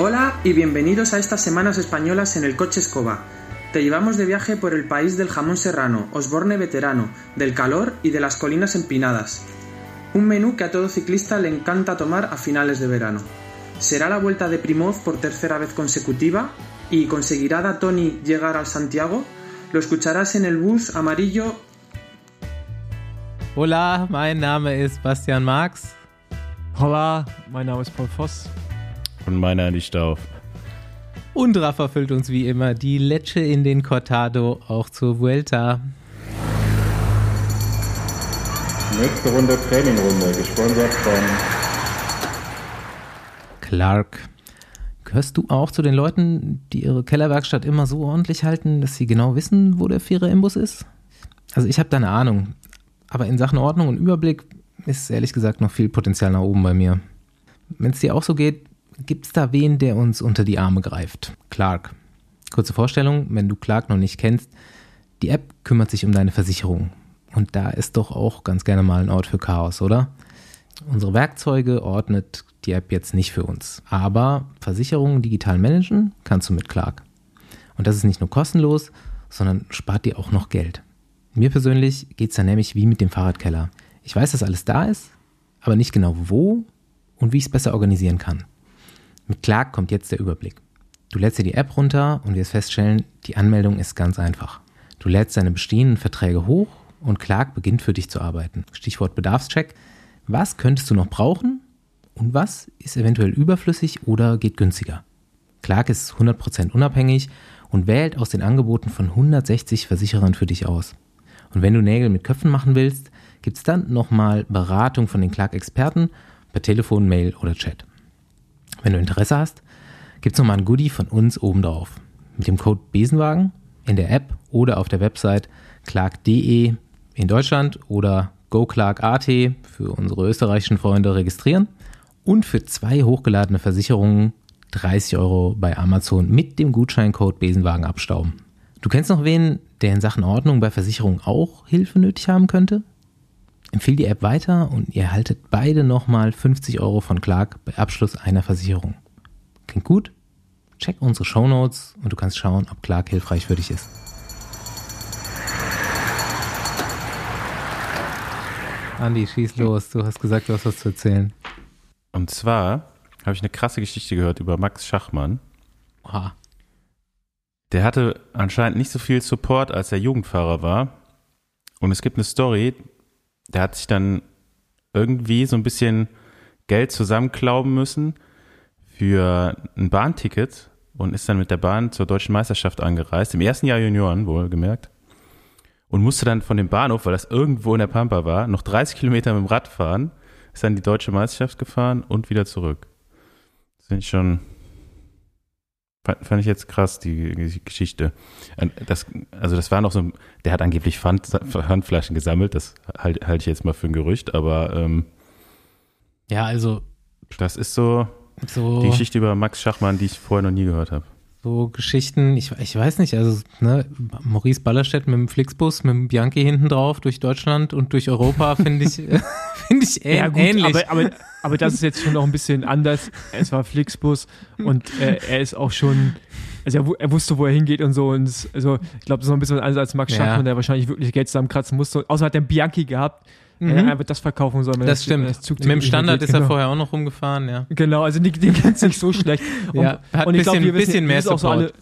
Hola y bienvenidos a estas semanas españolas en el coche Escoba. Te llevamos de viaje por el país del jamón serrano, Osborne veterano, del calor y de las colinas empinadas. Un menú que a todo ciclista le encanta tomar a finales de verano. ¿Será la vuelta de Primoz por tercera vez consecutiva? ¿Y conseguirá Da Tony llegar al Santiago? Lo escucharás en el bus amarillo. Hola, mein Name ist Bastian Marx. Hola, mein Name ist Paul Voss. Und meiner nicht auf. Und Rafa füllt uns wie immer die Lecce in den Cortado auch zur Vuelta. Nächste Runde Trainingrunde, gesponsert von Clark. Gehörst du auch zu den Leuten, die ihre Kellerwerkstatt immer so ordentlich halten, dass sie genau wissen, wo der Vierer Imbus ist? Also ich habe da eine Ahnung. Aber in Sachen Ordnung und Überblick ist ehrlich gesagt noch viel Potenzial nach oben bei mir. Wenn es dir auch so geht, gibt es da wen, der uns unter die Arme greift? Clark. Kurze Vorstellung, wenn du Clark noch nicht kennst, die App kümmert sich um deine Versicherung. Und da ist doch auch ganz gerne mal ein Ort für Chaos, oder? Unsere Werkzeuge ordnet die App jetzt nicht für uns. Aber Versicherungen digital managen kannst du mit Clark. Und das ist nicht nur kostenlos, sondern spart dir auch noch Geld. Mir persönlich geht es da nämlich wie mit dem Fahrradkeller. Ich weiß, dass alles da ist, aber nicht genau wo und wie ich es besser organisieren kann. Mit Clark kommt jetzt der Überblick. Du lädst dir die App runter und wirst feststellen, die Anmeldung ist ganz einfach. Du lädst deine bestehenden Verträge hoch und Clark beginnt für dich zu arbeiten. Stichwort Bedarfscheck. Was könntest du noch brauchen und was ist eventuell überflüssig oder geht günstiger? Clark ist 100% unabhängig und wählt aus den Angeboten von 160 Versicherern für dich aus. Und wenn du Nägel mit Köpfen machen willst, gibt es dann nochmal Beratung von den Clark-Experten per Telefon, Mail oder Chat. Wenn du Interesse hast, gibt es nochmal ein Goodie von uns obendrauf. Mit dem Code Besenwagen in der App oder auf der Website clark.de in Deutschland oder goclark.at für unsere österreichischen Freunde registrieren und für zwei hochgeladene Versicherungen 30 Euro bei Amazon mit dem Gutscheincode Besenwagen abstauben. Du kennst noch wen, der in Sachen Ordnung bei Versicherungen auch Hilfe nötig haben könnte? Empfehl die App weiter und ihr erhaltet beide nochmal 50 Euro von Clark bei Abschluss einer Versicherung. Klingt gut? Check unsere Shownotes und du kannst schauen, ob Clark hilfreich für dich ist. Andi, schieß los. Du hast gesagt, du hast was zu erzählen. Und zwar habe ich eine krasse Geschichte gehört über Max Schachmann. Oha. Der hatte anscheinend nicht so viel Support, als er Jugendfahrer war. Und es gibt eine Story, der hat sich dann irgendwie so ein bisschen Geld zusammenklauben müssen für ein Bahnticket und ist dann mit der Bahn zur deutschen Meisterschaft angereist, im ersten Jahr Junioren wohlgemerkt, und musste dann von dem Bahnhof, weil das irgendwo in der Pampa war, noch 30 Kilometer mit dem Rad fahren, ist dann die deutsche Meisterschaft gefahren und wieder zurück. Das finde ich schon, fand, fand ich jetzt krass, die, Geschichte. Das, also das war noch so, der hat angeblich Pfand, Pfandflaschen gesammelt, das halte halt ich jetzt mal für ein Gerücht, aber ähm, Ja, also das ist so so, die Geschichte über Max Schachmann, die ich vorher noch nie gehört habe. So Geschichten, ich, ich weiß nicht, also ne, Maurice Ballerstedt mit dem Flixbus, mit dem Bianchi hinten drauf durch Deutschland und durch Europa finde ich, finde ich äh Ja, gut, ähnlich. aber, aber, aber das ist jetzt schon noch ein bisschen anders. Es war Flixbus und äh, er ist auch schon, also er, er wusste, wo er hingeht und so. Und es, also ich glaube, das ist noch ein bisschen anders als Max Ja. Schachmann, der wahrscheinlich wirklich Geld zusammenkratzen musste. Außer hat er Bianchi gehabt. Mhm. Er hätte einfach das verkaufen sollen. wenn das das- stimmt. das Zugticket Mit dem Standard geht. ist er Genau. vorher auch noch rumgefahren, ja. Genau, also die, die geht's nicht so schlecht. Und, Ja, hat und ich glaube, bisschen- wir wissen, bisschen wir mehr wissen auch so Support. alle,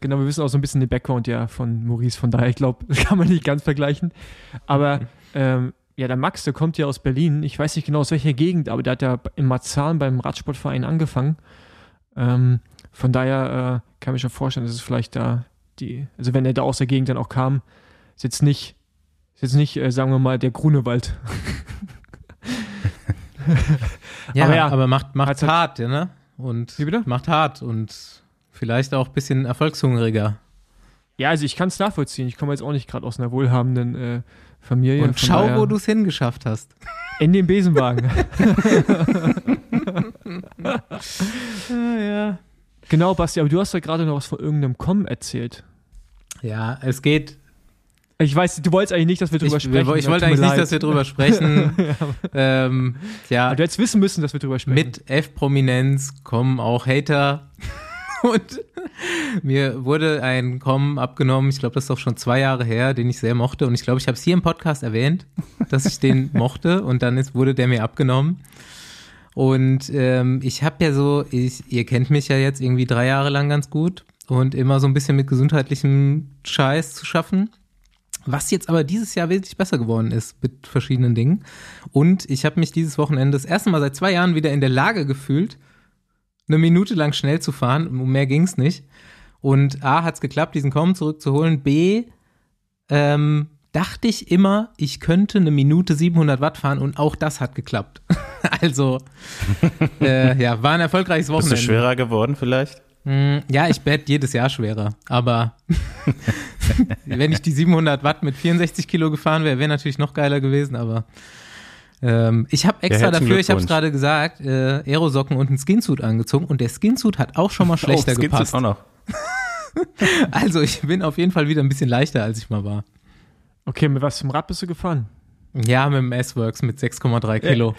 Genau, wir wissen auch so ein bisschen den Background ja von Maurice, von daher, ich glaube, das kann man nicht ganz vergleichen. Aber ähm, ja, der Max, der kommt ja aus Berlin. Ich weiß nicht genau aus welcher Gegend, aber der hat ja in Marzahn beim Radsportverein angefangen. Ähm, von daher äh, kann ich mir schon vorstellen, dass es vielleicht da die, also wenn er da aus der Gegend dann auch kam, ist jetzt nicht, jetzt nicht, äh, sagen wir mal, der Grunewald. Ja, Aber aber, ja, macht, macht hat's halt- hart, ja, ne? Und Wie bitte? macht hart und vielleicht auch ein bisschen erfolgshungriger. Ja, also ich kann es nachvollziehen. Ich komme jetzt auch nicht gerade aus einer wohlhabenden äh, Familie. Und schau, wo du es hingeschafft hast. In den Besenwagen. Ja, ja. genau, Basti, aber du hast ja gerade noch was von irgendeinem Com erzählt. Ja, es geht, Ich weiß, du wolltest eigentlich nicht, dass wir drüber Ich, sprechen. ich wollte eigentlich nicht, dass wir drüber sprechen. ähm, ja, Aber du hättest wissen müssen, dass wir drüber sprechen. mit F-Prominenz kommen auch Hater. Und mir wurde ein Com abgenommen, ich glaube, das ist doch schon zwei Jahre her, den ich sehr mochte. Und ich glaube, ich habe es hier im Podcast erwähnt, dass ich den mochte. Und dann ist, wurde der mir abgenommen. Und ähm, ich habe ja so, ich, ihr kennt mich ja jetzt irgendwie drei Jahre lang ganz gut und immer so ein bisschen mit gesundheitlichem Scheiß zu schaffen. Was jetzt aber dieses Jahr wesentlich besser geworden ist mit verschiedenen Dingen. Und ich habe mich dieses Wochenende das erste Mal seit zwei Jahren wieder in der Lage gefühlt, eine Minute lang schnell zu fahren. Um mehr ging's nicht. Und A, hat's geklappt, diesen Kommen zurückzuholen. B, ähm, dachte ich immer, ich könnte eine Minute 700 Watt fahren und auch das hat geklappt. also, äh, ja, war ein erfolgreiches Bist Wochenende. du schwerer geworden vielleicht? Mm, Ja, ich werde jedes Jahr schwerer, aber wenn ich die 700 Watt mit 64 Kilo gefahren wäre, wäre natürlich noch geiler gewesen, aber ähm, ich habe extra herzlichen dafür, ich habe es gerade gesagt, äh, Aerosocken und einen Skinsuit angezogen und der Skinsuit hat auch schon mal schlechter oh, Skinsuit gepasst. auch noch. Also ich bin auf jeden Fall wieder ein bisschen leichter, als ich mal war. okay, mit was zum Rad bist du gefahren? Ja, mit dem S-Works mit 6,3 Kilo.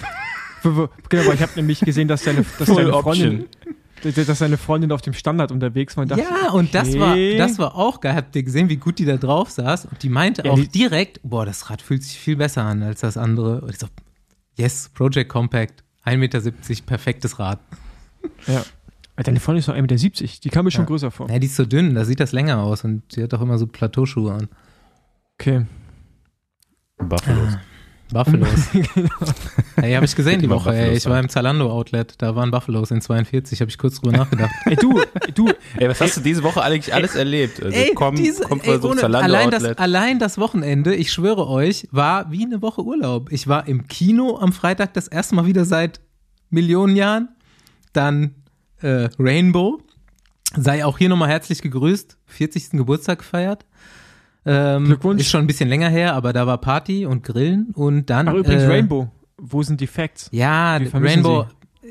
Wo- Genau, weil ich habe nämlich gesehen, dass deine, dass deine Freundin, option. Dass deine Freundin auf dem Standard unterwegs war. Und dachte, Ja, und das war, okay. das war auch geil. Habt ihr gesehen, wie gut die da drauf saß? Und die meinte Ja, auch die- direkt, boah, das Rad fühlt sich viel besser an als das andere. Und ich so, yes, Project Compact, 1,70 Meter, perfektes Rad. Ja. Deine Freundin ist noch 1,70 Meter. Die kam mir schon Ja. größer vor. Ja, die ist so dünn, da sieht das länger aus und sie hat auch immer so Plateauschuhe an. Okay. Buffalos. Buffalos. Hey, habe ich gesehen die Woche. Ey. Ich war im Zalando Outlet, da waren Buffalos in 42, habe ich kurz drüber nachgedacht. Ey, du, du, Ey, was hast du diese Woche eigentlich alles erlebt? Also komm, diese- komm ey, so ohne- Zalando allein, das, Outlet. allein das Wochenende, ich schwöre euch, war wie eine Woche Urlaub. Ich war im Kino am Freitag das erste Mal wieder seit Millionen Jahren. Dann äh, Rainbow. Sei auch hier nochmal herzlich gegrüßt. 40. Geburtstag gefeiert. Ähm, Glückwunsch. Ist schon ein bisschen länger her, aber da war Party und Grillen und dann. ach übrigens äh, Rainbow. Wo sind die Facts? Ja, Rainbow.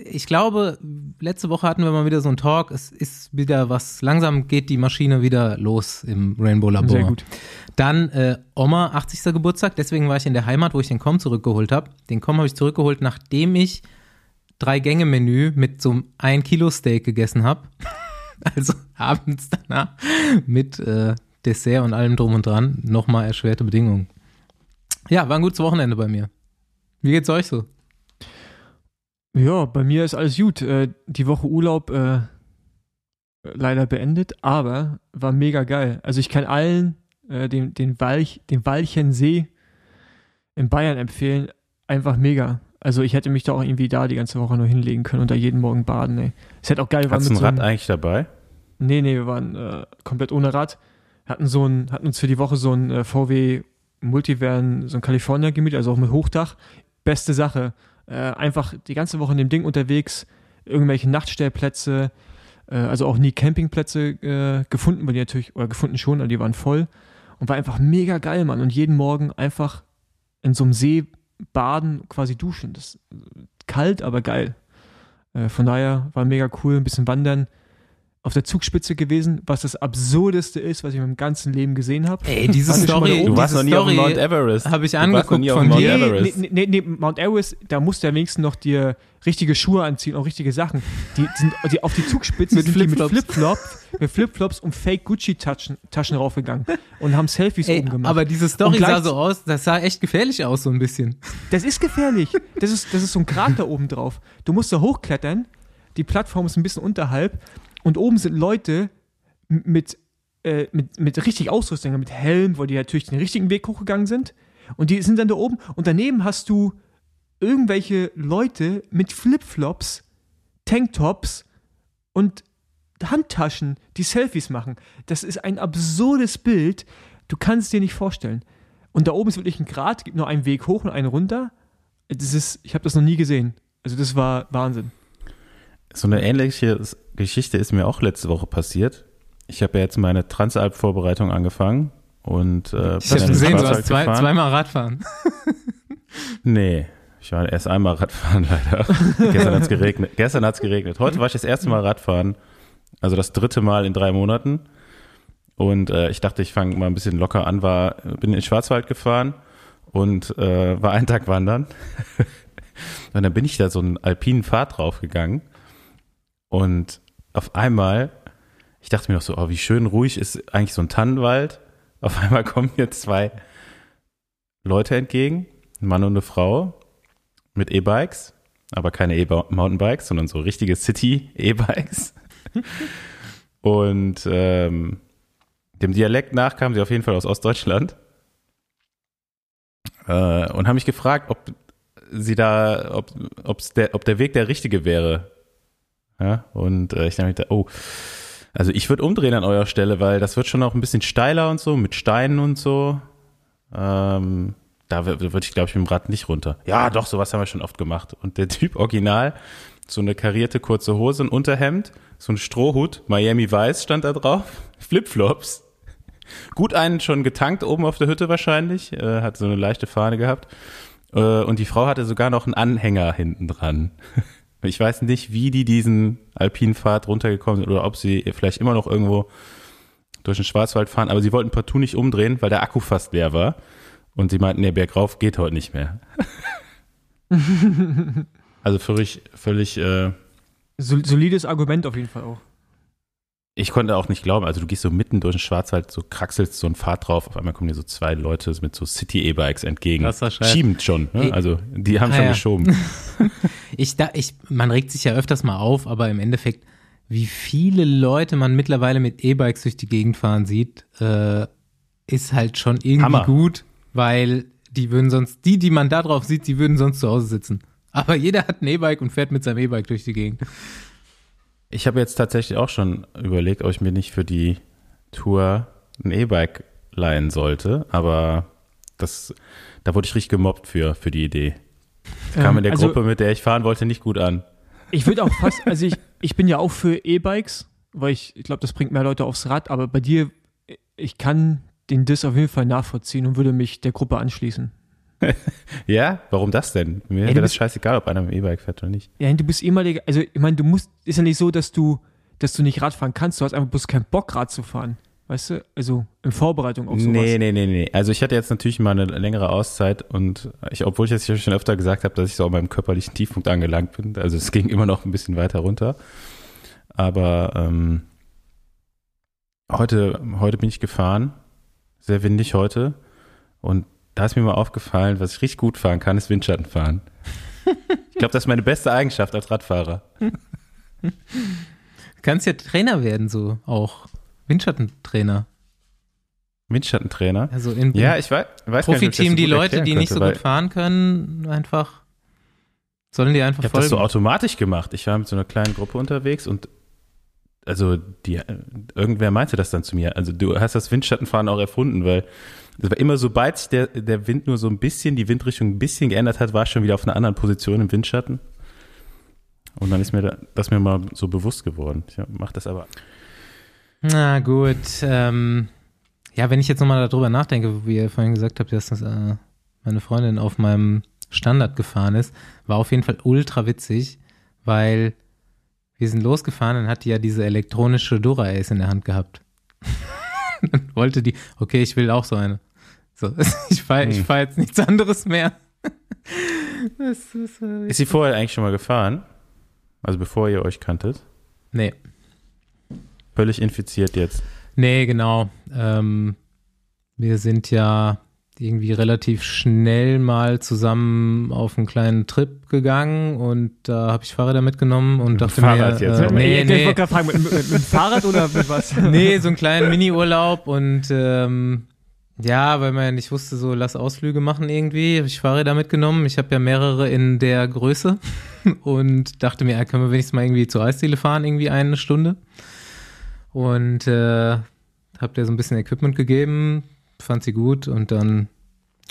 Ich glaube, letzte Woche hatten wir mal wieder so einen Talk. Es ist wieder was, langsam geht die Maschine wieder los im Rainbow-Labor. Sehr gut. Dann äh, Oma, 80. Geburtstag. Deswegen war ich in der Heimat, wo ich den Com zurückgeholt habe. Den Com habe ich zurückgeholt, nachdem ich drei Gänge-Menü mit so einem 1 Kilo Steak gegessen habe. Also abends danach mit äh, Dessert und allem drum und dran. Nochmal erschwerte Bedingungen. Ja, war ein gutes Wochenende bei mir. Wie geht's euch so? Ja, bei mir ist alles gut. Äh, die Woche Urlaub äh, leider beendet, aber war mega geil. Also ich kann allen äh, den, den, Walch, den Walchensee in Bayern empfehlen. Einfach mega. Also ich hätte mich da auch irgendwie da die ganze Woche nur hinlegen können und da jeden Morgen baden. Ey. Es hätte auch geil Hast du ein so Rad einem- eigentlich dabei? Nee, nee, wir waren äh, komplett ohne Rad. Hatten so ein, hatten uns für die Woche so ein äh, VW Multivan, so ein California gemietet, also auch mit Hochdach. Beste Sache. Äh, einfach die ganze Woche in dem Ding unterwegs, irgendwelche Nachtstellplätze, äh, also auch nie Campingplätze äh, gefunden, weil die natürlich, oder gefunden schon, aber die waren voll. Und war einfach mega geil, Mann. Und jeden Morgen einfach in so einem See baden, quasi duschen. Das ist kalt, aber geil. Äh, von daher war mega cool, ein bisschen wandern auf der Zugspitze gewesen, was das absurdeste ist, was ich in meinem ganzen Leben gesehen habe. Ey, diese mal Story, Du oben? warst diese noch nie auf Story dem Mount Everest. habe ich Du warst noch angeguckt nie auf von Mount dir. Nee, Everest. nee, nee, nee, Mount Everest, da musst du ja wenigstens noch dir richtige Schuhe anziehen, auch richtige Sachen. Die sind die, auf die Zugspitze Mit Flipflops. Mit Flipflops und Fake Gucci Taschen, Taschen raufgegangen und haben Selfies Ey, oben gemacht. aber diese Story Und sah so aus, das sah echt gefährlich aus, so ein bisschen. Das ist gefährlich. Das ist, das ist so ein Grat da oben drauf. Du musst da hochklettern. Die Plattform ist ein bisschen unterhalb. Und oben sind Leute mit, äh, mit, mit richtig Ausrüstung, mit Helm, weil die natürlich den richtigen Weg hochgegangen sind. Und die sind dann da oben. Und daneben hast du irgendwelche Leute mit Flipflops, Tanktops und Handtaschen, die Selfies machen. Das ist ein absurdes Bild. Du kannst es dir nicht vorstellen. Und da oben ist wirklich ein Grat, gibt nur einen Weg hoch und einen runter. Das ist, ich habe das noch nie gesehen. Also das war Wahnsinn. So eine ähnliche Geschichte ist mir auch letzte Woche passiert. Ich habe ja jetzt meine Transalp-Vorbereitung angefangen und äh, Ich habe gesehen, du hast zwei, zweimal Radfahren. Nee, ich war erst einmal Radfahren leider. Gestern hat es geregnet. Gestern hat's geregnet. Heute war ich das erste Mal Radfahren. Also das dritte Mal in drei Monaten. Und äh, ich dachte, ich fange mal ein bisschen locker an, war, bin in den Schwarzwald gefahren und äh, war einen Tag wandern. und dann bin ich da so einen alpinen Pfad draufgegangen. Und auf einmal, ich dachte mir noch so, oh, wie schön ruhig ist eigentlich so ein Tannenwald. Auf einmal kommen hier zwei Leute entgegen, ein Mann und eine Frau mit E-Bikes, aber keine E-Mountainbikes, sondern so richtige City-E-Bikes. und ähm, dem Dialekt nach kamen sie auf jeden Fall aus Ostdeutschland äh, und haben mich gefragt, ob sie da, ob, ob's der, ob der Weg der richtige wäre. Ja, und äh, ich dachte, oh, also ich würde umdrehen an eurer Stelle, weil das wird schon auch ein bisschen steiler und so, mit Steinen und so. Ähm, da würde ich, glaube ich, mit dem Rad nicht runter. Ja, doch, sowas haben wir schon oft gemacht. Und der Typ original, so eine karierte kurze Hose, ein Unterhemd, so ein Strohhut, Miami Weiß stand da drauf, Flipflops. Gut einen schon getankt oben auf der Hütte wahrscheinlich, äh, hat so eine leichte Fahne gehabt. Äh, und die Frau hatte sogar noch einen Anhänger hinten dran. Ich weiß nicht, wie die diesen Alpinpfad runtergekommen sind oder ob sie vielleicht immer noch irgendwo durch den Schwarzwald fahren, aber sie wollten partout nicht umdrehen, weil der Akku fast leer war. Und sie meinten, der Berg rauf geht heute nicht mehr. also völlig, völlig. Äh, Solides Argument auf jeden Fall auch. Ich konnte auch nicht glauben, also du gehst so mitten durch den Schwarzwald, so kraxelst so ein Pfad drauf, auf einmal kommen dir so zwei Leute mit so City-E-Bikes entgegen. Das. Schiebend schon, ne? also die haben ah, schon ja. geschoben. ich, da, ich, man regt sich ja öfters mal auf, aber im Endeffekt, wie viele Leute man mittlerweile mit E-Bikes durch die Gegend fahren sieht, äh, ist halt schon irgendwie Hammer. gut weil die würden sonst, die, die man da drauf sieht, die würden sonst zu Hause sitzen. Aber jeder hat ein E-Bike und fährt mit seinem E-Bike durch die Gegend. Ich habe jetzt tatsächlich auch schon überlegt, ob ich mir nicht für die Tour ein E-Bike leihen sollte, aber das, da wurde ich richtig gemobbt für, für die Idee. Das kam ähm, in der also, Gruppe, mit der ich fahren wollte, nicht gut an. Ich würde auch fast, also ich, ich bin ja auch für E-Bikes, weil ich, ich glaube, das bringt mehr Leute aufs Rad, aber bei dir, ich kann den Diss auf jeden Fall nachvollziehen und würde mich der Gruppe anschließen. ja, warum das denn? Mir ja, wäre das scheißegal, ob einer mit dem E-Bike fährt oder nicht. Ja, du bist ehemaliger, also ich meine, du musst, ist ja nicht so, dass du, dass du nicht Rad fahren kannst, du hast einfach bloß keinen Bock, Rad zu fahren. Weißt du? Also in Vorbereitung auf sowas. Nee, nee, nee, nee. Also ich hatte jetzt natürlich mal eine längere Auszeit und ich, obwohl ich jetzt schon öfter gesagt habe, dass ich so an meinem körperlichen Tiefpunkt angelangt bin, also es ging immer noch ein bisschen weiter runter. Aber ähm, heute, heute bin ich gefahren sehr windig heute. Und da ist mir mal aufgefallen, was ich richtig gut fahren kann, ist Windschatten fahren. ich glaube, das ist meine beste Eigenschaft als Radfahrer. Du kannst ja Trainer werden, so auch. Windschattentrainer. Windschattentrainer? Also in, ja, ich weiß, weiß Profiteam so die Leute, die nicht so gut fahren können, einfach sollen die einfach ich folgen. Ich habe das so automatisch gemacht. Ich war mit so einer kleinen Gruppe unterwegs und also die, irgendwer meinte das dann zu mir. Also du hast das Windschattenfahren auch erfunden, weil es war immer, sobald sich der, der Wind nur so ein bisschen, die Windrichtung ein bisschen geändert hat, war ich schon wieder auf einer anderen Position im Windschatten. Und dann ist mir da, das mir mal so bewusst geworden. Ich mach das aber. Na gut. Ähm, ja, wenn ich jetzt nochmal darüber nachdenke, wie ihr vorhin gesagt habt, dass das, äh, meine Freundin auf meinem Standard gefahren ist, war auf jeden Fall ultra witzig, weil wir sind losgefahren, dann hat die ja diese elektronische Dora-Ace in der Hand gehabt. dann wollte die, okay, ich will auch so eine. So, ich fahre ich hm. fahr jetzt nichts anderes mehr. das ist, ist sie vorher eigentlich schon mal gefahren? Also bevor ihr euch kanntet? Nee. Völlig infiziert jetzt. Nee, genau. Ähm, wir sind ja irgendwie relativ schnell mal zusammen auf einen kleinen Trip gegangen und da habe ich Fahrräder mitgenommen und dachte Fahrrad mir, jetzt, äh, nee, nee. Ich fragen, mit, mit, mit, dem Fahrrad oder mit was? nee, so einen kleinen Mini-Urlaub und ähm, ja, weil man ja nicht wusste, so lass Ausflüge machen irgendwie, habe ich Fahrräder mitgenommen. Ich habe ja mehrere in der Größe und dachte mir, ja, können wir wenigstens mal irgendwie zur Eisdiele fahren, irgendwie eine Stunde. Und äh, habe dir so ein bisschen Equipment gegeben, fand sie gut und dann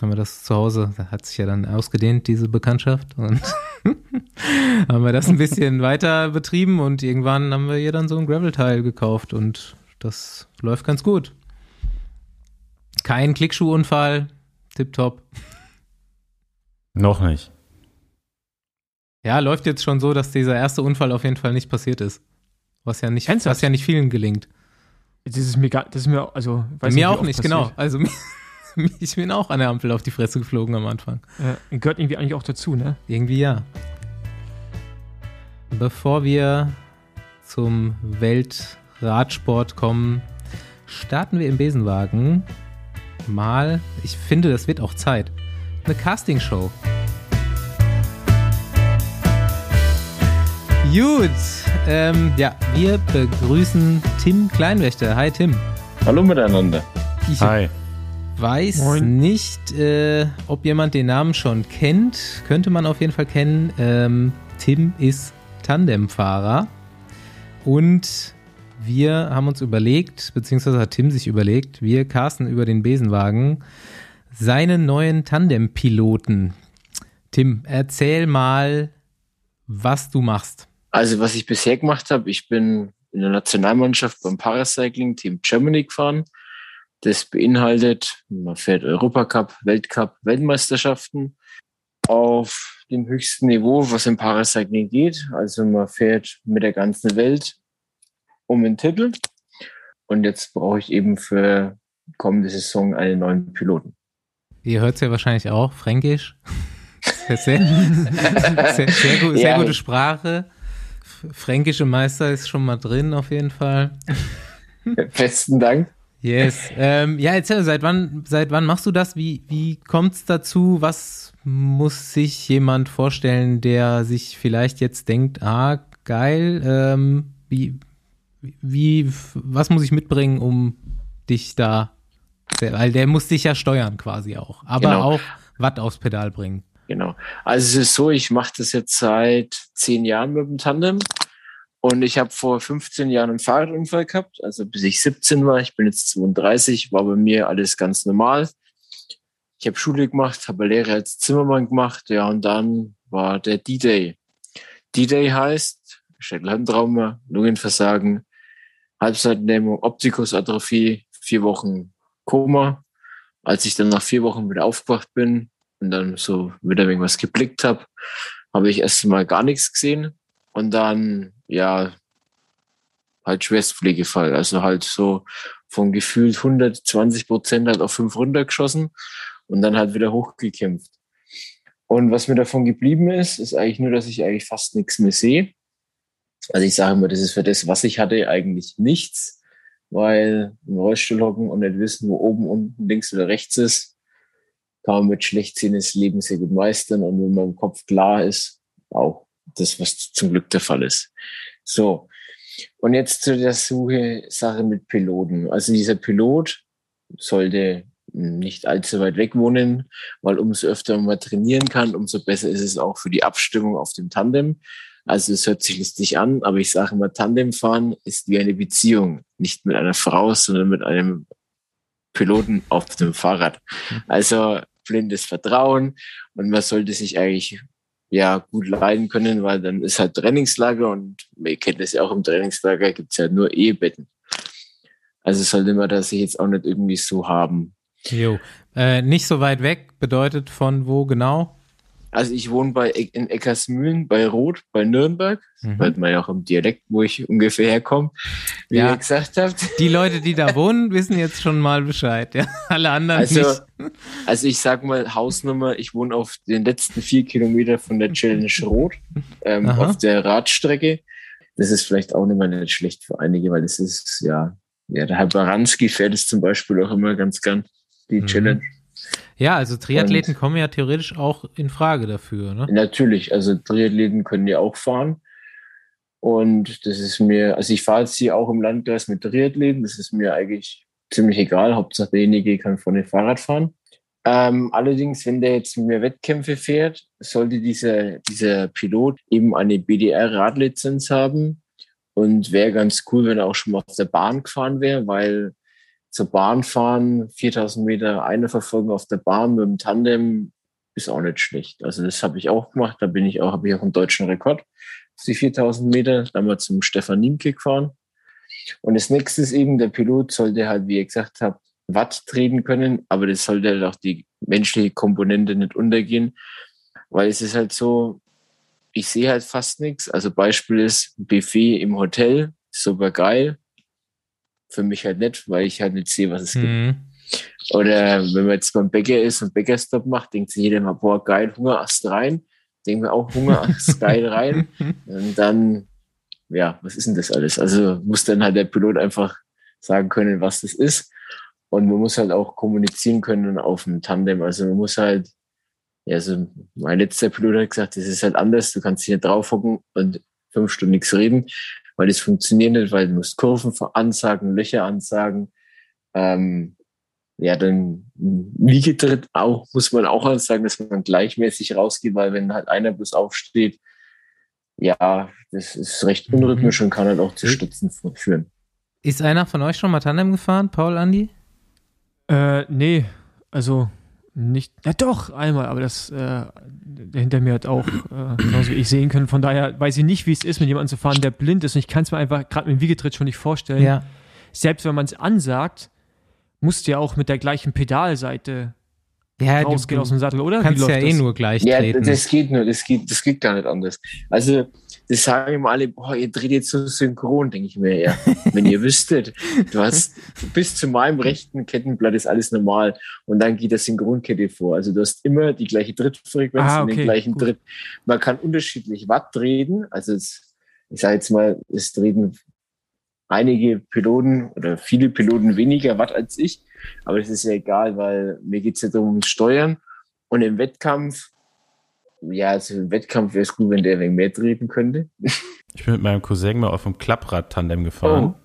haben wir das zu Hause, da hat sich ja dann ausgedehnt, diese Bekanntschaft und haben wir das ein bisschen weiter betrieben und irgendwann haben wir ihr dann so ein Gravel-Teil gekauft und das läuft ganz gut. Kein Klickschuhunfall, tipptopp. Noch nicht. Ja, läuft jetzt schon so, dass dieser erste Unfall auf jeden Fall nicht passiert ist. Was ja nicht, was ja nicht vielen gelingt. Das ist mir, gar, das ist mir also weiß Mir auch nicht, genau. passiert. Also ich bin auch an der Ampel auf die Fresse geflogen am Anfang. Ja, gehört irgendwie eigentlich auch dazu, ne? Irgendwie ja. Bevor wir zum Weltradsport kommen, starten wir im Besenwagen mal, ich finde, das wird auch Zeit, eine Castingshow. Gut, ähm, ja, wir begrüßen Tim Kleinwächter. Hi Tim. Hallo miteinander. Ich Hi. weiß Moin. nicht, äh, ob jemand den Namen schon kennt. Könnte man auf jeden Fall kennen. Ähm, Tim ist Tandemfahrer. Und wir haben uns überlegt, beziehungsweise hat Tim sich überlegt, wir casten über den Besenwagen seinen neuen Tandempiloten. Tim, erzähl mal, was du machst. Also was ich bisher gemacht habe, ich bin in der Nationalmannschaft beim Paracycling Team Germany gefahren. Das beinhaltet, man fährt Europacup, Weltcup, Weltmeisterschaften auf dem höchsten Niveau, was im Paracycling geht. Also man fährt mit der ganzen Welt um den Titel. Und jetzt brauche ich eben für kommende Saison einen neuen Piloten. Ihr hört es ja wahrscheinlich auch, Fränkisch. Sehr, sehr, sehr, sehr, gut, sehr Ja. gute Sprache. Fränkische Meister ist schon mal drin, auf jeden Fall. Besten Dank. Yes. Ähm, ja, erzähl, seit wann, seit wann machst du das? Wie, wie kommt's dazu? Was muss sich jemand vorstellen, der sich vielleicht jetzt denkt, ah, geil, ähm, wie, wie, was muss ich mitbringen, um dich da, weil der muss dich ja steuern quasi auch, aber Genau. auch Watt aufs Pedal bringen. Genau. Also es ist so, ich mache das jetzt seit zehn Jahren mit dem Tandem und ich habe vor 15 Jahren einen Fahrradunfall gehabt, also bis ich 17 war. Ich bin jetzt 32, war bei mir alles ganz normal. Ich habe Schule gemacht, habe Lehre als Zimmermann gemacht, ja, und dann war der D-Day. D-Day heißt Schädelhirntrauma, Lungenversagen, Halbseitennähmung, Optikusatrophie, vier Wochen Koma. Als ich dann nach vier Wochen wieder aufgewacht bin, und dann so wieder irgendwas geblickt habe, habe ich erst mal gar nichts gesehen und dann ja halt Schwerstpflegefall, also halt so von gefühlt 120 Prozent halt auf fünf runtergeschossen und dann halt wieder hochgekämpft. Und was mir davon geblieben ist, ist eigentlich nur, dass ich eigentlich fast nichts mehr sehe. Also ich sage immer, das ist für das, was ich hatte, eigentlich nichts, weil im Rollstuhl hocken und nicht wissen, wo oben, unten, links oder rechts ist, kann man mit Schlechtsehen das Leben sehr gut meistern und wenn man im Kopf klar ist, auch das, was zum Glück der Fall ist. So. Und jetzt zu der Suche Sache mit Piloten. Also dieser Pilot sollte nicht allzu weit weg wohnen, weil umso öfter man trainieren kann, umso besser ist es auch für die Abstimmung auf dem Tandem. Also es hört sich lustig an, aber ich sage immer, Tandemfahren ist wie eine Beziehung, nicht mit einer Frau, sondern mit einem Piloten auf dem Fahrrad. Also blindes Vertrauen und man sollte sich eigentlich ja gut leiden können, weil dann ist halt Trainingslager und ihr kennt das ja auch im Trainingslager, gibt's ja nur Ehebetten. Also sollte man das jetzt auch nicht irgendwie so haben. Jo. Äh, nicht so weit weg bedeutet von wo genau? Also ich wohne bei in Eckersmühlen, bei Roth, bei Nürnberg. Mhm. Hört man ja auch im Dialekt, wo ich ungefähr herkomme, wie Ja. ihr gesagt habt. Die Leute, die da wohnen, wissen jetzt schon mal Bescheid. Ja? Alle anderen Also, nicht. also ich sag mal Hausnummer, ich wohne auf den letzten vier Kilometer von der Challenge Rot ähm, auf der Radstrecke. Das ist vielleicht auch nicht mal nicht schlecht für einige, weil das ist ja, ja der Herr Baranski fährt es zum Beispiel auch immer ganz gern, die Mhm. Challenge. Ja, also Triathleten Und- kommen ja theoretisch auch in Frage dafür, ne? Natürlich, also Triathleten können ja auch fahren. Und das ist mir, also ich fahre jetzt hier auch im Landkreis mit Triathleten, das ist mir eigentlich ziemlich egal. Hauptsache derjenige kann vorne Fahrrad fahren. Ähm, allerdings, wenn der jetzt mehr Wettkämpfe fährt, sollte dieser, dieser Pilot eben eine BDR-Radlizenz haben. Und wäre ganz cool, wenn er auch schon mal auf der Bahn gefahren wäre, weil zur Bahn fahren, 4000 Meter eine Verfolgung auf der Bahn mit dem Tandem ist auch nicht schlecht. Also das habe ich auch gemacht. Da bin ich auch, habe ich auch einen deutschen Rekord auf die 4000 Meter. Damals zum Stefan Niemke gefahren. Und das nächste ist eben, der Pilot sollte halt, wie ihr gesagt habt, Watt treten können, aber das sollte halt auch die menschliche Komponente nicht untergehen, weil es ist halt so, ich sehe halt fast nichts. Also Beispiel ist Buffet im Hotel, super geil. Für mich halt nicht, weil ich halt nicht sehe, was es gibt. Mhm. Oder wenn man jetzt beim Bäcker ist und Bäckerstop macht, denkt sich jeder mal, boah, geil, Hungerast rein. Denken wir auch Hungerast geil rein. Und dann, ja, was ist denn das alles? Also muss dann halt der Pilot einfach sagen können, was das ist. Und man muss halt auch kommunizieren können auf dem Tandem. Also man muss halt, ja, also mein letzter Pilot hat gesagt, das ist halt anders. Du kannst hier drauf hocken und fünf Stunden nichts reden, weil das funktioniert nicht, weil du musst Kurven ansagen, Löcher ansagen. Ähm, ja, dann Liegetritt auch, muss man auch sagen, dass man gleichmäßig rausgeht, weil wenn halt einer bloß aufsteht, ja, das ist recht unrhythmisch und kann halt auch zu Stützen führen. Ist einer von euch schon mal Tandem gefahren, Paul, Andi? Äh, nee, also nicht, ja doch, einmal, aber das, äh, der hinter mir hat auch, äh, genauso wie ich sehen können. Von daher weiß ich nicht, wie es ist, mit jemandem zu fahren, der blind ist. Und ich kann es mir einfach gerade mit dem Wiegetritt schon nicht vorstellen. Ja. Selbst wenn man es ansagt, musst du ja auch mit der gleichen Pedalseite Ja, rausgehen aus dem Sattel, oder? Wie kannst läuft ja eh das? nur gleich Ja, treten. das geht nur, das geht, das geht gar nicht anders. Also, das sagen immer alle, boah, ihr dreht jetzt so synchron, denke ich mir, ja. Wenn ihr wüsstet, du hast bis zu meinem rechten Kettenblatt ist alles normal und dann geht das Synchronkette vor. Also du hast immer die gleiche Drittfrequenz Ah, und okay, den gleichen gut. Dritt. Man kann unterschiedlich Watt treten. Also es, ich sage jetzt mal, es treten einige Piloten oder viele Piloten weniger Watt als ich. Aber das ist ja egal, weil mir geht's ja darum, Steuern. Und im Wettkampf, ja, also im Wettkampf wäre es gut, wenn der wenig mehr treten könnte. Ich bin mit meinem Cousin mal auf dem Klapprad-Tandem gefahren.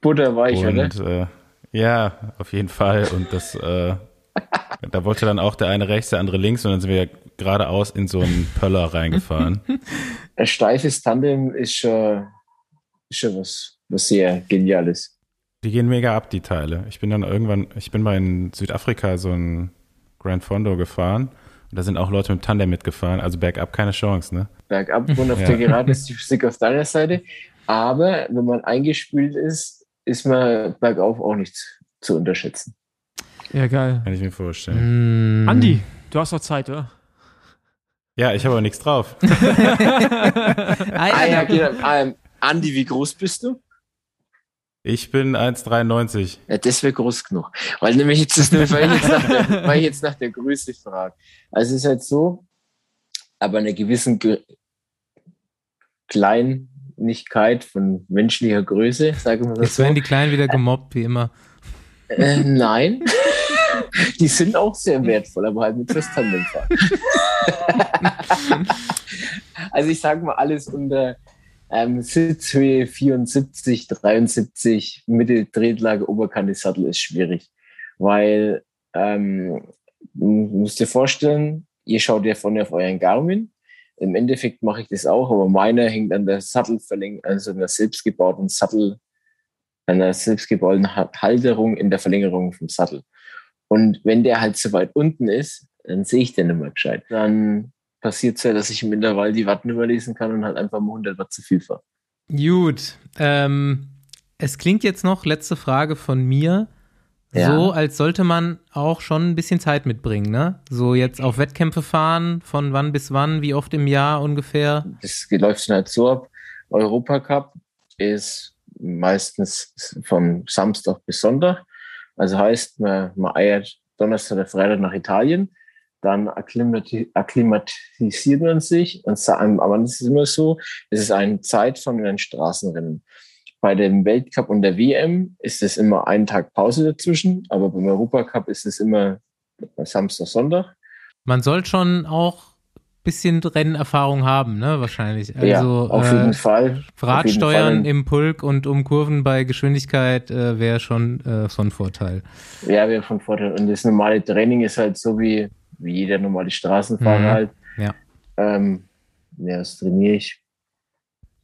Butterweich, oder? und äh, ja, auf jeden Fall. Und das, äh, da wollte dann auch der eine rechts, der andere links und dann sind wir geradeaus in so einen Pöller reingefahren. Ein steifes Tandem ist schon, ist schon was, was sehr Geniales. Die gehen mega ab, die Teile. Ich bin dann irgendwann, ich bin mal in Südafrika so ein Grand Fondo gefahren und da sind auch Leute mit Tandem mitgefahren, also bergab keine Chance, ne? Bergab und auf Ja. der Gerade ist die Physik auf deiner Seite. Aber wenn man eingespült ist, ist man bergauf auch nicht zu unterschätzen. Ja, geil. Kann ich mir vorstellen. Mm. Andi, du hast doch Zeit, oder? Ja, ich habe aber nichts drauf. Ah, Ah, ja, ja, genau. Ähm, Andi, wie groß bist du? Ich bin 1,93. Ja, das wäre groß genug. Weil nämlich jetzt ist weil ich jetzt nach der, weil ich jetzt nach der Größe frage. Also es ist halt so, aber einer gewissen Ge Kleinigkeit von menschlicher Größe, sagen wir das Jetzt so. werden die Kleinen wieder gemobbt, wie immer. Äh, nein. Die sind auch sehr wertvoll, aber halt mit Tandemfahren. also ich sage mal alles unter ähm, Sitzhöhe 74, 73, Mitte Drehlage, Oberkante Sattel ist schwierig, weil ähm, du musst dir vorstellen, ihr schaut ja vorne auf euren Garmin. Im Endeffekt mache ich das auch, aber meiner hängt an der Sattelverlängerung, also der selbstgebauten Sattel, der selbstgebauten Ha- Halterung in der Verlängerung vom Sattel. Und wenn der halt so weit unten ist, dann sehe ich den nicht mehr gescheit. Dann passiert es ja, dass ich im Intervall die Watt nicht mehr lesen kann und halt einfach mal 100 Watt zu viel fahre. Gut. Ähm, es klingt jetzt noch, letzte Frage von mir, Ja. so, als sollte man auch schon ein bisschen Zeit mitbringen, ne? So jetzt auf Wettkämpfe fahren, von wann bis wann, wie oft im Jahr ungefähr? Das läuft dann halt so ab. Europacup ist meistens vom Samstag bis Sonntag. Also heißt, man, man eiert Donnerstag oder Freitag nach Italien, dann akklimati akklimatisiert man sich und aber das ist immer so, es ist eine Zeit von einem Straßenrennen. Bei dem Weltcup und der WM ist es immer ein Tag Pause dazwischen, aber beim Europacup ist es immer Samstag, Sonntag. Man soll schon auch ein bisschen Rennerfahrung haben, ne? Wahrscheinlich. Also ja, auf äh, jeden Fall. Rad Auf jeden Fall. im Pulk und um Kurven bei Geschwindigkeit äh, wäre schon äh, von Vorteil. Ja, wäre von Vorteil. Und das normale Training ist halt so wie, wie jeder normale Straßenfahrer Mhm. halt. Ja. Ähm, ja, das trainiere ich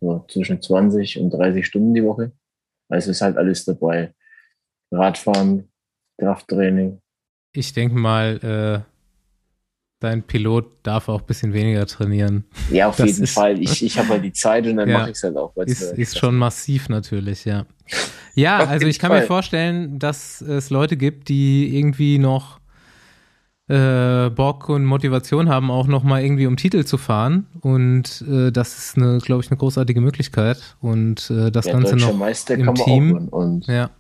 so zwischen 20 und 30 Stunden die Woche. Also ist halt alles dabei. Radfahren, Krafttraining. Ich denke mal, äh, dein Pilot darf auch ein bisschen weniger trainieren. Ja, auf Das jeden ist- Fall. Ich, ich habe halt die Zeit und dann Ja. mache ich es halt auch. Ist, mir ist schon massiv natürlich, ja. Ja, also ich kann mir Fall. vorstellen, dass es Leute gibt, die irgendwie noch äh, Bock und Motivation haben, auch noch mal irgendwie um Titel zu fahren. Und äh, das ist eine, glaube ich, eine großartige Möglichkeit. Und äh, das Ja, Ganze noch Meister im Team. Ja,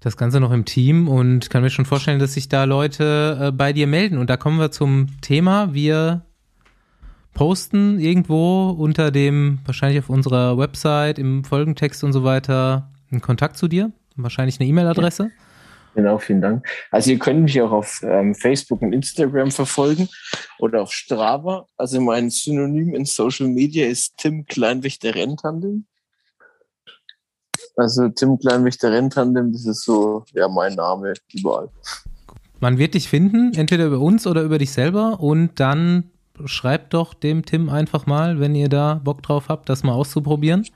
das Ganze noch im Team und kann mir schon vorstellen, dass sich da Leute äh, bei dir melden. Und da kommen wir zum Thema. Wir posten irgendwo unter dem, wahrscheinlich auf unserer Website, im Folgentext und so weiter, einen Kontakt zu dir. Wahrscheinlich eine E-Mail-Adresse. Genau, vielen Dank. Also ihr könnt mich auch auf ähm, Facebook und Instagram verfolgen oder auf Strava. Also mein Synonym in Social Media ist Tim Kleinwächter Renntandem. Also Tim Kleinwächter Renntandem, das ist so ja mein Name überall. Man wird dich finden, entweder über uns oder über dich selber und dann schreibt doch dem Tim einfach mal, wenn ihr da Bock drauf habt, das mal auszuprobieren.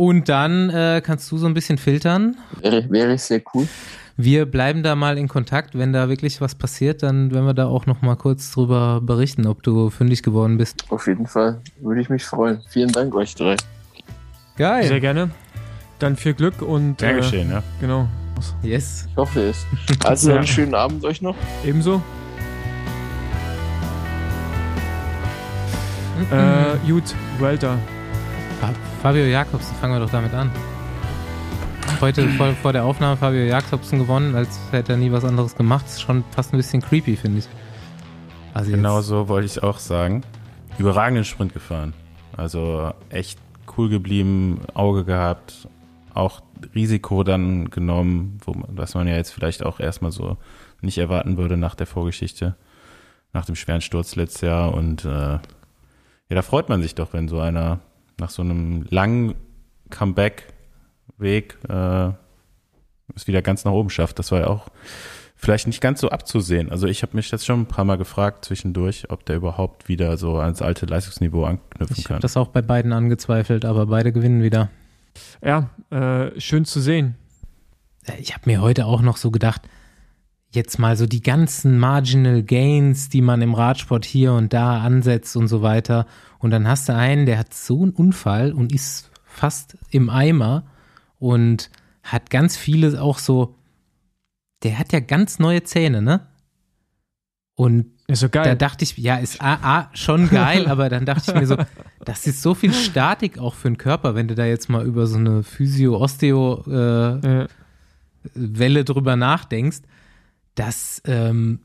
Und dann äh, kannst du so ein bisschen filtern. Wäre, wäre sehr cool. Wir bleiben da mal in Kontakt. Wenn da wirklich was passiert, dann werden wir da auch noch mal kurz drüber berichten, ob du fündig geworden bist. Auf jeden Fall würde ich mich freuen. Vielen Dank euch drei. Geil. Sehr gerne. Dann viel Glück und Gern äh, geschehen, ja. genau. Yes. Ich hoffe es. Also Ja. einen schönen Abend euch noch. Ebenso. Äh, gut, Welter. Fa- Fabio Jakobsen, fangen wir doch damit an. Heute vor, vor der Aufnahme Fabio Jakobsen gewonnen, als hätte er nie was anderes gemacht. Ist schon fast ein bisschen creepy, finde ich. Also Genau so wollte ich auch sagen. Überragenden Sprint gefahren. Also echt cool geblieben, Auge gehabt, auch Risiko dann genommen, wo was man ja jetzt vielleicht auch erstmal so nicht erwarten würde nach der Vorgeschichte, nach dem schweren Sturz letztes Jahr. Und äh, ja, da freut man sich doch, wenn so einer nach so einem langen Comeback-Weg äh, es wieder ganz nach oben schafft. Das war ja auch vielleicht nicht ganz so abzusehen. Also ich habe mich jetzt schon ein paar Mal gefragt zwischendurch, ob der überhaupt wieder so ans alte Leistungsniveau anknüpfen Ich kann. habe das auch bei beiden angezweifelt, aber beide gewinnen wieder. Ja, äh, schön zu sehen. Ich habe mir heute auch noch so gedacht, jetzt mal so die ganzen Marginal Gains, die man im Radsport hier und da ansetzt und so weiter. Und dann hast du einen, der hat so einen Unfall und ist fast im Eimer und hat ganz viele auch so, der hat ja ganz neue Zähne, ne? Und so da dachte ich, ja, ist A, A schon geil, aber dann dachte ich mir so, das ist so viel Statik auch für den Körper, wenn du da jetzt mal über so eine Physio-Osteo- äh, Welle drüber nachdenkst, das ähm,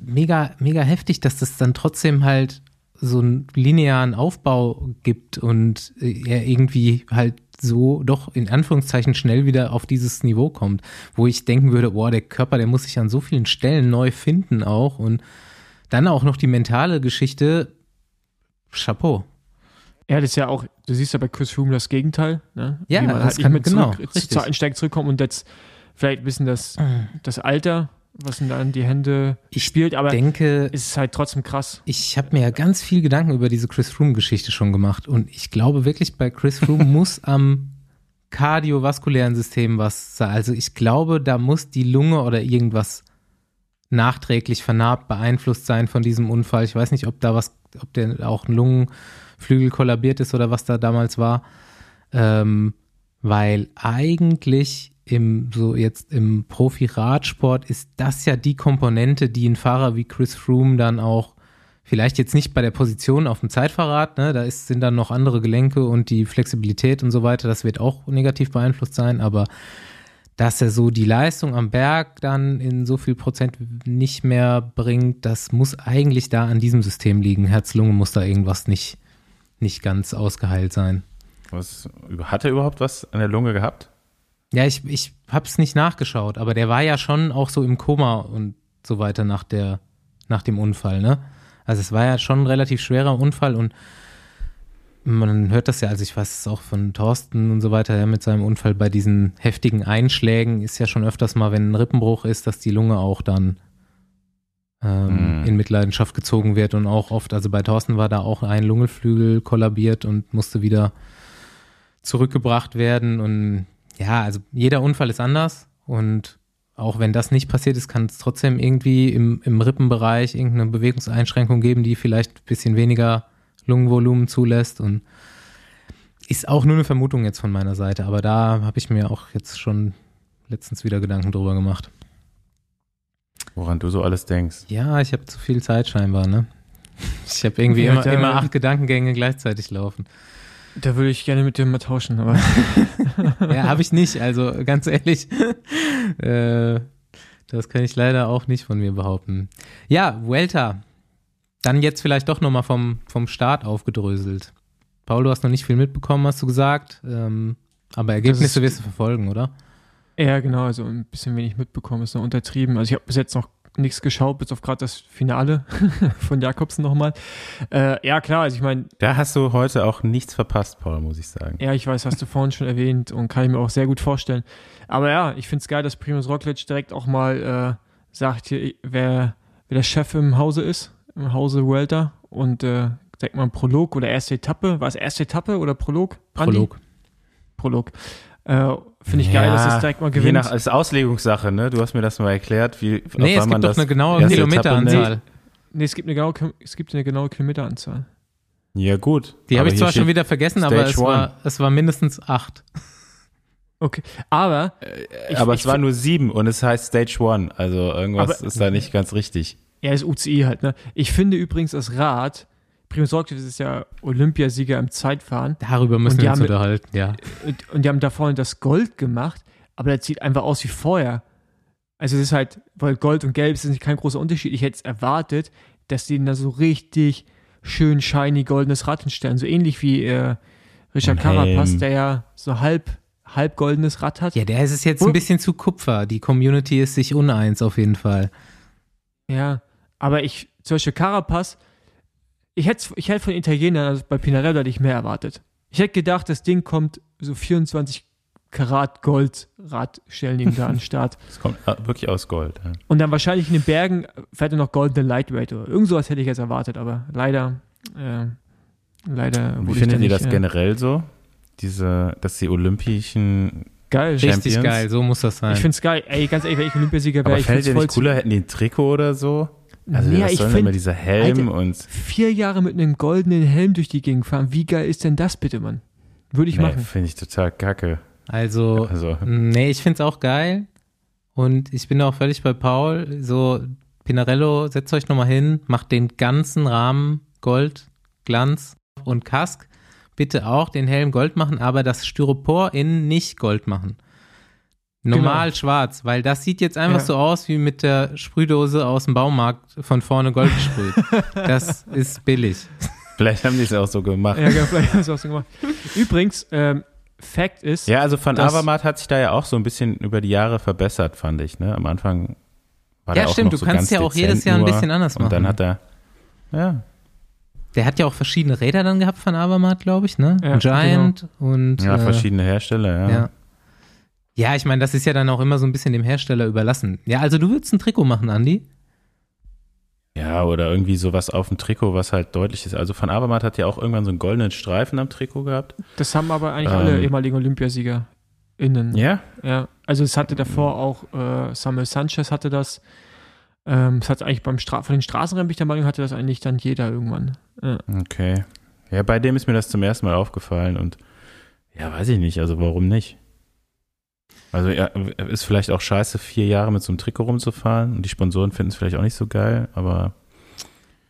mega, mega heftig, dass das dann trotzdem halt so einen linearen Aufbau gibt und äh, er irgendwie halt so doch in Anführungszeichen schnell wieder auf dieses Niveau kommt, wo ich denken würde, boah, der Körper, der muss sich an so vielen Stellen neu finden auch und dann auch noch die mentale Geschichte, Chapeau. ja, das ist ja auch, du siehst ja bei Chris Froome das Gegenteil. Ne? Ja, Wie man das halt kann- mit genau, zurück, richtig. zur Einsteig zurückkommt und jetzt vielleicht ein bisschen das, das Alter, was ihm da in die Hände Ich spielt, aber denke, ist halt trotzdem krass. Ich habe mir ja ganz viel Gedanken über diese Chris Froome-Geschichte schon gemacht und ich glaube wirklich, bei Chris Froome muss am kardiovaskulären System was sein. Also ich glaube, da muss die Lunge oder irgendwas nachträglich vernarbt, beeinflusst sein von diesem Unfall. Ich weiß nicht, ob da was, ob der auch ein Lungenflügel kollabiert ist oder was da damals war. Ähm, weil eigentlich im, so jetzt im Profi-Radsport ist das ja die Komponente, die ein Fahrer wie Chris Froome dann auch vielleicht jetzt nicht bei der Position auf dem Zeitfahrrad, ne, da ist, sind dann noch andere Gelenke und die Flexibilität und so weiter, das wird auch negativ beeinflusst sein, aber dass er so die Leistung am Berg dann in so viel Prozent nicht mehr bringt, das muss eigentlich da an diesem System liegen. Herz-Lunge muss da irgendwas nicht, nicht ganz ausgeheilt sein. Was, hat er überhaupt was an der Lunge gehabt? Ja, ich, ich hab's nicht nachgeschaut, aber der war ja schon auch so im Koma und so weiter nach der, nach dem Unfall, ne? Also es war ja schon ein relativ schwerer Unfall und man hört das ja, also ich weiß es auch von Thorsten und so weiter, ja, mit seinem Unfall bei diesen heftigen Einschlägen ist ja schon öfters mal, wenn ein Rippenbruch ist, dass die Lunge auch dann ähm, Mm. in Mitleidenschaft gezogen wird und auch oft, also bei Thorsten war da auch ein Lungenflügel kollabiert und musste wieder zurückgebracht werden und ja, also jeder Unfall ist anders und auch wenn das nicht passiert ist, kann es trotzdem irgendwie im, im Rippenbereich irgendeine Bewegungseinschränkung geben, die vielleicht ein bisschen weniger Lungenvolumen zulässt und ist auch nur eine Vermutung jetzt von meiner Seite, aber da habe ich mir auch jetzt schon letztens wieder Gedanken drüber gemacht. Woran du so alles denkst. Ja, ich habe zu viel Zeit scheinbar, ne? Ich habe irgendwie immer, immer acht Gedankengänge gleichzeitig laufen. Da würde ich gerne mit dir mal tauschen, aber Ja, habe ich nicht. Also ganz ehrlich, äh, das kann ich leider auch nicht von mir behaupten. Ja, Welter. Dann jetzt vielleicht doch nochmal vom, vom Start aufgedröselt. Paul, du hast noch nicht viel mitbekommen, hast du gesagt. Ähm, aber Ergebnisse wirst du verfolgen, oder? Ja, genau, also ein bisschen wenig mitbekommen, ist noch untertrieben. Also ich habe bis jetzt noch nichts geschaut, bis auf gerade das Finale von Jakobsen nochmal. Äh, ja, klar, also ich meine. Da hast du heute auch nichts verpasst, Paul, muss ich sagen. Ja, ich weiß, hast du vorhin schon erwähnt und kann ich mir auch sehr gut vorstellen. Aber ja, ich finde es geil, dass Primus Roglic direkt auch mal äh, sagt, hier, wer, wer der Chef im Hause ist, im Hause Welter und äh, direkt mal Prolog oder erste Etappe. War es erste Etappe oder Prolog? Andi? Prolog. Äh, Finde ich geil, dass es direkt mal gewinnt. Je nach als Auslegungssache, ne? Du hast mir das mal erklärt, wie Nee, es gibt doch eine genaue Kilometeranzahl. Nee, es gibt eine genaue, es gibt eine genaue Kilometeranzahl. Ja, gut. Die habe ich zwar schon wieder vergessen, Stage aber es one. war, es war mindestens acht. Okay, aber ich- aber ich es war nur sieben und es heißt Stage One. Also irgendwas Aber- ist da nicht ganz richtig. Ja, ist UCI halt, ne? Ich finde übrigens das Rad, Primus Roglic ist ja Olympiasieger im Zeitfahren Darüber müssen wir uns unterhalten, ja. und, und die haben da vorne das Gold gemacht, aber das sieht einfach aus wie vorher. Also es ist halt, weil Gold und Gelb ist kein großer Unterschied. Ich hätte es erwartet, dass die da so richtig schön shiny goldenes Rad hinstellen. So ähnlich wie äh, Richard. Carapaz, der ja so halb, halb goldenes Rad hat. Ja, der ist es jetzt Wo- ein bisschen zu Kupfer. Die Community ist sich uneins auf jeden Fall. Ja, aber ich, zum Beispiel Carapaz, ich hätte, ich hätte von Italienern, also bei Pinarello hätte ich mehr erwartet. Ich hätte gedacht, das Ding kommt so 24 Karat Gold Rad stellen ihm da an den Start. Es kommt äh, wirklich aus Gold. Ja. Und dann wahrscheinlich in den Bergen fährt er noch goldene Lightweight oder irgend sowas hätte ich jetzt erwartet, aber leider, äh, leider Wie findet ihr nicht, das äh, generell so? Diese, dass die olympischen. Geil. Richtig Champions? geil, so muss das sein. Ich find's geil. Ey, ganz ehrlich, wenn ich Olympiasieger wäre, Aber ich fällt find's dir voll nicht cooler, hätten die ein Trikot oder so? Also ja, was ich soll denn immer finde, dieser Helm Alter, und vier Jahre mit einem goldenen Helm durch die Gegend fahren, wie geil ist denn das bitte, Mann? Würde ich nee, machen. finde ich total kacke. Also, Also nee, ich find's auch geil. Und ich bin auch völlig bei Paul. So, Pinarello, setzt euch nochmal hin, macht den ganzen Rahmen Gold, Glanz und Kask. Bitte auch den Helm Gold machen, aber das Styropor innen nicht Gold machen. Normal schwarz, weil das sieht jetzt einfach Ja. so aus wie mit der Sprühdose aus dem Baumarkt von vorne Gold gesprüht. das ist billig. vielleicht haben die es auch so gemacht. Ja, genau, vielleicht hast du auch so gemacht. Übrigens, ähm, Fact ist, Ja, also Das- Avermaet hat sich da ja auch so ein bisschen über die Jahre verbessert, fand ich. Ne? Am Anfang war Ja, der auch stimmt, noch du so kannst ja auch jedes Jahr ein bisschen anders Und dann machen. hat er, ja, Der hat ja auch verschiedene Räder dann gehabt von Avermaet, glaube ich, ne? Ja, Giant und ja äh, verschiedene Hersteller, ja. Ja. Ja, ich meine, das ist ja dann auch immer so ein bisschen dem Hersteller überlassen. Ja, also du würdest ein Trikot machen, Andi? Ja, oder irgendwie sowas auf dem Trikot, was halt deutlich ist. Also Van Avermaet hat ja auch irgendwann so einen goldenen Streifen am Trikot gehabt. das haben aber eigentlich Ähm. alle ehemaligen Olympiasieger innen. Ja? Ja, also es hatte davor auch äh, Samuel Sanchez hatte das. Ähm, es hat eigentlich beim Stra von den Straßenrennen bin ich der Meinung, hatte das eigentlich dann jeder irgendwann. Ja. Okay. Ja, bei dem ist mir das zum ersten Mal aufgefallen und ja, weiß ich nicht, also warum nicht? Also ja, ist vielleicht auch scheiße, vier Jahre mit so einem Trikot rumzufahren und die Sponsoren finden es vielleicht auch nicht so geil, aber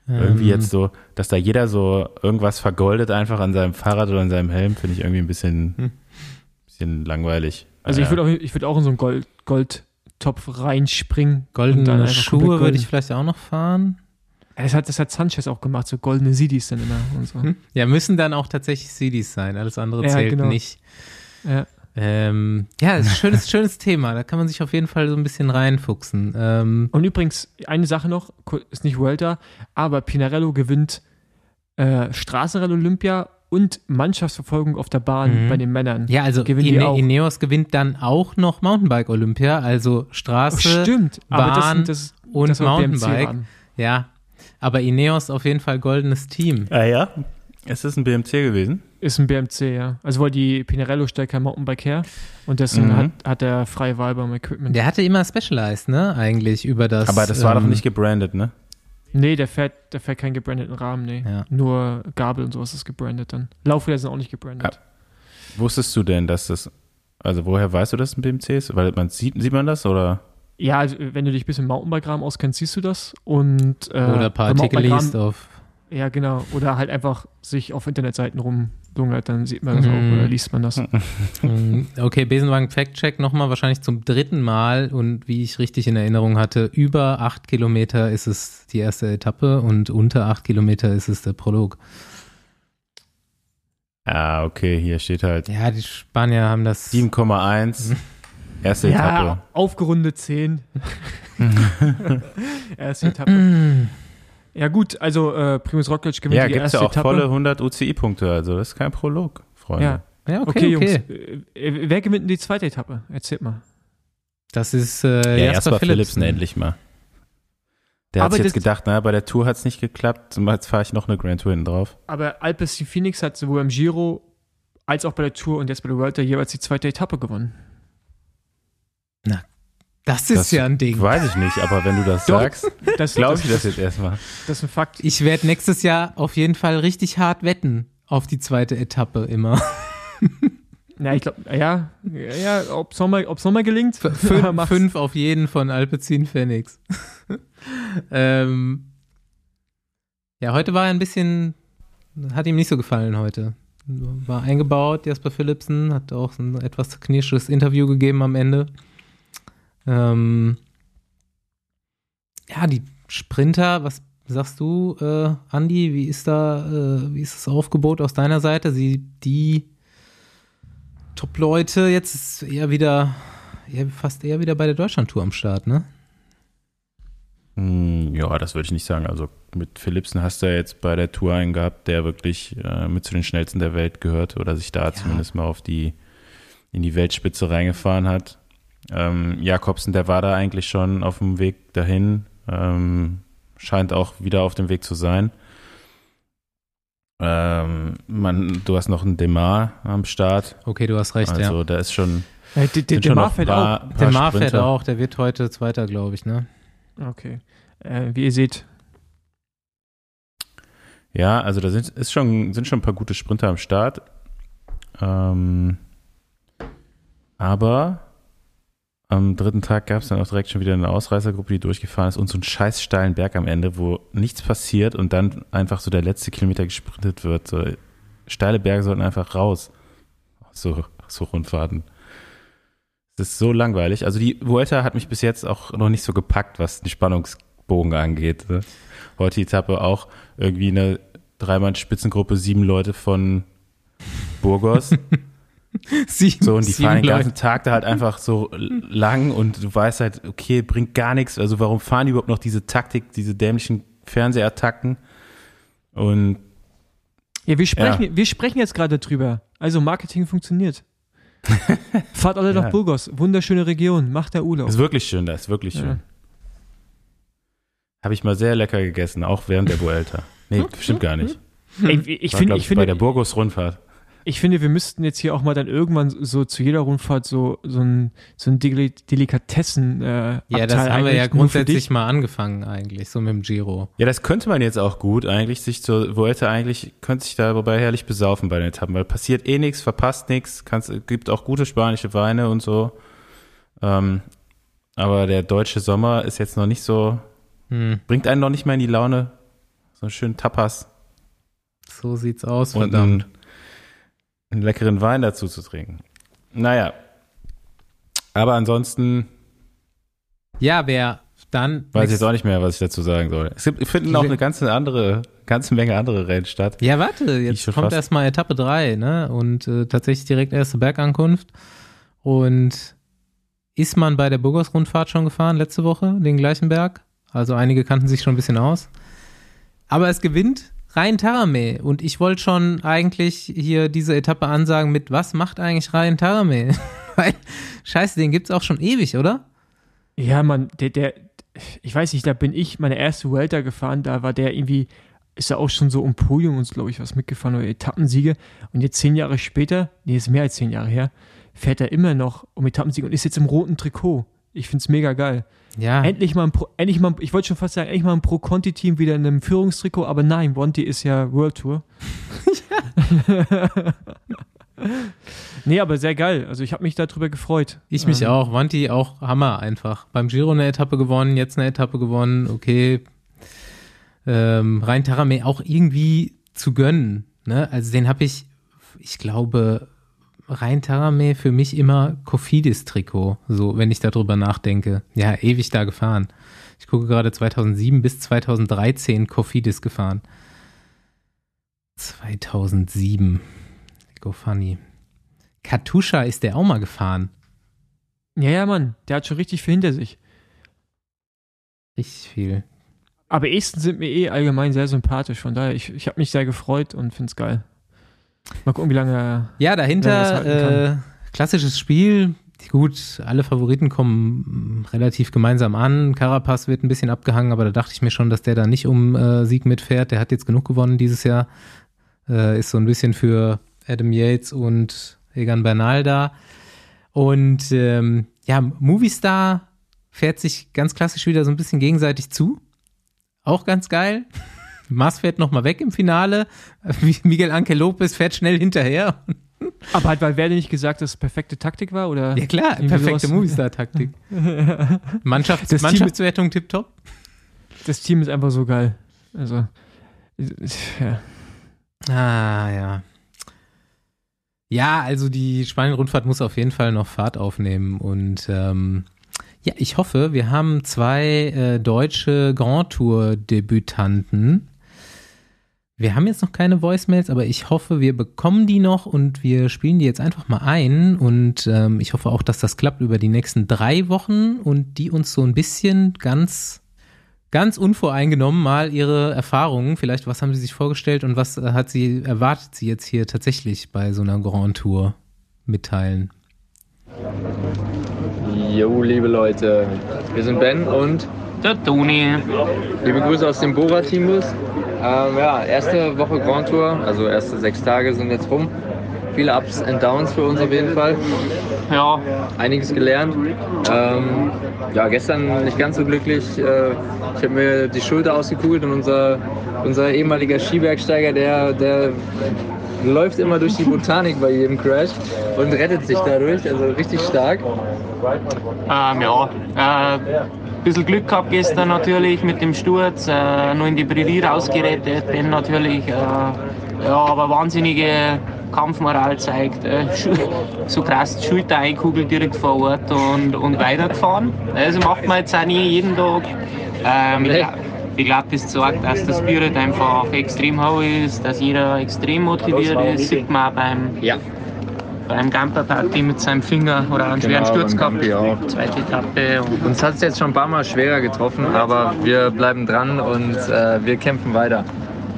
irgendwie Ähm, jetzt so, dass da jeder so irgendwas vergoldet einfach an seinem Fahrrad oder an seinem Helm, finde ich irgendwie ein bisschen, Hm. bisschen langweilig. Also ich Naja. würde auch, ich würd auch in so einen Gold, Goldtopf reinspringen. Goldene Schuhe würde ich vielleicht auch noch fahren. Das hat, das hat Sanchez auch gemacht, so goldene Sidis dann immer und so. Hm? Ja, müssen dann auch tatsächlich CDs sein. Alles andere Ja, zählt genau. nicht. Ja. Ähm, ja, ist ein schönes, schönes Thema. Da kann man sich auf jeden Fall so ein bisschen reinfuchsen. Ähm, Und übrigens, eine Sache noch, ist nicht Vuelta, aber Pinarello gewinnt äh, Straßenrennen Olympia und Mannschaftsverfolgung auf der Bahn Mhm. bei den Männern. ja, also Gewinnen die Ine auch. Ineos gewinnt dann auch noch Mountainbike Olympia, also Oh, Straße stimmt, aber das, Bahn sind- das, und das Mountainbike. Ja, aber Ineos auf jeden Fall goldenes Team. Ah ja? Ist das ein BMC gewesen? Ist ein BMC, ja. Also weil die Pinarello stellt kein Mountainbike her und deswegen Mhm. hat, hat er freie Wahl beim Equipment. Der hatte immer Specialized, ne, eigentlich über das. Aber das war doch ähm, nicht gebrandet, ne? Nee, der fährt, der fährt keinen gebrandeten Rahmen, nee. Ja. Nur Gabel und sowas ist gebrandet dann. Laufräder sind auch nicht gebrandet. Wusstest du denn, dass das, also woher weißt du, dass es ein BMC ist? Weil man sieht, sieht man das oder? Ja, also wenn du dich ein bisschen im Mountainbike-Rahmen auskennst, siehst du das. Und, äh, Oder ein paar Artikel liest auf Ja, genau. Oder halt einfach sich auf Internetseiten rumlungert, dann sieht man das Mhm. auch oder liest man das. Mm, Okay, Besenwagen Fact-Check nochmal, wahrscheinlich zum dritten Mal und wie ich richtig in Erinnerung hatte, über acht Kilometer ist es die erste Etappe und unter acht Kilometer ist es der Prolog. Ah, okay, hier steht halt Ja, die Spanier haben das. 7,1. Erste Ja, Etappe. aufgerundet 10. Erste Etappe. Ja gut, also äh, Primus Roglic gewinnt Ja, die gibt es erste ja auch Etappe. volle 100 UCI-Punkte, also das ist kein Prolog, Freunde. Ja, Ja, okay, okay, okay. Jungs. Äh, wer gewinnt denn die zweite Etappe? Erzählt mal. Das ist äh, Ja, Jasper, Jasper Philipsen. Philipsen endlich mal. Der hat Aber sich jetzt gedacht, na, bei der Tour hat es nicht geklappt, jetzt fahre ich noch eine Grand Tour hinten drauf. Aber Alpecin Phoenix hat sowohl im Giro als auch bei der Tour und jetzt bei der World Tour jeweils die zweite Etappe gewonnen. Das ist Das ja ein Ding. Weiß ich nicht, aber wenn du das Doch. sagst, Das, glaube das, ich das jetzt erstmal. das ist ein Fakt. Ich werde nächstes Jahr auf jeden Fall richtig hart wetten auf die zweite Etappe immer. Ja, ich glaube, ja, ja, ja ob es nochmal ob's noch mal gelingt. Fünf, fünf auf jeden von Alpecin Phoenix. ähm, ja, heute war er ein bisschen, hat ihm nicht so gefallen heute. War eingebaut, Jasper Philipsen, hat auch ein etwas zerknirschtes Interview gegeben am Ende. Ähm, ja, die Sprinter, was sagst du, äh, Andi, wie ist da, äh, wie ist das Aufgebot aus deiner Seite? Sie, die Top-Leute, jetzt ist eher wieder, eher, fast eher wieder bei der Deutschlandtour am Start, ne? Hm, Ja, das würde ich nicht sagen. Also mit Philipsen hast du ja jetzt bei der Tour einen gehabt, der wirklich äh, mit zu den schnellsten der Welt gehört oder sich da zumindest mal auf die in die Weltspitze reingefahren hat. Ähm, Jakobsen, der war da eigentlich schon auf dem Weg dahin, ähm, scheint auch wieder auf dem Weg zu sein. Ähm, man, du hast noch einen Demar am Start, Okay, du hast recht, also ja. da ist schon, Ja, der der, sind der schon noch Mar ein fällt paar, auch. paar Der Mar fährt auch, der wird heute Zweiter, glaube ich, ne? Okay. Äh, wie ihr seht, Ja, also da sind, ist schon, sind schon ein paar gute Sprinter am Start. Ähm, aber am dritten Tag gab es dann auch direkt schon wieder eine Ausreißergruppe, die durchgefahren ist und so einen scheiß steilen Berg am Ende, wo nichts passiert und dann einfach so der letzte Kilometer gesprintet wird. So, steile Berge sollten einfach raus. So, so Rundfahrten. Das ist so langweilig. Also die Vuelta hat mich bis jetzt auch noch nicht so gepackt, was den Spannungsbogen angeht. Ne? Heute die Etappe auch irgendwie eine Dreimann-Spitzengruppe, sieben Leute von Burgos. Sieben, So, und die fahren den Leute. ganzen Tag da halt einfach so lang und du weißt halt, okay, bringt gar nichts. Also warum fahren die überhaupt noch diese Taktik, diese dämlichen Fernsehattacken? Und ja, wir sprechen, wir sprechen jetzt gerade drüber. Also Marketing funktioniert. Fahrt alle Ja. nach Burgos. Wunderschöne Region. Macht der Urlaub. ist wirklich schön, das ist wirklich Ja. schön. Habe ich mal sehr lecker gegessen, auch während der Vuelta. Nee, stimmt gar nicht. Ey, ich, finde, ich, bei finde, der Burgos-Rundfahrt. Ich finde, wir müssten jetzt hier auch mal dann irgendwann so zu jeder Rundfahrt so, so ein, so ein Deli Delikatessen äh, Ja, das haben wir ja grundsätzlich mal angefangen eigentlich, so mit dem Giro. Ja, das könnte man jetzt auch gut eigentlich, sich zur Vuelta eigentlich, könnte sich dabei herrlich besaufen bei den Etappen, weil passiert eh nichts, verpasst nichts, gibt auch gute spanische Weine und so. Ähm, aber der deutsche Sommer ist jetzt noch nicht so, Hm, bringt einen noch nicht mal in die Laune. So einen schönen Tapas so sieht's aus, und verdammt. einen, einen leckeren Wein dazu zu trinken. Naja. Aber ansonsten Ja, wer dann. weiß ich jetzt auch nicht mehr, was ich dazu sagen soll. Es gibt, finden auch eine ganze andere, ganze Menge andere Rennen statt. Ja, warte, ich jetzt kommt erstmal Etappe 3, ne? Und äh, tatsächlich direkt erste Bergankunft. Und ist man bei der Burgos-Rundfahrt schon gefahren letzte Woche, den gleichen Berg? Also einige kannten sich schon ein bisschen aus. Aber es gewinnt Ryan Tarame. Und ich wollte schon eigentlich hier diese Etappe ansagen mit, was macht eigentlich Ryan Tarame? Weil, scheiße, den gibt's auch schon ewig, oder? Ja, Mann, der, der, ich weiß nicht, da bin ich meine erste Welter gefahren, da war der irgendwie, ist er auch schon so um Podium und glaube ich was mitgefahren oder Etappensiege. Und jetzt zehn Jahre später, nee, ist mehr als zehn Jahre her, fährt er immer noch um Etappensiege und ist jetzt im roten Trikot. Ich find's mega geil. Ja. Endlich mal ein Pro, endlich mal, ich wollte schon fast sagen, endlich mal ein Pro-Conti-Team wieder in einem Führungstrikot, aber nein, Wanty ist ja World Tour. nee, aber sehr geil. Also ich habe mich darüber gefreut. Ich mich Ähm, auch. Wanti auch Hammer einfach. Beim Giro eine Etappe gewonnen, jetzt eine Etappe gewonnen. Okay. ähm, Rein Taramay auch irgendwie zu gönnen. Ne? Also den habe ich, ich glaube, Rein Taramay für mich immer Kofidis-Trikot, so wenn ich darüber nachdenke. Ja, ewig da gefahren. Ich gucke gerade 2007 bis 2013 Kofidis gefahren. 2007. Go funny. Katusha ist der auch mal gefahren. Ja, ja, Mann, der hat schon richtig viel hinter sich. Richtig viel. Aber Esten sind mir eh allgemein sehr sympathisch, von daher, ich, ich habe mich sehr gefreut und finde es geil. Mal gucken, wie lange er. Ja, dahinter äh, klassisches Spiel. Gut, alle Favoriten kommen relativ gemeinsam an. Carapaz wird ein bisschen abgehangen, aber da dachte ich mir schon, dass der da nicht um äh, Sieg mitfährt. Der hat jetzt genug gewonnen dieses Jahr. Äh, ist so ein bisschen für Adam Yates und Egan Bernal da. Und ähm, ja, Movistar fährt sich ganz klassisch wieder so ein bisschen gegenseitig zu. Auch ganz geil. Mars fährt nochmal weg im Finale. Miguel Anke Lopez fährt schnell hinterher. Aber hat Valverde nicht gesagt, dass es perfekte Taktik war? Oder ja klar, perfekte Movistar-Taktik. Mannschafts das Mannschaftswertung tipptopp. Das Team ist einfach so geil. Also, ja. Ah, ja. Ja, also die Spanien-Rundfahrt muss auf jeden Fall noch Fahrt aufnehmen und ähm, ja, ich hoffe, wir haben zwei äh, deutsche Grand Tour-Debütanten wir haben jetzt noch keine Voicemails, aber ich hoffe, wir bekommen die noch und wir spielen die jetzt einfach mal ein. Und ähm, ich hoffe auch, dass das klappt über die nächsten drei Wochen und die uns so ein bisschen ganz, ganz unvoreingenommen mal ihre Erfahrungen, vielleicht was haben sie sich vorgestellt und was äh, hat sie, erwartet sie jetzt hier tatsächlich bei so einer Grand Tour mitteilen. Jo, liebe Leute, wir sind Ben und der Toni. Liebe Grüße aus dem Bora-Teambus. Ähm, ja, erste Woche Grand Tour, also erste sechs Tage sind jetzt rum. Viele Ups und Downs für uns auf jeden Fall. Ja. Einiges gelernt. Ähm, ja, gestern nicht ganz so glücklich. Äh, ich habe mir die Schulter ausgekugelt und unser, unser ehemaliger Skibergsteiger, der, der läuft immer durch die Botanik bei jedem Crash und rettet sich dadurch, also richtig stark. Ähm, ja, äh, bisschen Glück gehabt gestern natürlich mit dem Sturz, äh, nur in die Prärie rausgerettet, Ben natürlich, äh, ja, aber wahnsinnige Kampfmoral zeigt. Äh, so krass die Schulter einkugelt direkt vor Ort und, und weitergefahren. Also macht man jetzt auch nie jeden Tag. Ähm, ich glaube, glaub, das zeigt, dass der Spirit einfach extrem hoch ist, dass jeder extrem motiviert ist. Sieht man auch beim, ja beim Gamper-Party mit seinem Finger oder einen schweren genau, Sturz gehabt. Auch. Zweite Etappe. Uns hat es jetzt schon ein paar Mal schwerer getroffen, aber wir bleiben dran und äh, wir kämpfen weiter.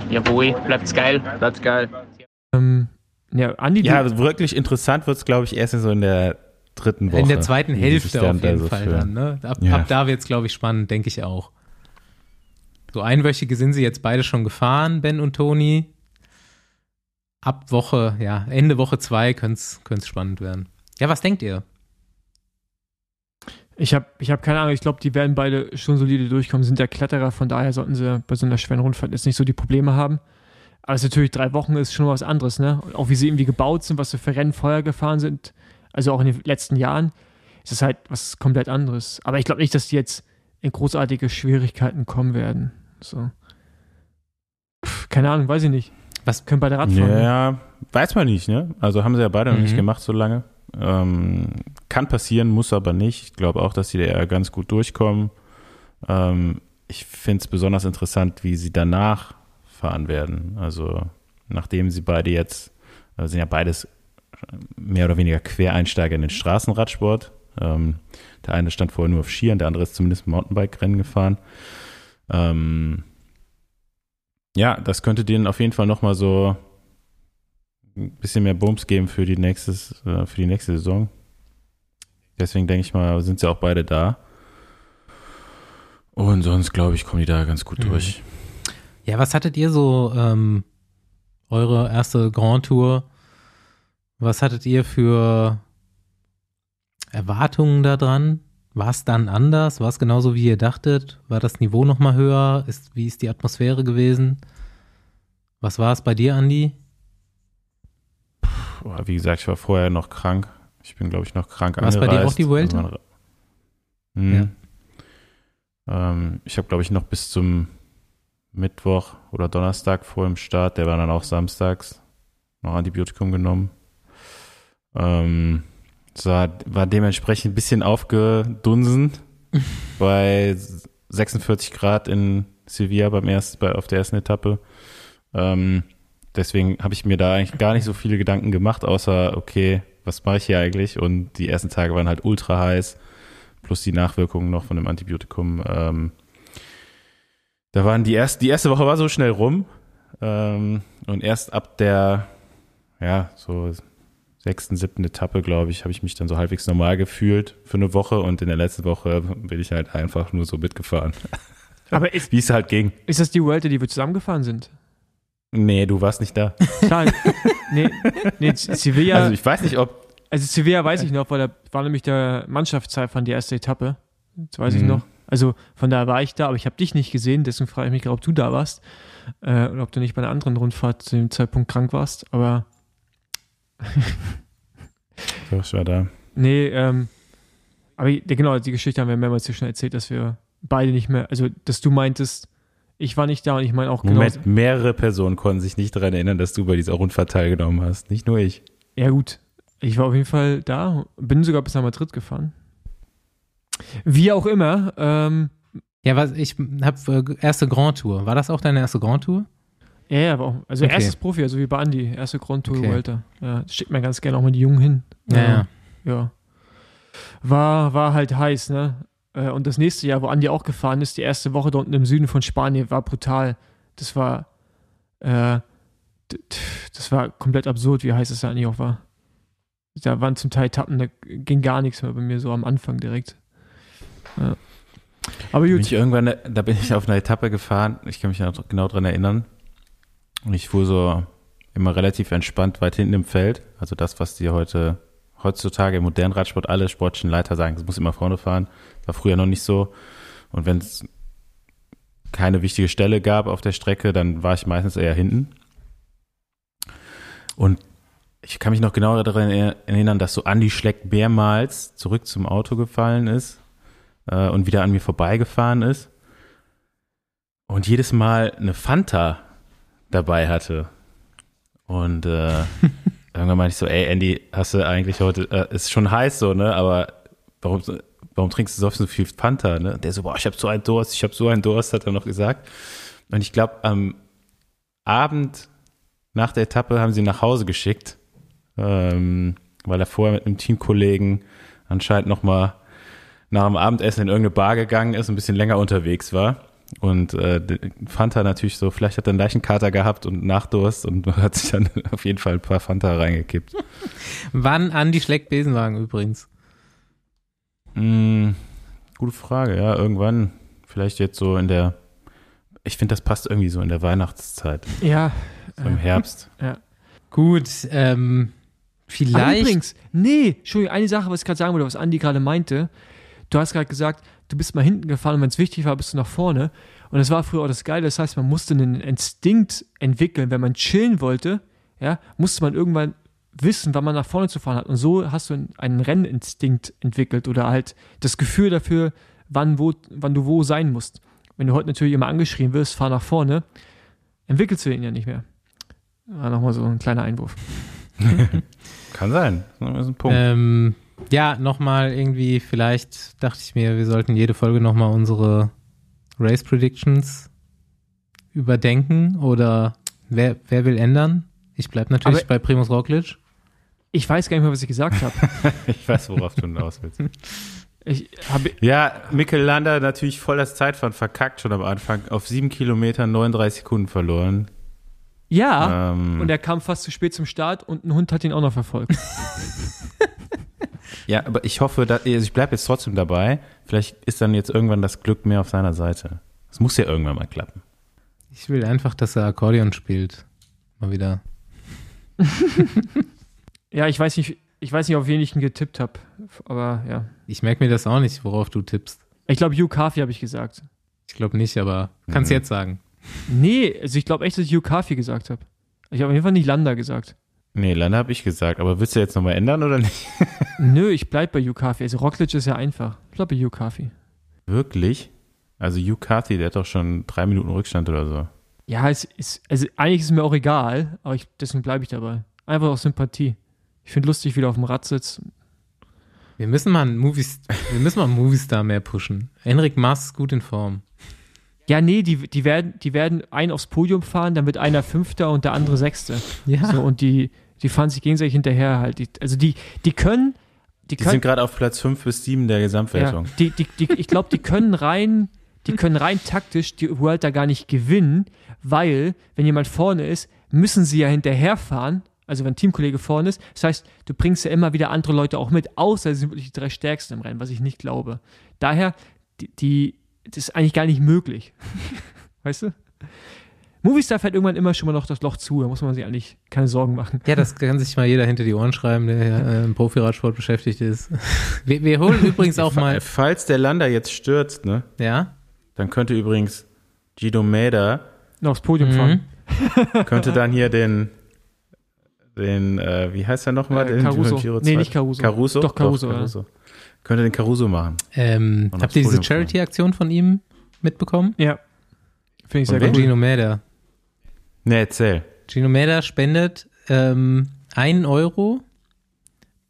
Jawohl, bleibt's geil. Bleibt's geil. Ähm, ja, Andi, ja, wirklich interessant wird es, glaube ich, erst so in der dritten Woche. In der zweiten Hälfte auf jeden Fall dann. Ne? Ab, ja. ab da wird es, glaube ich, spannend, denke ich auch. So einwöchige sind sie jetzt beide schon gefahren, Ben und Toni ab Woche, ja, Ende Woche zwei könnte es spannend werden. Ja, was denkt ihr? Ich habe ich hab keine Ahnung, ich glaube, die werden beide schon solide durchkommen, sind ja Kletterer, von daher sollten sie bei so einer schweren Rundfahrt jetzt nicht so die Probleme haben. Aber es ist natürlich drei Wochen ist schon was anderes, ne? Auch wie sie irgendwie gebaut sind, was sie für Rennen vorher gefahren sind, also auch in den letzten Jahren, ist es halt was komplett anderes. Aber ich glaube nicht, dass die jetzt in großartige Schwierigkeiten kommen werden. So. Pff, keine Ahnung, weiß ich nicht. Was können beide Radfahren? Ja, weiß man nicht, ne? Also haben sie ja beide mhm. noch nicht mhm. gemacht so lange. Ähm, kann passieren, muss aber nicht. Ich glaube auch, dass sie da ganz gut durchkommen. Ähm, ich finde es besonders interessant, wie sie danach fahren werden. Also nachdem sie beide jetzt, also sind ja beides mehr oder weniger Quereinsteiger in den Straßenradsport. Ähm, der eine stand vorher nur auf Skiern, der andere ist zumindest Mountainbike-Rennen gefahren. Ähm, ja, das könnte denen auf jeden Fall nochmal so ein bisschen mehr Bums geben für die, nächstes, äh, für die nächste Saison. Deswegen denke ich mal, sind sie auch beide da. Und sonst, glaube ich, kommen die da ganz gut mhm. durch. Ja, was hattet ihr so, ähm, eure erste Grand Tour? Was hattet ihr für Erwartungen da dran? War es dann anders? War es genauso, wie ihr dachtet? War das Niveau nochmal höher? Ist, wie ist die Atmosphäre gewesen? Was war es bei dir, Andi? Puh, wie gesagt, ich war vorher noch krank. Ich bin, glaube ich, noch krank War es bei dir auch die Vuelta? Hm. Ja. Ähm, ich habe, glaube ich, noch bis zum Mittwoch oder Donnerstag vor dem Start. Der war dann auch samstags noch Antibiotikum genommen. Ähm, war, war dementsprechend ein bisschen aufgedunsen bei 46 Grad in Sevilla beim ersten, bei, auf der ersten Etappe. Ähm, deswegen habe ich mir da eigentlich gar nicht so viele Gedanken gemacht, außer, okay, was mache ich hier eigentlich? Und die ersten Tage waren halt ultra heiß, plus die Nachwirkungen noch von dem Antibiotikum. Ähm, da waren die erste, die erste Woche war so schnell rum. Ähm, und erst ab der, ja, so sechsten, siebten Etappe, glaube ich, habe ich mich dann so halbwegs normal gefühlt für eine Woche und in der letzten Woche bin ich halt einfach nur so mitgefahren. Aber ist, Wie es halt ging. ist das die Vuelta, die wir zusammengefahren sind? Nee, du warst nicht da. Klar, nee, nee, Sevilla, Also also, ich weiß nicht, ob. Sevilla weiß ich noch, weil da war nämlich der Mannschaftszeitfahren die erste Etappe. Das weiß ich Mhm. noch. Also von daher war ich da, aber ich habe dich nicht gesehen, deswegen frage ich mich gerade, ob du da warst. Äh, oder ob du nicht bei einer anderen Rundfahrt zu dem Zeitpunkt krank warst. Aber Doch, ich war da. Nee, ähm, aber genau, die Geschichte haben wir mehrmals hier schon erzählt, dass wir beide nicht mehr, also dass du meintest, ich war nicht da und ich meine auch genau. Moment, mehrere Personen konnten sich nicht daran erinnern, dass du bei dieser Rundfahrt teilgenommen hast. Nicht nur ich. Ja, gut. Ich war auf jeden Fall da, bin sogar bis nach Madrid gefahren. Wie auch immer, ähm, Ja, was ich habe erste Grand Tour. War das auch deine erste Grand Tour? Ja, ja, aber auch, also Okay. erstes Profi, also wie bei Andi, erste Grand Tour Okay. Vuelta. Ja, schickt mir ganz gerne auch mal die Jungen hin. Ja, ja. ja. War, war halt heiß, ne? Äh, Und das nächste Jahr, wo Andi auch gefahren ist, die erste Woche da unten im Süden von Spanien, war brutal. Das war, äh, das war komplett absurd, wie heiß es da eigentlich auch war. Da waren zum Teil Etappen, da ging gar nichts mehr bei mir so am Anfang direkt. Ja. Aber Bin gut, ich irgendwann, da bin ich auf einer Etappe gefahren. Ich kann mich noch genau dran erinnern. Und ich fuhr so immer relativ entspannt weit hinten im Feld. Also das, was die heute, heutzutage im modernen Radsport alle sportlichen Leiter sagen, es muss immer vorne fahren. War früher noch nicht so. Und wenn es keine wichtige Stelle gab auf der Strecke, dann war ich meistens eher hinten. Und ich kann mich noch genau daran erinnern, dass so Andi Schleck mehrmals zurück zum Auto gefallen ist äh, und wieder an mir vorbeigefahren ist und jedes Mal eine Fanta dabei hatte. Und äh, irgendwann meinte ich so, ey Andy, hast du eigentlich heute, äh, ist schon heiß so, ne? Aber warum, warum trinkst du so oft so viel Fanta, ne? Und der so, boah, ich habe so einen Durst, ich habe so einen Durst, hat er noch gesagt. Und ich glaube, am Abend nach der Etappe haben sie ihn nach Hause geschickt, ähm, weil er vorher mit einem Teamkollegen anscheinend noch mal nach dem Abendessen in irgendeine Bar gegangen ist, ein bisschen länger unterwegs war. Und äh, Fanta natürlich so, vielleicht hat er einen Leichenkater gehabt und Nachdurst und hat sich dann auf jeden Fall ein paar Fanta reingekippt. Wann Andi schlägt Besenwagen übrigens? Mm, gute Frage, ja, irgendwann, vielleicht jetzt so in der, ich finde, das passt irgendwie so in der Weihnachtszeit, ja. so im Herbst. Gut, ähm, Aber vielleicht. übrigens, nee, Entschuldigung, eine Sache, was ich gerade sagen wollte, was Andi gerade meinte. Du hast gerade gesagt, du bist mal hinten gefahren und wenn es wichtig war, bist du nach vorne. Und das war früher auch das Geile. Das heißt, man musste einen Instinkt entwickeln. Wenn man chillen wollte, ja, musste man irgendwann wissen, wann man nach vorne zu fahren hat. Und so hast du einen Renninstinkt entwickelt oder halt das Gefühl dafür, wann, wo, wann du wo sein musst. Wenn du heute natürlich immer angeschrien wirst, fahr nach vorne, entwickelst du den ja nicht mehr. War nochmal so ein kleiner Einwurf. Kann sein, das ist ein Punkt. Ähm, ja, nochmal irgendwie, vielleicht dachte ich mir, wir sollten jede Folge nochmal unsere Race Predictions überdenken oder wer, wer will ändern? Ich bleibe natürlich Aber- bei Primus Roglic. Ich weiß gar nicht mehr, was ich gesagt habe. Ich weiß, worauf du hinaus willst. Ich habe Ja, Mikkel Lander natürlich voll das Zeitfahren verkackt schon am Anfang. Auf sieben Kilometer 39 Sekunden verloren. ja Ähm, und er kam fast zu spät zum Start und ein Hund hat ihn auch noch verfolgt. ja, aber ich hoffe, dass, also ich bleibe jetzt trotzdem dabei. Vielleicht ist dann jetzt irgendwann das Glück mehr auf seiner Seite. Es muss ja irgendwann mal klappen. Ich will einfach, dass er Akkordeon spielt. Mal wieder. ja, ich weiß nicht, ich weiß nicht, auf wen ich ihn getippt habe, aber ja. Ich merke mir das auch nicht, worauf du tippst. Ich glaube, Hugh Carthy habe ich gesagt. Ich glaube nicht, aber kannst Mhm. jetzt sagen. Nee, also ich glaube echt, dass ich Hugh Carthy gesagt habe. Ich habe auf jeden Fall nicht Landa gesagt. Nee, Lander habe ich gesagt. Aber willst du jetzt nochmal ändern oder nicht? Nö, ich bleib bei Carthy. Also Roglic ist ja einfach. Ich bleib bei Carthy. Wirklich? Also Carthy, der hat doch schon drei Minuten Rückstand oder so. Ja, es ist, also eigentlich ist es mir auch egal, aber ich, deswegen bleibe ich dabei. Einfach aus Sympathie. Ich finde lustig, wie der auf dem Rad sitzt. Wir müssen mal einen Movies, wir müssen mal einen Moviestar mehr pushen. Henrik Maas ist gut in Form. Ja, nee, die, die, werden, die werden einen aufs Podium fahren, dann wird einer Fünfter und der andere Sechste. Ja. So, und die, die fahren sich gegenseitig hinterher halt. Die, also die, die können, die, Die können, sind gerade auf Platz 5 bis 7 der ja, Gesamtwertung. die, die, die, ich glaube, die können rein, die können rein taktisch die Vuelta gar nicht gewinnen, weil, wenn jemand vorne ist, müssen sie ja hinterherfahren. Also wenn ein Teamkollege vorne ist. Das heißt, du bringst ja immer wieder andere Leute auch mit, außer sie sind wirklich die drei Stärksten im Rennen, was ich nicht glaube. Daher, die, die das ist eigentlich gar nicht möglich. weißt du? Movistar fährt irgendwann immer schon mal noch das Loch zu, da muss man sich eigentlich keine Sorgen machen. Ja, das kann sich mal jeder hinter die Ohren schreiben, der äh, im Profiradsport beschäftigt ist. Wir, wir holen übrigens auch mal, Falls der Lander jetzt stürzt, ne, ja, dann könnte übrigens Guido Mäder Noch aufs Podium Mhm. fahren. könnte dann hier den, den, äh, wie heißt er nochmal? Äh, Den Caruso. Nee, nicht Caruso. Caruso? Doch, Caruso, ja. Könnte den Caruso machen. ähm, habt ihr diese. Charity-Aktion von ihm mitbekommen? Ja. Finde ich sehr gut. Gino Mäder. Ne, erzähl. Gino Mäder spendet ähm, einen Euro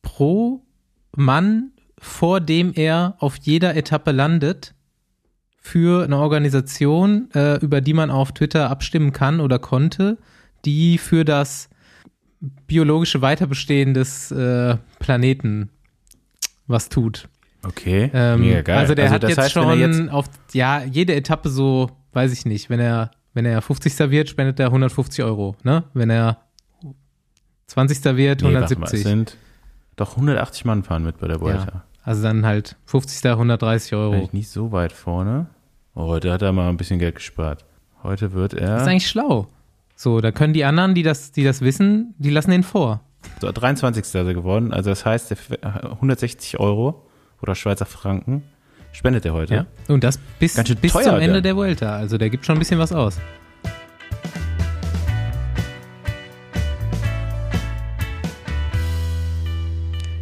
pro Mann, vor dem er auf jeder Etappe landet, für eine Organisation, äh, über die man auf Twitter abstimmen kann oder konnte, die für das biologische Weiterbestehen des äh, Planeten was tut. Okay, Ähm, mega geil. Also der hat das jetzt heißt, schon jetzt, auf ja jede Etappe so, weiß ich nicht, wenn er wenn er 50. wird, spendet er 150 Euro, ne? Wenn er 20. wird, nee, warte mal, es 170. sind doch 180 Mann fahren mit bei der Vuelta. also dann halt 50. 130 Euro. Eigentlich nicht so weit vorne. Oh, heute hat er mal ein bisschen Geld gespart. Heute wird Das er ist eigentlich schlau. So, da können die anderen, die das, die das wissen, die lassen den vor. So, 23. ist er geworden. Also das heißt, der f- 160 Euro oder Schweizer Franken spendet er heute. Ja. Und das bis, Ganz schön bis teuer zum Ende dann. der Vuelta. Also der gibt schon ein bisschen was aus.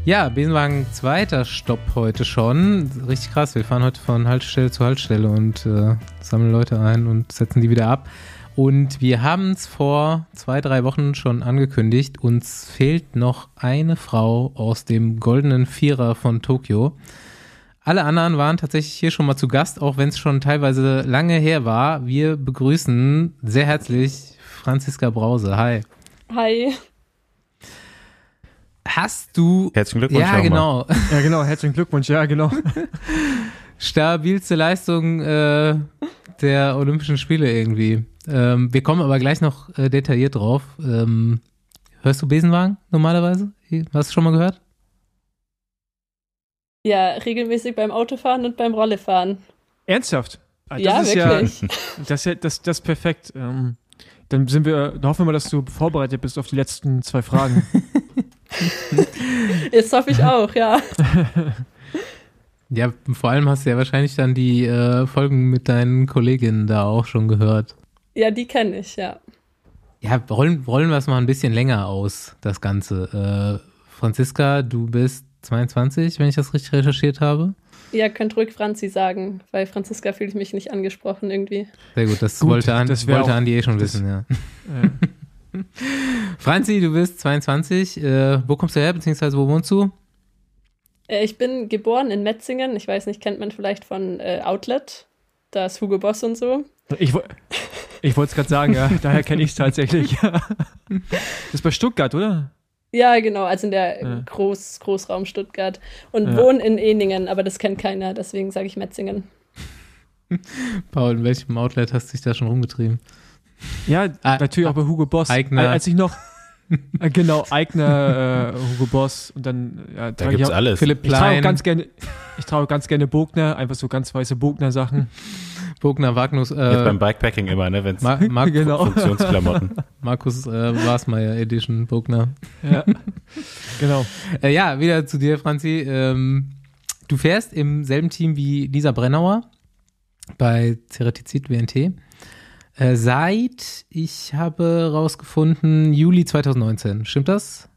Ja, Besenwagen zweiter Stopp heute schon. Richtig krass. Wir fahren heute von Haltestelle zu Haltestelle und äh, sammeln Leute ein und setzen die wieder ab. Und wir haben es vor zwei, drei Wochen schon angekündigt. Uns fehlt noch eine Frau aus dem goldenen Vierer von Tokio. Alle anderen waren tatsächlich hier schon mal zu Gast, auch wenn es schon teilweise lange her war. Wir begrüßen sehr herzlich Franziska Brause. Hi. Hi. Hast du. Herzlichen Glückwunsch Ja, genau. Ja, genau. Herzlichen Glückwunsch. Ja, genau. Stabilste Leistung äh, der Olympischen Spiele irgendwie. Ähm, wir kommen aber gleich noch äh, detailliert drauf. Ähm, hörst du Besenwagen normalerweise? Hast du schon mal gehört? Ja, regelmäßig beim Autofahren und beim Rollefahren. Ernsthaft? Ah, Das ja, ist wirklich. Ja, das, ist ja- das, das ist perfekt. Ähm, dann sind wir, dann hoffen wir mal, dass du vorbereitet bist auf die letzten zwei Fragen. Jetzt hoffe ich auch, ja. Ja, vor allem hast du ja wahrscheinlich dann die äh, Folgen mit deinen Kolleginnen da auch schon gehört. Ja, die kenne ich, ja. Ja, rollen, rollen wir es mal ein bisschen länger aus, das Ganze. Äh, Franziska, du bist 22, wenn ich das richtig recherchiert habe. Ihr könnt ruhig Franzi sagen, weil Franziska fühle ich mich nicht angesprochen irgendwie. Sehr gut, das Gut, wollte, an, das wollte auch- Andi eh schon das- wissen, ja. äh, Franzi, du bist 22. Äh, wo kommst du her, beziehungsweise wo wohnst du? Äh, ich bin geboren in Metzingen. Ich weiß nicht, kennt man vielleicht von äh, Outlet. Da ist Hugo Boss und so. ich wo- ich wollte es gerade sagen, ja. Daher kenne ich es tatsächlich. das ist bei Stuttgart, oder? Ja, genau, also in der Ja. Groß, Großraum Stuttgart. Und Ja. wohne in Eningen, aber das kennt keiner, deswegen sage ich Metzingen. Paul, in welchem Outlet hast du dich da schon rumgetrieben? Ja, Ah, natürlich auch bei Hugo Boss. Eigner. Als ich noch, äh, genau, Eigner, äh, Hugo Boss und dann, ja, Da gibt's auch- alles. Philipp Ich trage auch Plein, ganz gerne, ich trage auch ganz gerne Bogner, einfach so ganz weiße Bogner-Sachen. Bogner, Wagnus, Jetzt äh, beim Bikepacking immer, ne? Wenn's Ma Mar Genau. Funktionsklamotten. Markus äh, Wasmeier Edition Bogner. Ja, genau. Äh, ja, wieder zu dir, Franzi. Ähm, du fährst im selben Team wie Lisa Brennauer bei Ceratizid WNT. Äh, seit, ich habe rausgefunden, Juli 2019. Stimmt das?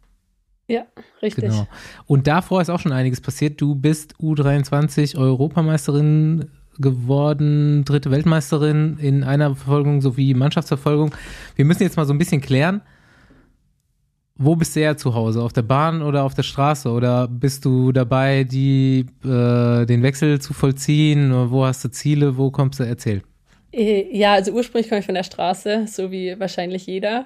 Richtig. Genau. Und davor ist auch schon einiges passiert. Du bist U23 Europameisterin geworden, dritte Weltmeisterin in einer Verfolgung sowie Mannschaftsverfolgung. Wir müssen jetzt mal so ein bisschen klären, wo bist du eher zu Hause? Auf der Bahn oder auf der Straße? Oder bist du dabei, die, äh, den Wechsel zu vollziehen? Wo hast du Ziele? Wo kommst du? Erzähl. Äh, ja, also ursprünglich komme ich von der Straße, so wie wahrscheinlich jeder.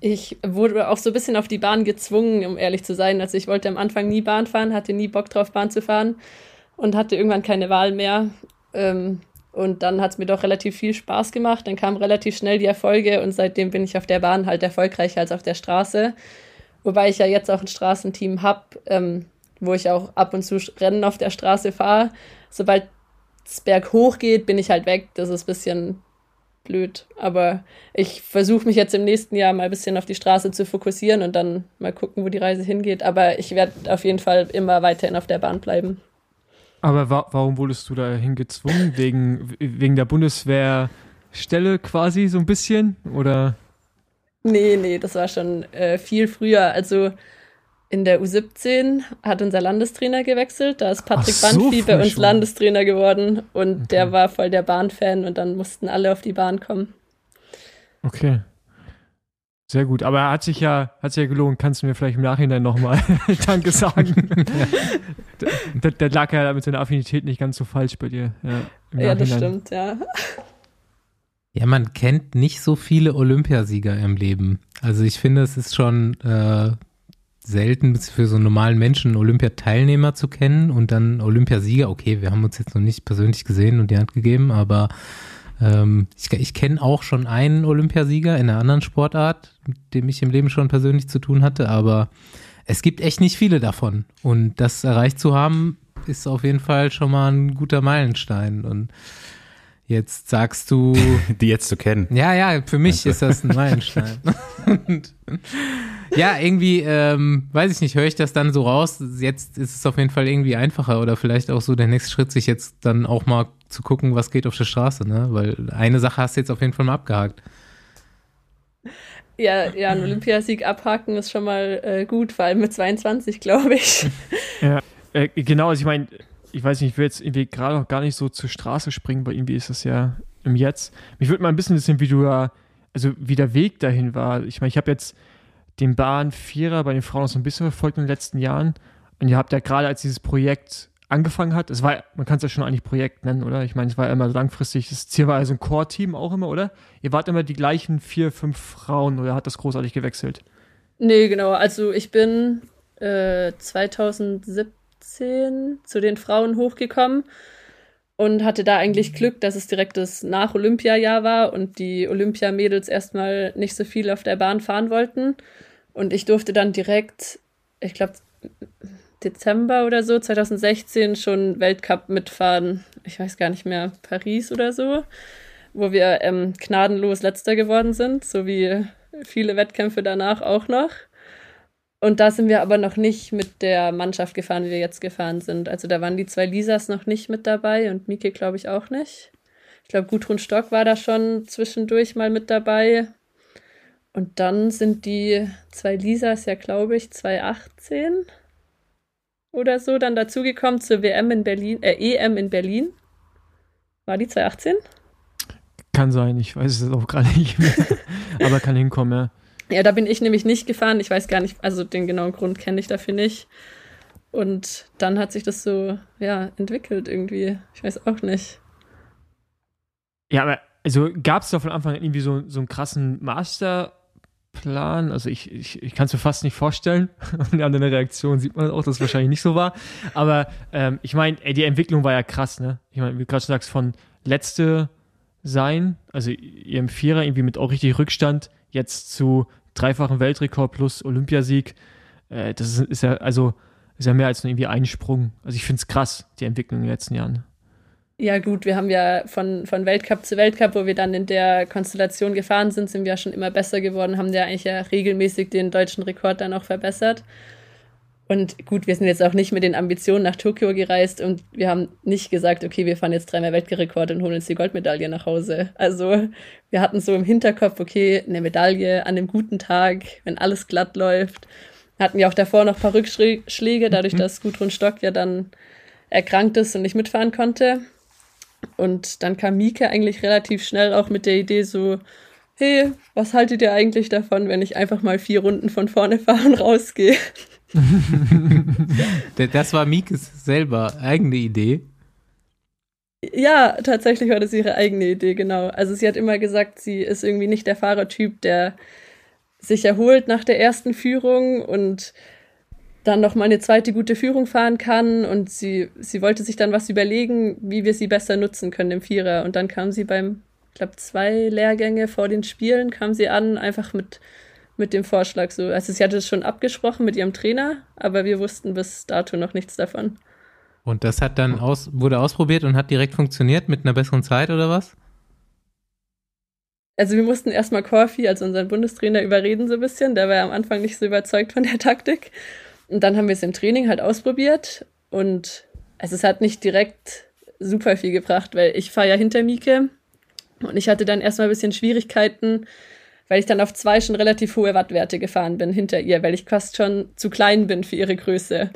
Ich wurde auch so ein bisschen auf die Bahn gezwungen, um ehrlich zu sein. Also ich wollte am Anfang nie Bahn fahren, hatte nie Bock drauf, Bahn zu fahren und hatte irgendwann keine Wahl mehr. Ähm, und dann hat es mir doch relativ viel Spaß gemacht. Dann kamen relativ schnell die Erfolge und seitdem bin ich auf der Bahn halt erfolgreicher als auf der Straße. Wobei ich ja jetzt auch ein Straßenteam habe, ähm, wo ich auch ab und zu Rennen auf der Straße fahre. Sobald es berghoch geht, bin ich halt weg. Das ist ein bisschen blöd. Aber ich versuche mich jetzt im nächsten Jahr mal ein bisschen auf die Straße zu fokussieren und dann mal gucken, wo die Reise hingeht. Aber ich werde auf jeden Fall immer weiterhin auf der Bahn bleiben. Aber wa warum wurdest du dahin gezwungen? Wegen, wegen der Bundeswehrstelle quasi so ein bisschen? Oder? Nee, nee, das war schon äh, viel früher. Also in der U17 hat unser Landestrainer gewechselt. Da ist Patrick so, Banfi bei uns schon. Landestrainer geworden und okay. der war voll der Bahnfan und dann mussten alle auf die Bahn kommen. Okay. Sehr gut, aber er hat sich ja, hat sich ja gelohnt. Kannst du mir vielleicht im Nachhinein nochmal Danke sagen? der, der, lag ja mit seiner Affinität nicht ganz so falsch bei dir. Ja, ja das stimmt, ja. Ja, man kennt nicht so viele Olympiasieger im Leben. Also ich finde, es ist schon äh, selten für so einen normalen Menschen Olympiateilnehmer zu kennen und dann Olympiasieger. Okay, wir haben uns jetzt noch nicht persönlich gesehen und die Hand gegeben, aber ähm, ich, ich kenne auch schon einen Olympiasieger in einer anderen Sportart, mit dem ich im Leben schon persönlich zu tun hatte, aber es gibt echt nicht viele davon. Und das erreicht zu haben, ist auf jeden Fall schon mal ein guter Meilenstein. Und jetzt sagst du. Die jetzt zu kennen. Ja, ja, für mich also. ist das ein Meilenstein. Und, ja, irgendwie, ähm, weiß ich nicht, höre ich das dann so raus. Jetzt ist es auf jeden Fall irgendwie einfacher oder vielleicht auch so der nächste Schritt, sich jetzt dann auch mal zu gucken, was geht auf der Straße, ne? Weil eine Sache hast du jetzt auf jeden Fall mal abgehakt. Ja, ja, ein Olympiasieg abhaken ist schon mal äh, gut, vor allem mit 22, glaube ich. Ja, äh, genau, also ich meine, ich weiß nicht, ich will jetzt irgendwie gerade noch gar nicht so zur Straße springen, weil irgendwie ist das ja im Jetzt. Mich würde mal ein bisschen wissen, wie du da, also wie der Weg dahin war. Ich meine, ich habe jetzt den Bahn-Vierer bei den Frauen noch so ein bisschen verfolgt in den letzten Jahren. Und ihr habt ja gerade, als dieses Projekt angefangen hat, es war, man kann es ja schon eigentlich Projekt nennen, oder? Ich meine, es war ja immer langfristig, das Ziel war also ein Core-Team auch immer, oder? Ihr wart immer die gleichen vier, fünf Frauen oder hat das großartig gewechselt? Nee, genau. Also ich bin äh, 2017 zu den Frauen hochgekommen und hatte da eigentlich Glück, dass es direkt das Nach-Olympia-Jahr war und die Olympiamädels erstmal nicht so viel auf der Bahn fahren wollten. Und ich durfte dann direkt, ich glaube, Dezember oder so, 2016 schon Weltcup mitfahren. Ich weiß gar nicht mehr, Paris oder so, wo wir ähm, gnadenlos letzter geworden sind, so wie viele Wettkämpfe danach auch noch. Und da sind wir aber noch nicht mit der Mannschaft gefahren, wie wir jetzt gefahren sind. Also da waren die zwei Lisas noch nicht mit dabei und Mike, glaube ich, auch nicht. Ich glaube, Gudrun Stock war da schon zwischendurch mal mit dabei. Und dann sind die zwei Lisas ja, glaube ich, 2018 oder so dann dazugekommen zur WM in Berlin, äh, EM in Berlin. War die 2018? Kann sein, ich weiß es auch gerade nicht mehr. Aber kann hinkommen, ja. Ja, da bin ich nämlich nicht gefahren. Ich weiß gar nicht, also den genauen Grund kenne ich dafür nicht. Und dann hat sich das so, ja, entwickelt irgendwie. Ich weiß auch nicht. Ja, aber also gab es da von Anfang an irgendwie so, so einen krassen Master Plan. Also ich, ich, ich kann es mir fast nicht vorstellen. Und an der Reaktion sieht man auch, dass es wahrscheinlich nicht so war. Aber ähm, ich meine, die Entwicklung war ja krass, ne? Ich meine, wie du gerade schon sagst, von letzte sein, also ihrem Vierer irgendwie mit auch richtig Rückstand, jetzt zu dreifachen Weltrekord plus Olympiasieg. Äh, das ist, ist ja, also ist ja mehr als nur irgendwie ein Sprung. Also ich finde es krass, die Entwicklung in den letzten Jahren. Ja, gut, wir haben ja von, von Weltcup zu Weltcup, wo wir dann in der Konstellation gefahren sind, sind wir ja schon immer besser geworden, haben ja eigentlich ja regelmäßig den deutschen Rekord dann auch verbessert. Und gut, wir sind jetzt auch nicht mit den Ambitionen nach Tokio gereist und wir haben nicht gesagt, okay, wir fahren jetzt dreimal Weltrekord und holen uns die Goldmedaille nach Hause. Also wir hatten so im Hinterkopf, okay, eine Medaille an einem guten Tag, wenn alles glatt läuft. Wir hatten ja auch davor noch ein paar Rückschläge, dadurch, mhm. dass Gudrun Stock ja dann erkrankt ist und nicht mitfahren konnte. Und dann kam Mieke eigentlich relativ schnell auch mit der Idee so, hey, was haltet ihr eigentlich davon, wenn ich einfach mal vier Runden von vorne fahre und rausgehe? das war Mikes selber eigene Idee. Ja, tatsächlich war das ihre eigene Idee, genau. Also sie hat immer gesagt, sie ist irgendwie nicht der Fahrertyp, der sich erholt nach der ersten Führung und dann noch mal eine zweite gute Führung fahren kann und sie, sie wollte sich dann was überlegen, wie wir sie besser nutzen können im Vierer und dann kam sie beim, ich glaube, zwei Lehrgänge vor den Spielen kam sie an, einfach mit, mit dem Vorschlag so. Also sie hatte es schon abgesprochen mit ihrem Trainer, aber wir wussten bis dato noch nichts davon. Und das hat dann aus, wurde ausprobiert und hat direkt funktioniert mit einer besseren Zeit oder was? Also wir mussten erstmal Corfi, also unseren Bundestrainer, überreden so ein bisschen. Der war ja am Anfang nicht so überzeugt von der Taktik. Und dann haben wir es im Training halt ausprobiert und also es hat nicht direkt super viel gebracht, weil ich fahre ja hinter Mieke und ich hatte dann erstmal ein bisschen Schwierigkeiten, weil ich dann auf zwei schon relativ hohe Wattwerte gefahren bin hinter ihr, weil ich fast schon zu klein bin für ihre Größe.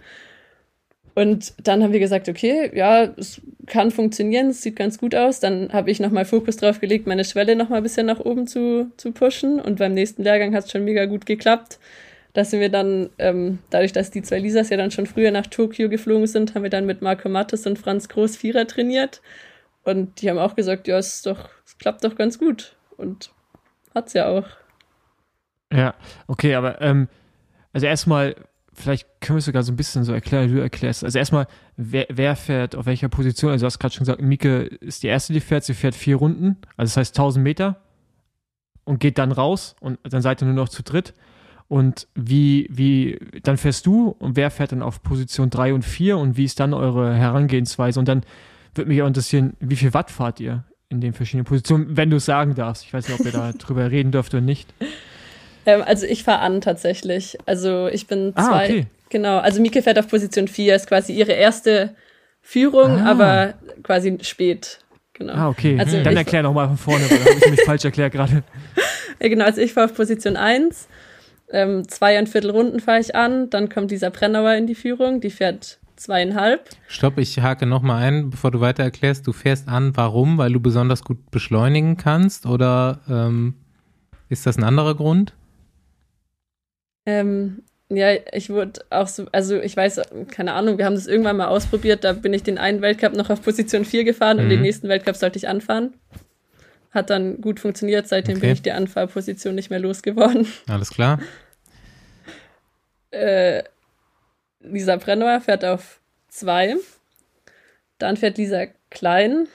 Und dann haben wir gesagt, okay, ja, es kann funktionieren, es sieht ganz gut aus. Dann habe ich nochmal Fokus drauf gelegt, meine Schwelle nochmal ein bisschen nach oben zu, zu pushen. Und beim nächsten Lehrgang hat es schon mega gut geklappt. Da sind wir dann, ähm, dadurch, dass die zwei Lisas ja dann schon früher nach Tokio geflogen sind, haben wir dann mit Marco Mattes und Franz Groß Vierer trainiert. Und die haben auch gesagt, ja, es, doch, es klappt doch ganz gut. Und hat's ja auch. Ja, okay, aber ähm, also erstmal vielleicht können wir es sogar so ein bisschen so erklären, wie du erklärst. Also erstmal, wer, wer fährt auf welcher Position? Also du hast gerade schon gesagt, Mieke ist die erste, die fährt. Sie fährt vier Runden, also das heißt 1000 Meter und geht dann raus und dann seid ihr nur noch zu dritt. Und wie, wie, dann fährst du und wer fährt dann auf Position 3 und 4 und wie ist dann eure Herangehensweise? Und dann würde mich auch interessieren, wie viel Watt fahrt ihr in den verschiedenen Positionen, wenn du es sagen darfst. Ich weiß nicht, ob ihr da drüber reden dürft oder nicht. Ähm, also ich fahre an tatsächlich. Also ich bin ah, zwei. Okay. Genau. Also Mieke fährt auf Position 4, ist quasi ihre erste Führung, ah. aber quasi spät. Genau. Ah, okay. Also Dann erklär nochmal von vorne, weil da habe ich mich falsch erklärt gerade. Ja, genau. Also ich fahre auf Position 1. Ähm, zweieinviertel Runden fahre ich an. Dann kommt dieser Brennauer in die Führung. Die fährt zweieinhalb. Stopp, ich hake nochmal ein, bevor du weiter erklärst. Du fährst an, warum? Weil du besonders gut beschleunigen kannst? Oder ähm, ist das ein anderer Grund? Ähm, ja, ich wurde auch so, also ich weiß, keine Ahnung, wir haben das irgendwann mal ausprobiert, da bin ich den einen Weltcup noch auf Position 4 gefahren mhm. und den nächsten Weltcup sollte ich anfahren. Hat dann gut funktioniert, seitdem okay. bin ich die Anfahrposition nicht mehr losgeworden. Alles klar. Äh, Lisa Brennauer fährt auf 2. Dann fährt Lisa Klein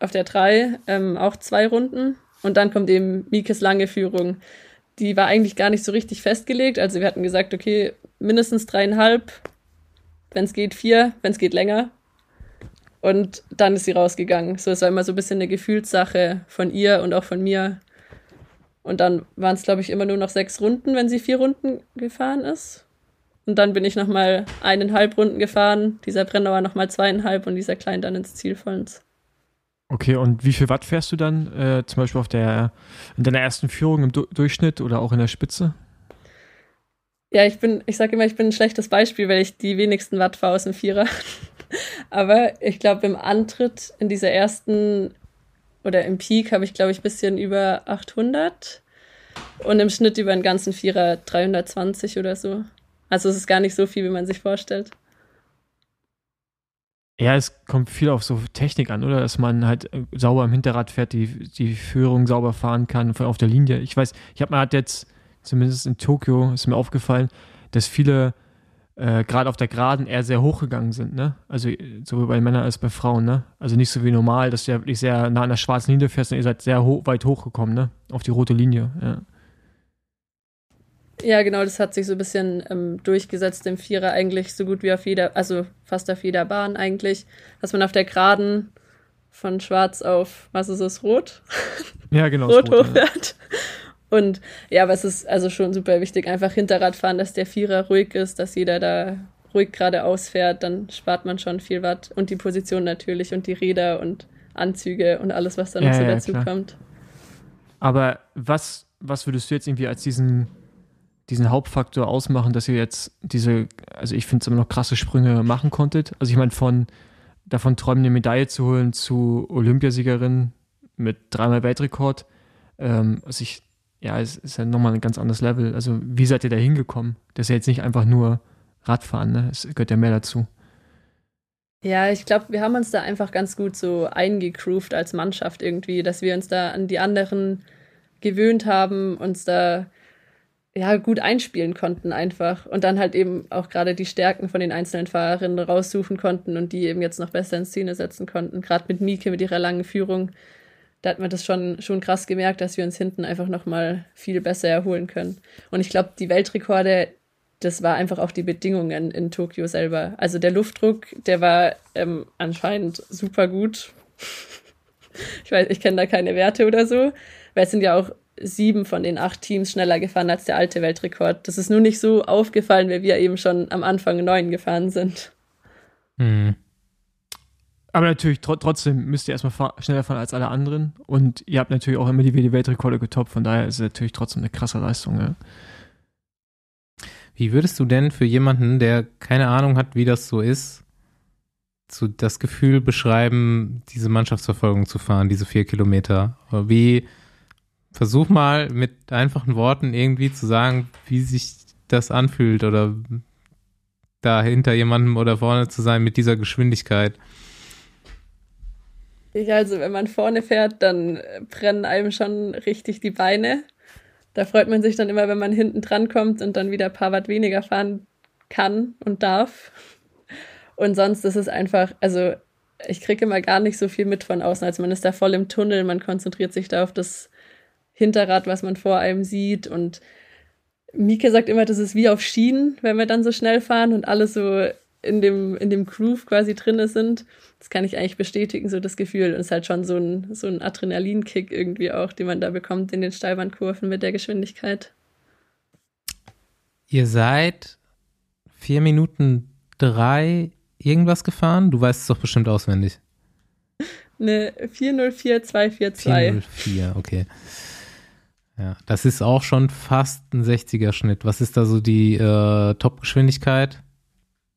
auf der 3 ähm, auch zwei Runden. Und dann kommt eben Mikes lange Führung die war eigentlich gar nicht so richtig festgelegt. Also wir hatten gesagt, okay, mindestens dreieinhalb, wenn es geht vier, wenn es geht länger. Und dann ist sie rausgegangen. So, es war immer so ein bisschen eine Gefühlssache von ihr und auch von mir. Und dann waren es, glaube ich, immer nur noch sechs Runden, wenn sie vier Runden gefahren ist. Und dann bin ich nochmal eineinhalb Runden gefahren, dieser Brennauer nochmal zweieinhalb und dieser Klein dann ins Ziel vollends. Okay, und wie viel Watt fährst du dann äh, zum Beispiel auf der, in deiner ersten Führung im du Durchschnitt oder auch in der Spitze? Ja, ich bin, ich sage immer, ich bin ein schlechtes Beispiel, weil ich die wenigsten Watt fahre aus dem Vierer. Aber ich glaube, im Antritt in dieser ersten oder im Peak habe ich, glaube ich, ein bisschen über 800 und im Schnitt über den ganzen Vierer 320 oder so. Also es ist gar nicht so viel, wie man sich vorstellt. Ja, es kommt viel auf so Technik an, oder? Dass man halt äh, sauber im Hinterrad fährt, die, die Führung sauber fahren kann auf der Linie. Ich weiß, ich habe mal hat jetzt, zumindest in Tokio, ist mir aufgefallen, dass viele äh, gerade auf der Geraden eher sehr hochgegangen sind, ne? Also sowohl bei Männern als bei Frauen, ne? Also nicht so wie normal, dass du ja wirklich sehr nah an der schwarzen Linie fährst und ihr seid sehr ho weit hochgekommen, ne? Auf die rote Linie, ja. Ja, genau, das hat sich so ein bisschen ähm, durchgesetzt im Vierer eigentlich so gut wie auf jeder, also fast auf jeder Bahn eigentlich, dass man auf der Geraden von schwarz auf, was ist es, rot? Ja, genau. rot, rot hochfährt. Ja. Und ja, aber es ist also schon super wichtig, einfach Hinterrad fahren, dass der Vierer ruhig ist, dass jeder da ruhig geradeaus fährt, dann spart man schon viel Watt. Und die Position natürlich und die Räder und Anzüge und alles, was da noch ja, so ja, dazu klar. kommt. Aber was, was würdest du jetzt irgendwie als diesen diesen Hauptfaktor ausmachen, dass ihr jetzt diese, also ich finde es immer noch krasse Sprünge machen konntet. Also ich meine von davon träumen, eine Medaille zu holen zu Olympiasiegerin mit dreimal Weltrekord. Ähm, also ich, ja, es ist ja nochmal ein ganz anderes Level. Also wie seid ihr da hingekommen? Das ist ja jetzt nicht einfach nur Radfahren, ne? Es gehört ja mehr dazu. Ja, ich glaube, wir haben uns da einfach ganz gut so eingegroovt als Mannschaft irgendwie, dass wir uns da an die anderen gewöhnt haben, uns da ja gut einspielen konnten einfach und dann halt eben auch gerade die Stärken von den einzelnen Fahrerinnen raussuchen konnten und die eben jetzt noch besser in Szene setzen konnten. Gerade mit Mieke mit ihrer langen Führung, da hat man das schon schon krass gemerkt, dass wir uns hinten einfach noch mal viel besser erholen können. Und ich glaube, die Weltrekorde, das war einfach auch die Bedingungen in Tokio selber. Also der Luftdruck, der war ähm, anscheinend super gut. ich weiß, ich kenne da keine Werte oder so, weil es sind ja auch sieben von den acht Teams schneller gefahren als der alte Weltrekord. Das ist nur nicht so aufgefallen, weil wir eben schon am Anfang neun gefahren sind. Mhm. Aber natürlich, tr trotzdem müsst ihr erstmal fahr schneller fahren als alle anderen. Und ihr habt natürlich auch immer die, die Weltrekorde getoppt. Von daher ist es natürlich trotzdem eine krasse Leistung. Ja. Wie würdest du denn für jemanden, der keine Ahnung hat, wie das so ist, zu das Gefühl beschreiben, diese Mannschaftsverfolgung zu fahren, diese vier Kilometer? Wie versuch mal mit einfachen Worten irgendwie zu sagen, wie sich das anfühlt oder da hinter jemandem oder vorne zu sein mit dieser Geschwindigkeit. Also, wenn man vorne fährt, dann brennen einem schon richtig die Beine. Da freut man sich dann immer, wenn man hinten dran kommt und dann wieder ein paar Watt weniger fahren kann und darf. Und sonst ist es einfach, also ich kriege immer gar nicht so viel mit von außen, als man ist da voll im Tunnel, man konzentriert sich da auf das Hinterrad, was man vor einem sieht. Und Mieke sagt immer, das ist wie auf Schienen, wenn wir dann so schnell fahren und alle so in dem, in dem Groove quasi drin sind. Das kann ich eigentlich bestätigen, so das Gefühl. Und es ist halt schon so ein, so ein Adrenalinkick irgendwie auch, den man da bekommt in den Steilbandkurven mit der Geschwindigkeit. Ihr seid vier Minuten drei irgendwas gefahren? Du weißt es doch bestimmt auswendig. Eine 404242. 404, okay. Ja, das ist auch schon fast ein 60er-Schnitt. Was ist da so die äh, Top-Geschwindigkeit?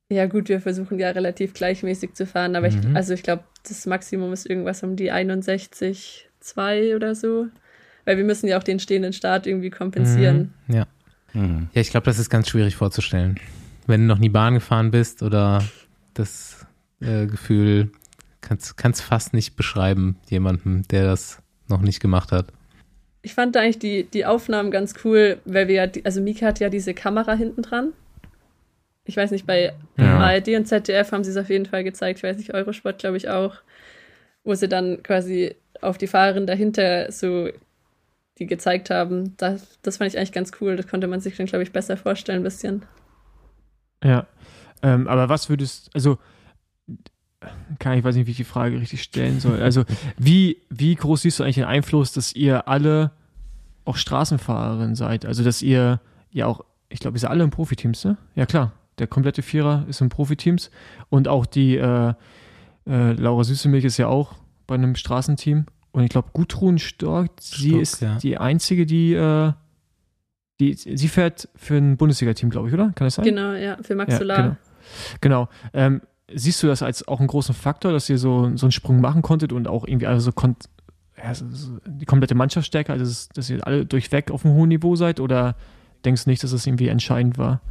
Ja, gut, wir versuchen ja relativ gleichmäßig zu fahren, aber mhm. ich, also ich glaube, das Maximum ist irgendwas um die 61,2 oder so. Weil wir müssen ja auch den stehenden Start irgendwie kompensieren. Mhm, ja. Mhm. Ja, ich glaube, das ist ganz schwierig vorzustellen. Wenn du noch nie Bahn gefahren bist oder das äh, Gefühl kannst, kannst fast nicht beschreiben, jemandem, der das noch nicht gemacht hat ich fand da eigentlich die, die Aufnahmen ganz cool, weil wir ja, die, also Mika hat ja diese Kamera hinten dran. Ich weiß nicht, bei ja. ARD und ZDF haben sie es auf jeden Fall gezeigt. Ich weiß nicht, Eurosport glaube ich auch, wo sie dann quasi auf die Fahrerin dahinter so die gezeigt haben. Das, das fand ich eigentlich ganz cool. Das konnte man sich dann, glaube ich, besser vorstellen ein bisschen. Ja, ähm, aber was würdest, also kann ich weiß nicht, wie ich die Frage richtig stellen soll. Also, wie, wie groß siehst du eigentlich den Einfluss, dass ihr alle auch Straßenfahrerin seid? Also, dass ihr ja auch, ich glaube, ihr seid alle im Profiteams, ne? Ja, klar. Der komplette Vierer ist im Profiteams. Und auch die äh, äh, Laura Süßemilch ist ja auch bei einem Straßenteam. Und ich glaube, Gudrun Stork, sie ist ja. die einzige, die, äh, die, sie fährt für ein Bundesliga-Team, glaube ich, oder? Kann das sein? Genau, ja, für Max ja, Solar. Genau. genau. Ähm, siehst du das als auch einen großen Faktor, dass ihr so, so einen Sprung machen konntet und auch irgendwie also konnt, ja, die komplette Mannschaftsstärke, also dass ihr alle durchweg auf einem hohen Niveau seid oder denkst du nicht, dass das irgendwie entscheidend war?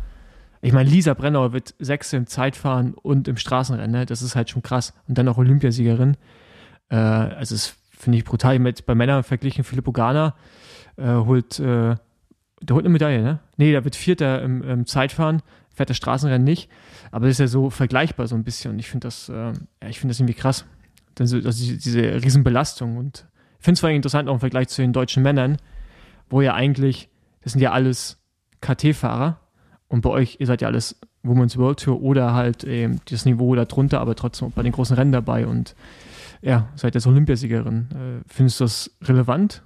Ich meine, Lisa Brennauer wird Sechste im Zeitfahren und im Straßenrennen, ne? das ist halt schon krass. Und dann auch Olympiasiegerin. Äh, also das finde ich brutal. Mit, bei Männern verglichen, Filippo Gana äh, holt, äh, der holt eine Medaille, ne? Nee, der wird Vierter im, im Zeitfahren, fährt das Straßenrennen nicht. Aber das ist ja so vergleichbar so ein bisschen. Und ich finde das, äh, ja, ich das irgendwie krass. Also, also diese Riesenbelastung. Und ich finde es vor allem interessant auch im Vergleich zu den deutschen Männern, wo ja eigentlich, das sind ja alles KT-Fahrer. Und bei euch, ihr seid ja alles Women's World Tour oder halt eben das Niveau darunter, aber trotzdem bei den großen Rennen dabei. Und ja, seid jetzt Olympiasiegerin. Äh, findest du das relevant?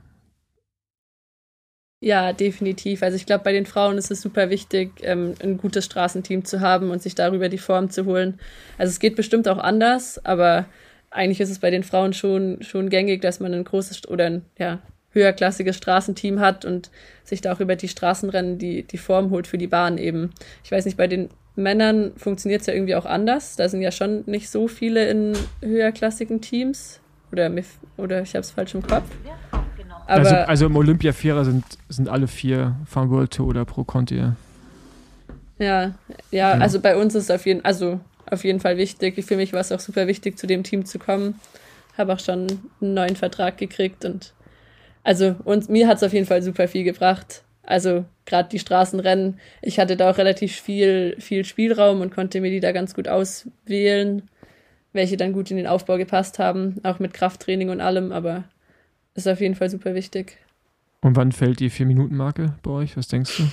Ja, definitiv. Also ich glaube, bei den Frauen ist es super wichtig, ähm, ein gutes Straßenteam zu haben und sich darüber die Form zu holen. Also es geht bestimmt auch anders, aber eigentlich ist es bei den Frauen schon, schon gängig, dass man ein großes oder ein ja, höherklassiges Straßenteam hat und sich da auch über die Straßenrennen die, die Form holt für die Bahn eben. Ich weiß nicht, bei den Männern funktioniert es ja irgendwie auch anders. Da sind ja schon nicht so viele in höherklassigen Teams. Oder, oder ich habe es falsch im Kopf. Also, also im Olympia-Vierer sind, sind alle vier von World Tour oder Pro Conti. Ja, ja, ja, also bei uns ist es auf jeden, also auf jeden Fall wichtig. Für mich war es auch super wichtig, zu dem Team zu kommen. Habe auch schon einen neuen Vertrag gekriegt und also und mir hat es auf jeden Fall super viel gebracht. Also gerade die Straßenrennen, ich hatte da auch relativ viel, viel Spielraum und konnte mir die da ganz gut auswählen, welche dann gut in den Aufbau gepasst haben, auch mit Krafttraining und allem, aber ist auf jeden Fall super wichtig. Und wann fällt die Vier-Minuten-Marke bei euch? Was denkst du?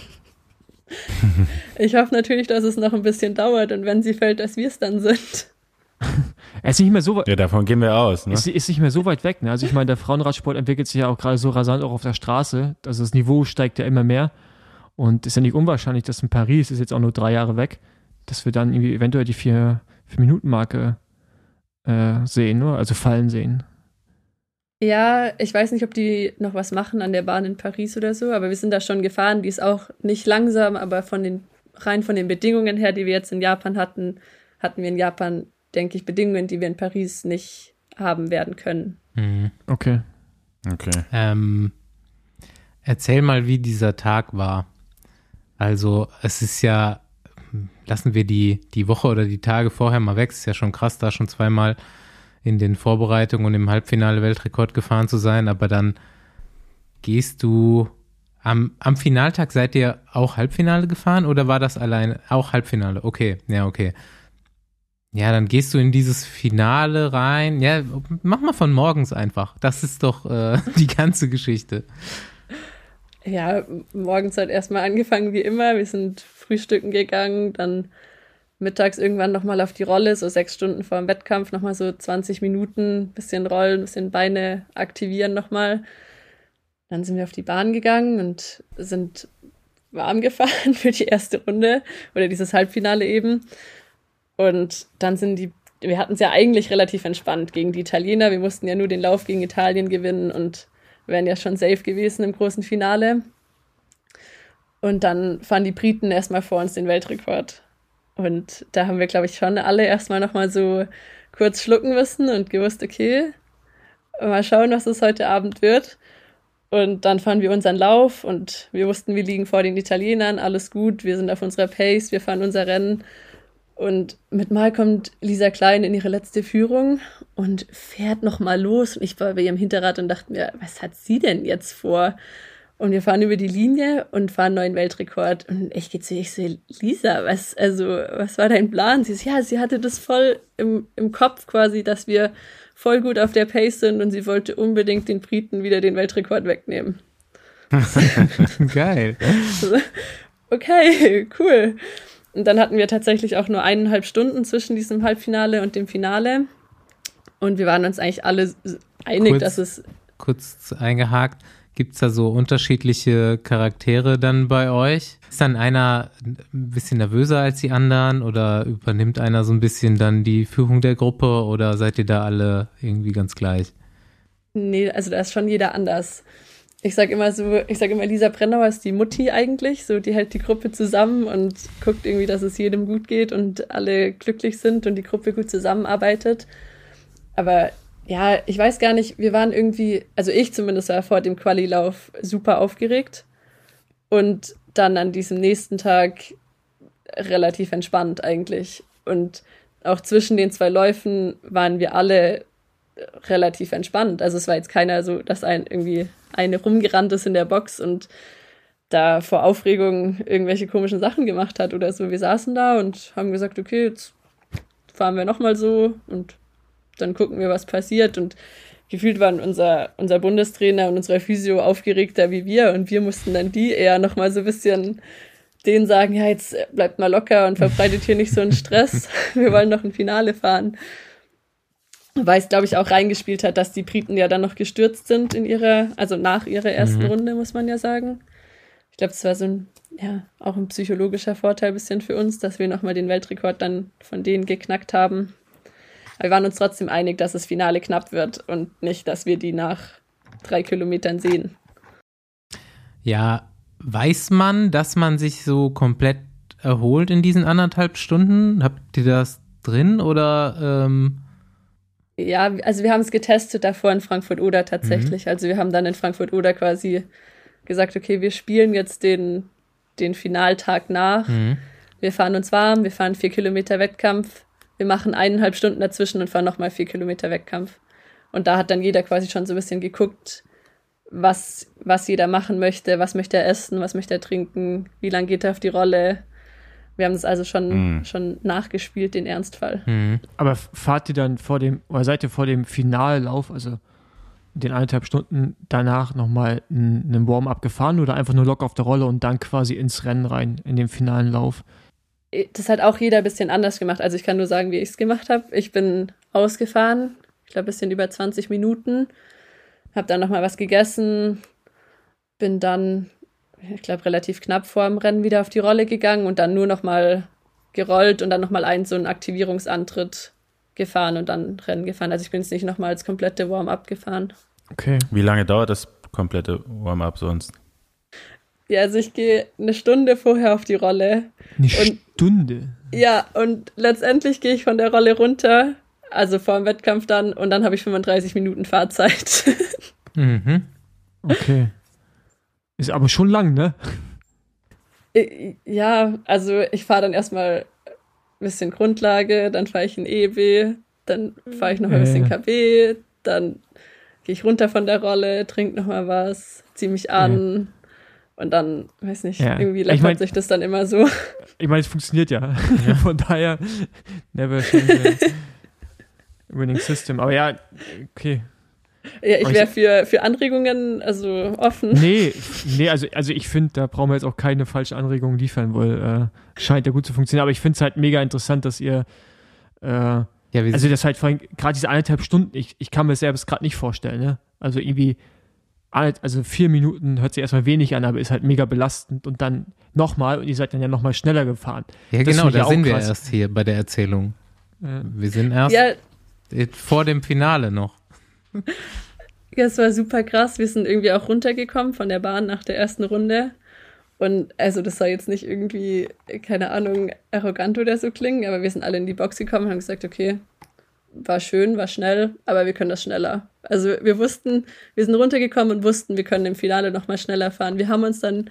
ich hoffe natürlich, dass es noch ein bisschen dauert und wenn sie fällt, dass wir es dann sind. Es ist nicht mehr so weit. Ja, davon gehen wir aus. Ne? Es ist nicht mehr so weit weg. Ne? Also ich meine, der Frauenradsport entwickelt sich ja auch gerade so rasant auch auf der Straße. Also das Niveau steigt ja immer mehr. Und es ist ja nicht unwahrscheinlich, dass in Paris, ist jetzt auch nur drei Jahre weg, dass wir dann irgendwie eventuell die vier, vier Minuten Marke äh, sehen, ne? also fallen sehen. Ja, ich weiß nicht, ob die noch was machen an der Bahn in Paris oder so, aber wir sind da schon gefahren. Die ist auch nicht langsam, aber von den rein von den Bedingungen her, die wir jetzt in Japan hatten, hatten wir in Japan denke ich, Bedingungen, die wir in Paris nicht haben werden können. Mhm. Okay. Okay. Ähm, erzähl mal, wie dieser Tag war. Also, es ist ja, lassen wir die, die Woche oder die Tage vorher mal weg. Es ist ja schon krass, da schon zweimal in den Vorbereitungen und im Halbfinale Weltrekord gefahren zu sein, aber dann gehst du am, am Finaltag seid ihr auch Halbfinale gefahren oder war das alleine auch Halbfinale? Okay, ja, okay. Ja, dann gehst du in dieses Finale rein. Ja, mach mal von morgens einfach. Das ist doch äh, die ganze Geschichte. Ja, morgens hat erstmal angefangen wie immer. Wir sind frühstücken gegangen, dann mittags irgendwann nochmal auf die Rolle, so sechs Stunden vor dem Wettkampf, nochmal so 20 Minuten, bisschen rollen, bisschen Beine aktivieren nochmal. Dann sind wir auf die Bahn gegangen und sind warm gefahren für die erste Runde oder dieses Halbfinale eben. Und dann sind die, wir hatten es ja eigentlich relativ entspannt gegen die Italiener. Wir mussten ja nur den Lauf gegen Italien gewinnen und wären ja schon safe gewesen im großen Finale. Und dann fahren die Briten erstmal vor uns den Weltrekord. Und da haben wir, glaube ich, schon alle erstmal nochmal so kurz schlucken müssen und gewusst, okay, mal schauen, was es heute Abend wird. Und dann fahren wir unseren Lauf und wir wussten, wir liegen vor den Italienern, alles gut, wir sind auf unserer Pace, wir fahren unser Rennen. Und mit Mal kommt Lisa Klein in ihre letzte Führung und fährt nochmal los. Und ich war bei ihrem Hinterrad und dachte mir, was hat sie denn jetzt vor? Und wir fahren über die Linie und fahren neuen Weltrekord. Und ich gehe zu ihr, ich so, Lisa, was, also, was war dein Plan? Sie ist, ja, sie hatte das voll im, im Kopf quasi, dass wir voll gut auf der Pace sind und sie wollte unbedingt den Briten wieder den Weltrekord wegnehmen. Geil. okay, cool. Und dann hatten wir tatsächlich auch nur eineinhalb Stunden zwischen diesem Halbfinale und dem Finale. Und wir waren uns eigentlich alle einig, kurz, dass es. Kurz eingehakt, gibt es da so unterschiedliche Charaktere dann bei euch? Ist dann einer ein bisschen nervöser als die anderen oder übernimmt einer so ein bisschen dann die Führung der Gruppe oder seid ihr da alle irgendwie ganz gleich? Nee, also da ist schon jeder anders ich sag immer so, ich sag immer, Lisa Brennauer ist die Mutti eigentlich, so die hält die Gruppe zusammen und guckt irgendwie, dass es jedem gut geht und alle glücklich sind und die Gruppe gut zusammenarbeitet. Aber ja, ich weiß gar nicht, wir waren irgendwie, also ich zumindest war vor dem Qualilauf super aufgeregt und dann an diesem nächsten Tag relativ entspannt eigentlich. Und auch zwischen den zwei Läufen waren wir alle relativ entspannt. Also es war jetzt keiner so, dass ein irgendwie eine rumgerannt ist in der Box und da vor Aufregung irgendwelche komischen Sachen gemacht hat oder so. Wir saßen da und haben gesagt, okay, jetzt fahren wir nochmal so und dann gucken wir, was passiert. Und gefühlt waren unser, unser Bundestrainer und unsere Physio aufgeregter wie wir und wir mussten dann die eher nochmal so ein bisschen denen sagen, ja, jetzt bleibt mal locker und verbreitet hier nicht so einen Stress. Wir wollen noch ein Finale fahren weil es, glaube ich, auch reingespielt hat, dass die Briten ja dann noch gestürzt sind in ihrer, also nach ihrer ersten mhm. Runde, muss man ja sagen. Ich glaube, es war so ein, ja, auch ein psychologischer Vorteil bisschen für uns, dass wir nochmal den Weltrekord dann von denen geknackt haben. Aber wir waren uns trotzdem einig, dass das Finale knapp wird und nicht, dass wir die nach drei Kilometern sehen. Ja, weiß man, dass man sich so komplett erholt in diesen anderthalb Stunden? Habt ihr das drin oder? Ähm ja, also wir haben es getestet davor in Frankfurt-Oder tatsächlich. Mhm. Also wir haben dann in Frankfurt-Oder quasi gesagt, okay, wir spielen jetzt den, den Finaltag nach. Mhm. Wir fahren uns warm, wir fahren vier Kilometer Wettkampf, wir machen eineinhalb Stunden dazwischen und fahren nochmal vier Kilometer Wettkampf. Und da hat dann jeder quasi schon so ein bisschen geguckt, was, was jeder machen möchte, was möchte er essen, was möchte er trinken, wie lange geht er auf die Rolle. Wir haben es also schon, mhm. schon nachgespielt, den Ernstfall. Mhm. Aber fahrt ihr dann vor dem, oder seid ihr vor dem Finallauf, also den eineinhalb Stunden danach nochmal einen Warm-up gefahren oder einfach nur lock auf der Rolle und dann quasi ins Rennen rein, in den finalen Lauf? Das hat auch jeder ein bisschen anders gemacht. Also ich kann nur sagen, wie ich es gemacht habe. Ich bin ausgefahren, ich glaube, ein bisschen über 20 Minuten, habe dann nochmal was gegessen, bin dann, ich glaube, relativ knapp vor dem Rennen wieder auf die Rolle gegangen und dann nur nochmal gerollt und dann nochmal einen so einen Aktivierungsantritt gefahren und dann Rennen gefahren. Also ich bin jetzt nicht nochmal als komplette Warm-up gefahren. Okay. Wie lange dauert das komplette Warm-up sonst? Ja, also ich gehe eine Stunde vorher auf die Rolle. Eine und, Stunde? Ja, und letztendlich gehe ich von der Rolle runter, also vor dem Wettkampf dann, und dann habe ich 35 Minuten Fahrzeit. mhm. Okay. Ist aber schon lang, ne? Ja, also ich fahre dann erstmal bisschen Grundlage, dann fahre ich in EB, dann fahre ich noch ein bisschen KB, dann gehe ich runter von der Rolle, trinke noch mal was, ziehe mich an. Und dann, weiß nicht, ja. irgendwie läppert ich mein, sich das dann immer so. Ich meine, es funktioniert ja. ja. von daher, never change winning system. Aber ja, okay. Ja, ich wäre für, für Anregungen also offen. Nee, nee also, also ich finde, da brauchen wir jetzt auch keine falschen Anregungen liefern, weil äh, scheint ja gut zu funktionieren. Aber ich finde es halt mega interessant, dass ihr äh, ja, also das halt vorhin, gerade diese eineinhalb Stunden, ich, ich kann mir selbst gerade nicht vorstellen, ne? Also irgendwie, also vier Minuten hört sich erstmal wenig an, aber ist halt mega belastend und dann nochmal und ihr seid dann ja nochmal schneller gefahren. Ja, das genau, da sind wir erst hier bei der Erzählung. Ja. Wir sind erst ja. vor dem Finale noch. Ja, es war super krass. Wir sind irgendwie auch runtergekommen von der Bahn nach der ersten Runde. Und also das soll jetzt nicht irgendwie, keine Ahnung, arrogant oder so klingen, aber wir sind alle in die Box gekommen und haben gesagt, okay, war schön, war schnell, aber wir können das schneller. Also wir wussten, wir sind runtergekommen und wussten, wir können im Finale nochmal schneller fahren. Wir haben uns dann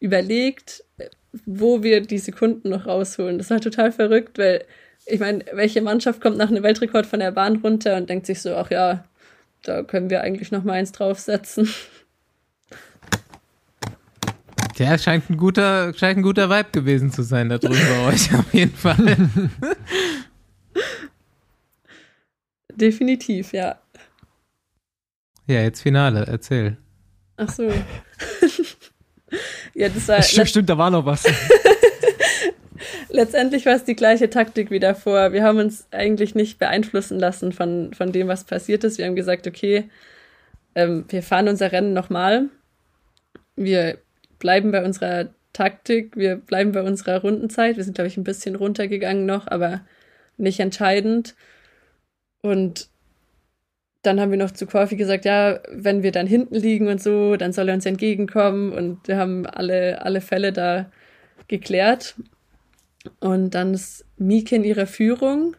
überlegt, wo wir die Sekunden noch rausholen. Das war total verrückt, weil ich meine, welche Mannschaft kommt nach einem Weltrekord von der Bahn runter und denkt sich so, ach ja, da können wir eigentlich noch mal eins draufsetzen. Ja, scheint ein guter, scheint ein guter Vibe gewesen zu sein da drüben bei euch, auf jeden Fall. Definitiv, ja. Ja, jetzt Finale, erzähl. Ach so. ja, das war. Stimmt, stimmt, da war noch was. letztendlich war es die gleiche Taktik wie davor. Wir haben uns eigentlich nicht beeinflussen lassen von, von dem, was passiert ist. Wir haben gesagt, okay, ähm, wir fahren unser Rennen nochmal. Wir bleiben bei unserer Taktik, wir bleiben bei unserer Rundenzeit. Wir sind, glaube ich, ein bisschen runtergegangen noch, aber nicht entscheidend. Und dann haben wir noch zu Corfi gesagt, ja, wenn wir dann hinten liegen und so, dann soll er uns entgegenkommen. Und wir haben alle, alle Fälle da geklärt. Und dann ist Mieke in ihrer Führung.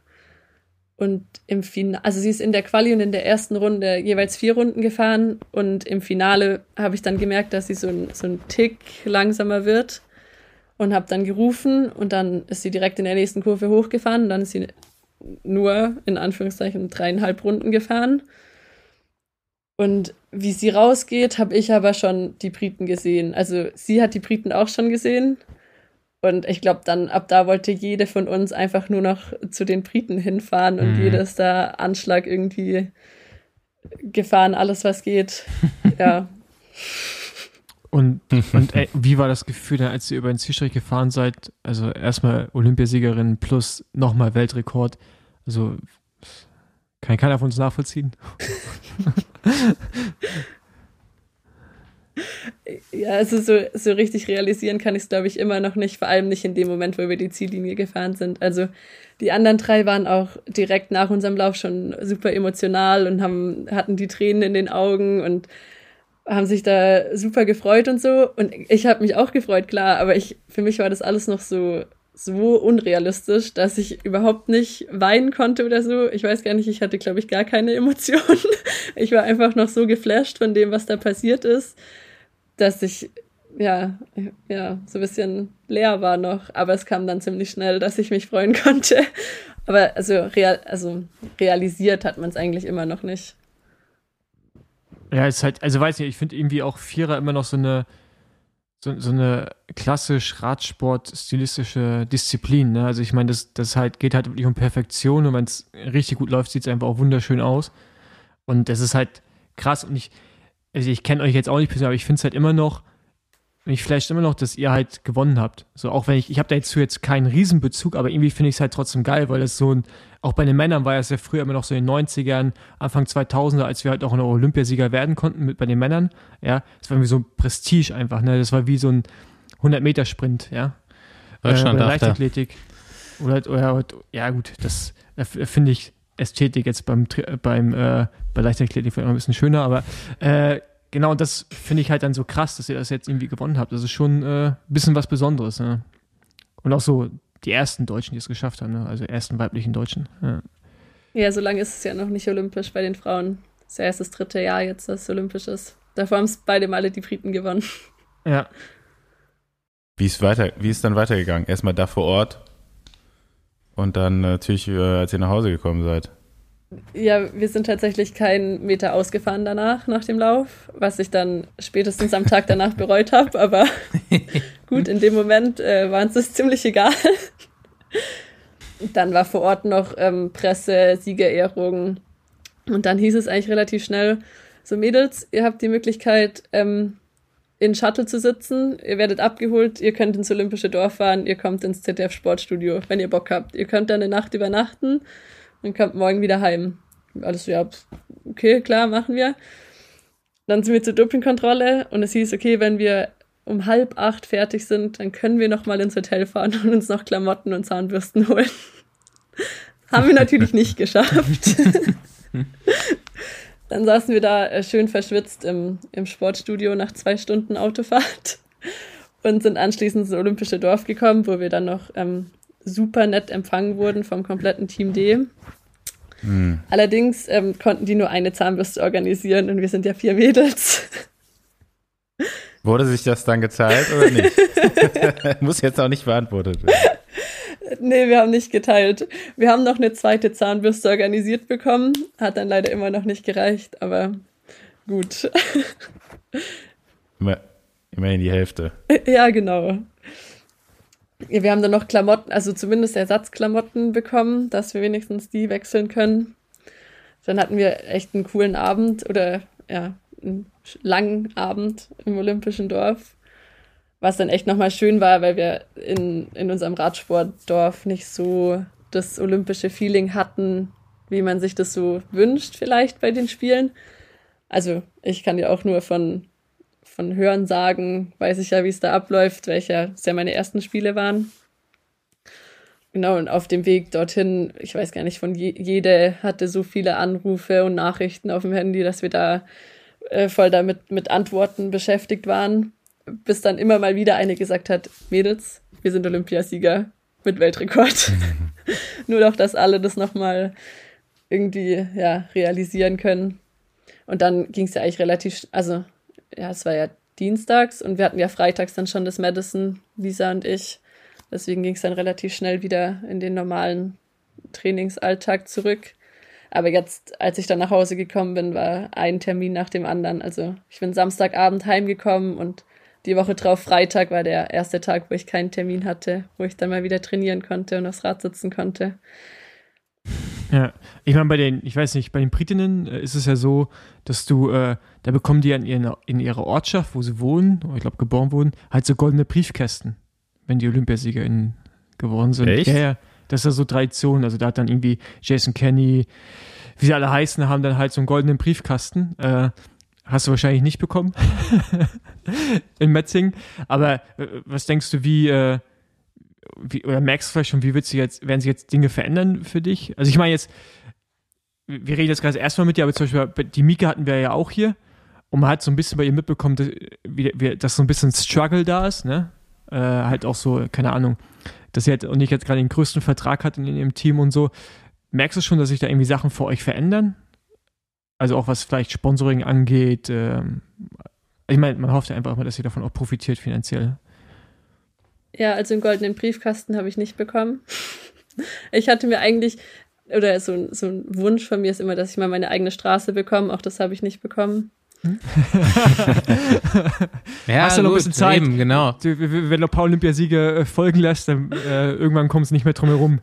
Und im Finale, also sie ist in der Quali und in der ersten Runde jeweils vier Runden gefahren. Und im Finale habe ich dann gemerkt, dass sie so ein, so ein Tick langsamer wird. Und habe dann gerufen und dann ist sie direkt in der nächsten Kurve hochgefahren. Und dann ist sie nur in Anführungszeichen dreieinhalb Runden gefahren. Und wie sie rausgeht, habe ich aber schon die Briten gesehen. Also sie hat die Briten auch schon gesehen und ich glaube, dann ab da wollte jede von uns einfach nur noch zu den Briten hinfahren und mhm. jedes da Anschlag irgendwie gefahren, alles was geht. ja. Und, und ey, wie war das Gefühl dann, als ihr über den Zielstrich gefahren seid? Also erstmal Olympiasiegerin plus nochmal Weltrekord. Also kann keiner von uns nachvollziehen. Ja, also so, so richtig realisieren kann ich es, glaube ich, immer noch nicht, vor allem nicht in dem Moment, wo wir die Ziellinie gefahren sind. Also die anderen drei waren auch direkt nach unserem Lauf schon super emotional und haben, hatten die Tränen in den Augen und haben sich da super gefreut und so. Und ich habe mich auch gefreut, klar, aber ich, für mich war das alles noch so, so unrealistisch, dass ich überhaupt nicht weinen konnte oder so. Ich weiß gar nicht, ich hatte, glaube ich, gar keine Emotionen. Ich war einfach noch so geflasht von dem, was da passiert ist, dass ich ja, ja, so ein bisschen leer war noch, aber es kam dann ziemlich schnell, dass ich mich freuen konnte. Aber also, real, also realisiert hat man es eigentlich immer noch nicht. Ja, es ist halt, also weiß nicht, ich finde irgendwie auch Vierer immer noch so eine, so, so eine klassisch Radsport-stilistische Disziplin. Ne? Also ich meine, das, das halt geht halt wirklich um Perfektion und wenn es richtig gut läuft, sieht es einfach auch wunderschön aus. Und das ist halt krass und ich, also ich kenne euch jetzt auch nicht persönlich, aber ich finde es halt immer noch, mich vielleicht immer noch, dass ihr halt gewonnen habt. So, auch wenn ich, ich habe da jetzt jetzt keinen Riesenbezug, aber irgendwie finde ich es halt trotzdem geil, weil das so ein, auch bei den Männern war es ja früher immer noch so in den 90ern, Anfang 2000er, als wir halt auch ein Olympiasieger werden konnten mit bei den Männern. Ja, das war wie so ein Prestige einfach, ne? Das war wie so ein 100-Meter-Sprint, ja. Deutschland äh, oder Leichtathletik. Oder, oder, ja gut, das äh, finde ich Ästhetik jetzt beim, beim äh, bei Leichtathletik vielleicht noch ein bisschen schöner, aber äh, genau, und das finde ich halt dann so krass, dass ihr das jetzt irgendwie gewonnen habt. Das ist schon ein äh, bisschen was Besonderes. Ne? Und auch so die ersten Deutschen, die es geschafft haben, ne? also ersten weiblichen Deutschen. Ja. ja, so lange ist es ja noch nicht olympisch bei den Frauen. Das ist ja erst das dritte Jahr jetzt, dass es olympisch ist. Davor haben es beide Male die Briten gewonnen. Ja. Wie ist, weiter, wie ist dann weitergegangen? Erstmal da vor Ort und dann natürlich, äh, als ihr nach Hause gekommen seid. Ja, wir sind tatsächlich keinen Meter ausgefahren danach, nach dem Lauf, was ich dann spätestens am Tag danach bereut habe. Aber gut, in dem Moment äh, war uns das ziemlich egal. dann war vor Ort noch ähm, Presse, Siegerehrung. Und dann hieß es eigentlich relativ schnell, so Mädels, ihr habt die Möglichkeit, ähm, in Shuttle zu sitzen, ihr werdet abgeholt, ihr könnt ins Olympische Dorf fahren, ihr kommt ins ZDF Sportstudio, wenn ihr Bock habt. Ihr könnt dann eine Nacht übernachten und kommt morgen wieder heim. Alles so, ja, okay, klar, machen wir. Dann sind wir zur Dopingkontrolle und es hieß, okay, wenn wir um halb acht fertig sind, dann können wir noch mal ins Hotel fahren und uns noch Klamotten und Zahnbürsten holen. Haben wir natürlich nicht geschafft. dann saßen wir da äh, schön verschwitzt im, im Sportstudio nach zwei Stunden Autofahrt und sind anschließend ins Olympische Dorf gekommen, wo wir dann noch ähm, super nett empfangen wurden vom kompletten Team D. Mhm. Allerdings ähm, konnten die nur eine Zahnbürste organisieren und wir sind ja vier Mädels. Wurde sich das dann gezahlt oder nicht? Muss jetzt auch nicht beantwortet werden. Nee, wir haben nicht geteilt. Wir haben noch eine zweite Zahnbürste organisiert bekommen. Hat dann leider immer noch nicht gereicht, aber gut. Immer, immerhin die Hälfte. Ja, genau. Wir haben dann noch Klamotten, also zumindest Ersatzklamotten bekommen, dass wir wenigstens die wechseln können. Dann hatten wir echt einen coolen Abend oder ja, einen langen Abend im Olympischen Dorf, was dann echt nochmal schön war, weil wir in, in unserem Radsportdorf nicht so das olympische Feeling hatten, wie man sich das so wünscht vielleicht bei den Spielen. Also ich kann ja auch nur von von Hören sagen, weiß ich ja, wie es da abläuft, welche ja meine ersten Spiele waren. Genau, und auf dem Weg dorthin, ich weiß gar nicht, von je, jede hatte so viele Anrufe und Nachrichten auf dem Handy, dass wir da äh, voll damit mit Antworten beschäftigt waren, bis dann immer mal wieder eine gesagt hat, Mädels, wir sind Olympiasieger mit Weltrekord. Nur doch, dass alle das nochmal irgendwie ja, realisieren können. Und dann ging es ja eigentlich relativ, also ja, es war ja dienstags und wir hatten ja freitags dann schon das Madison, Lisa und ich. Deswegen ging es dann relativ schnell wieder in den normalen Trainingsalltag zurück. Aber jetzt, als ich dann nach Hause gekommen bin, war ein Termin nach dem anderen. Also ich bin Samstagabend heimgekommen und die Woche drauf Freitag war der erste Tag, wo ich keinen Termin hatte, wo ich dann mal wieder trainieren konnte und aufs Rad sitzen konnte. Ja, ich meine, bei den, ich weiß nicht, bei den Britinnen äh, ist es ja so, dass du, äh, da bekommen die in, ihren, in ihrer Ortschaft, wo sie wohnen, oder ich glaube geboren wurden, halt so goldene Briefkästen, wenn die OlympiasiegerInnen geworden sind. Echt? Ja, ja, das ist ja so Tradition. Also da hat dann irgendwie Jason Kenny, wie sie alle heißen, haben dann halt so einen goldenen Briefkasten. Äh, hast du wahrscheinlich nicht bekommen in Metzing. Aber äh, was denkst du, wie, äh, wie, oder merkst du vielleicht schon, wie wird sich jetzt, werden sich jetzt Dinge verändern für dich? Also ich meine jetzt, wir reden jetzt gerade erstmal mit dir, aber zum Beispiel die Mika hatten wir ja auch hier und man hat so ein bisschen bei ihr mitbekommen, dass, wie, dass so ein bisschen Struggle da ist, ne? Äh, halt auch so, keine Ahnung, dass sie halt auch nicht jetzt gerade den größten Vertrag hat in, in ihrem Team und so. Merkst du schon, dass sich da irgendwie Sachen für euch verändern? Also auch was vielleicht Sponsoring angeht. Ähm, ich meine, man hofft ja einfach immer, dass sie davon auch profitiert finanziell. Ja, also einen goldenen Briefkasten habe ich nicht bekommen. Ich hatte mir eigentlich, oder so, so ein Wunsch von mir ist immer, dass ich mal meine eigene Straße bekomme. Auch das habe ich nicht bekommen. ja, Hast du noch ein bisschen Zeit? Eben, genau. Du, Wenn du paar Olympiasiege äh, folgen lässt, dann äh, irgendwann kommst du nicht mehr drum herum.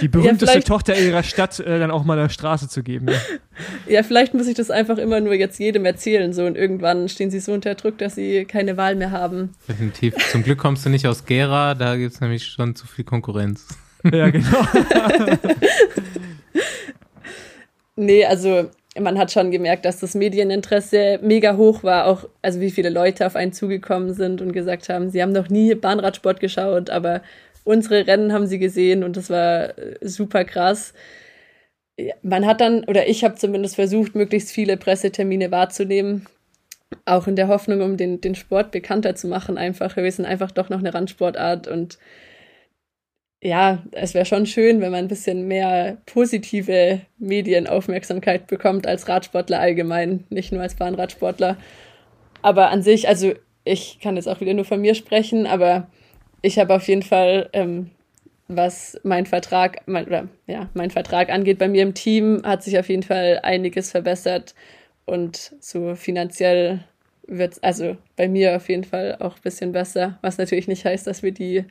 Die berühmteste vielleicht- Tochter ihrer Stadt äh, dann auch mal eine Straße zu geben. Ja. Ja, vielleicht muss ich das einfach immer nur jetzt jedem erzählen. So und irgendwann stehen sie so unter Druck, dass sie keine Wahl mehr haben. Definitiv. Zum Glück kommst du nicht aus Gera, da gibt es nämlich schon zu viel Konkurrenz. ja, genau. Nee, also man hat schon gemerkt, dass das Medieninteresse mega hoch war, auch also wie viele Leute auf einen zugekommen sind und gesagt haben, sie haben noch nie Bahnradsport geschaut, aber unsere Rennen haben sie gesehen und das war äh, super krass. Man hat dann, oder ich habe zumindest versucht, möglichst viele Pressetermine wahrzunehmen, auch in der Hoffnung, um den, den Sport bekannter zu machen, einfach. Wir sind einfach doch noch eine Randsportart und ja, es wäre schon schön, wenn man ein bisschen mehr positive Medienaufmerksamkeit bekommt als Radsportler allgemein, nicht nur als Bahnradsportler. Aber an sich, also ich kann jetzt auch wieder nur von mir sprechen, aber ich habe auf jeden Fall, ähm, was mein Vertrag, mein, oder, ja, mein Vertrag angeht bei mir im Team, hat sich auf jeden Fall einiges verbessert und so finanziell wird also bei mir auf jeden Fall auch ein bisschen besser, was natürlich nicht heißt, dass wir die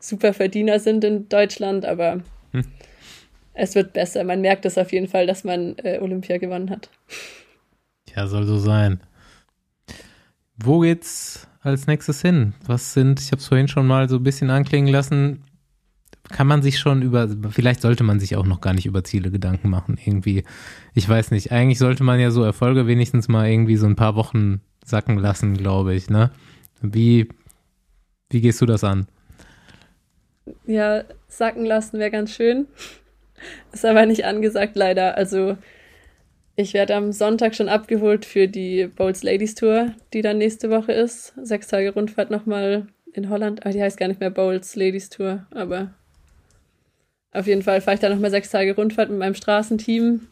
Superverdiener sind in Deutschland, aber Hm. es wird besser. Man merkt es auf jeden Fall, dass man äh, Olympia gewonnen hat. Ja, soll so sein. Wo geht's als nächstes hin? Was sind, ich habe es vorhin schon mal so ein bisschen anklingen lassen, kann man sich schon über, vielleicht sollte man sich auch noch gar nicht über Ziele Gedanken machen, irgendwie. Ich weiß nicht, eigentlich sollte man ja so Erfolge wenigstens mal irgendwie so ein paar Wochen sacken lassen, glaube ich, ne? Wie, wie gehst du das an? Ja, sacken lassen wäre ganz schön. Ist aber nicht angesagt, leider. Also, ich werde am Sonntag schon abgeholt für die Bowls Ladies Tour, die dann nächste Woche ist. Sechs Tage Rundfahrt nochmal in Holland. Ah, die heißt gar nicht mehr Bowls Ladies Tour, aber auf jeden Fall fahre ich da nochmal sechs Tage Rundfahrt mit meinem Straßenteam.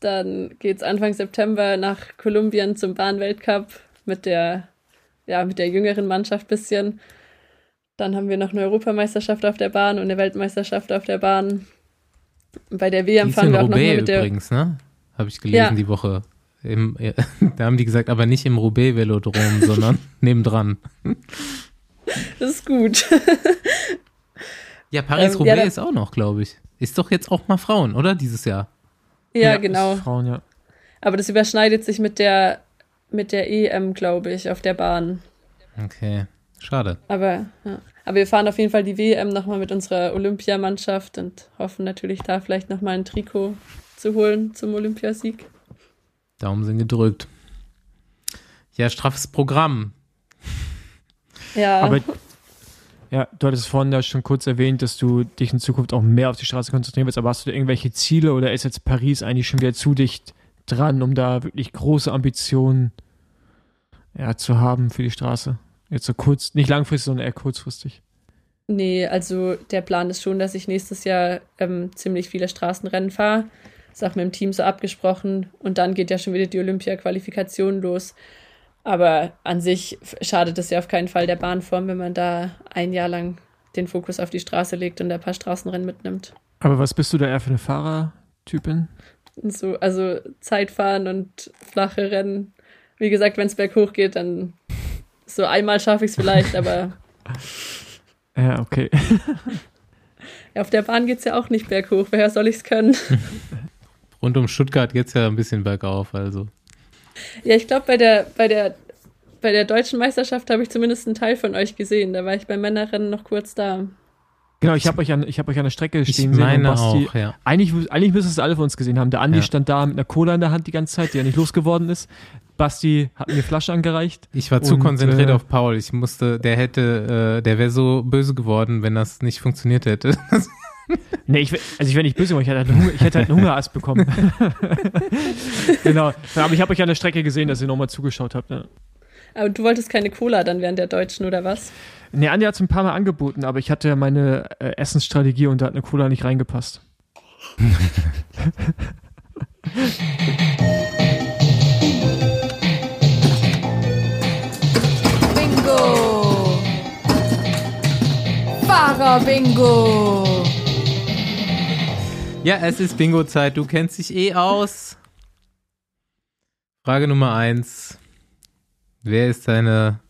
Dann geht's Anfang September nach Kolumbien zum Bahnweltcup mit der, ja, mit der jüngeren Mannschaft bisschen. Dann haben wir noch eine Europameisterschaft auf der Bahn und eine Weltmeisterschaft auf der Bahn. Bei der WM fahren wir auch nochmal mit der. übrigens, ne? Habe ich gelesen Ja. die Woche. Im, ja, da haben die gesagt, aber nicht im Roubaix-Velodrom, sondern nebendran. Das ist gut. Ja, Paris-Roubaix Ähm, ja, ist auch noch, glaube ich. Ist doch jetzt auch mal Frauen, oder? Dieses Jahr. ja, genau. Frauen, ja. Aber das überschneidet sich mit der, mit der EM, glaube ich, auf der Bahn. Okay, schade. Aber, ja. Aber wir fahren auf jeden Fall die WM nochmal mit unserer Olympiamannschaft und hoffen natürlich da vielleicht nochmal ein Trikot zu holen zum Olympiasieg. Daumen sind gedrückt. Ja, straffes Programm. Ja, Aber ja, du hattest vorhin ja schon kurz erwähnt, dass du dich in Zukunft auch mehr auf die Straße konzentrieren willst, aber hast du da irgendwelche Ziele oder ist jetzt Paris eigentlich schon wieder zu dicht dran, um da wirklich große Ambitionen ja, zu haben für die Straße? Jetzt so kurz, nicht langfristig, sondern eher kurzfristig. Nee, also der Plan ist schon, dass ich nächstes Jahr ähm, ziemlich viele Straßenrennen fahre. Ist auch mit dem Team so abgesprochen. Und dann geht ja schon wieder die Olympia-Qualifikation los. Aber an sich schadet es ja auf keinen Fall der Bahnform, wenn man da ein Jahr lang den Fokus auf die Straße legt und ein paar Straßenrennen mitnimmt. Aber was bist du da eher für eine Fahrertypin? So, also Zeitfahren und flache Rennen. Wie gesagt, wenn es berghoch geht, dann so einmal schaffe ich es vielleicht, aber Ja, okay. auf der Bahn geht es ja auch nicht berghoch. Woher soll ich es können? Rund um Stuttgart geht es ja ein bisschen bergauf, also. Ja, ich glaube, bei der, bei der, bei der deutschen Meisterschaft habe ich zumindest einen Teil von euch gesehen. Da war ich beim Männerrennen noch kurz da. Genau, ich habe euch, an, ich hab euch an der Strecke Ich stehen sehen. und meine Basti, auch, ja. Eigentlich, eigentlich müssten es alle von uns gesehen haben. Der Andi Ja. stand da mit einer Cola in der Hand die ganze Zeit, die ja nicht losgeworden ist. Basti hat mir Flasche angereicht. Ich war zu Und, konzentriert äh, auf Paul. Ich musste, der hätte, äh, der wäre so böse geworden, wenn das nicht funktioniert hätte. Nee, ich, also ich wäre nicht böse, aber ich hätte halt einen Hunger, ich hätte halt einen Hungerast bekommen. genau. Aber ich habe euch an der Strecke gesehen, dass ihr nochmal zugeschaut habt. Ne? Aber du wolltest keine Cola dann während der Deutschen, oder was? Nee, Andi hat es ein paar Mal angeboten, aber ich hatte ja meine äh, Essensstrategie und da hat eine Cola nicht reingepasst. Bingo! Fahrer-Bingo! Ja, es ist Bingo-Zeit. Du kennst dich eh aus. Frage Nummer eins. Wer ist deine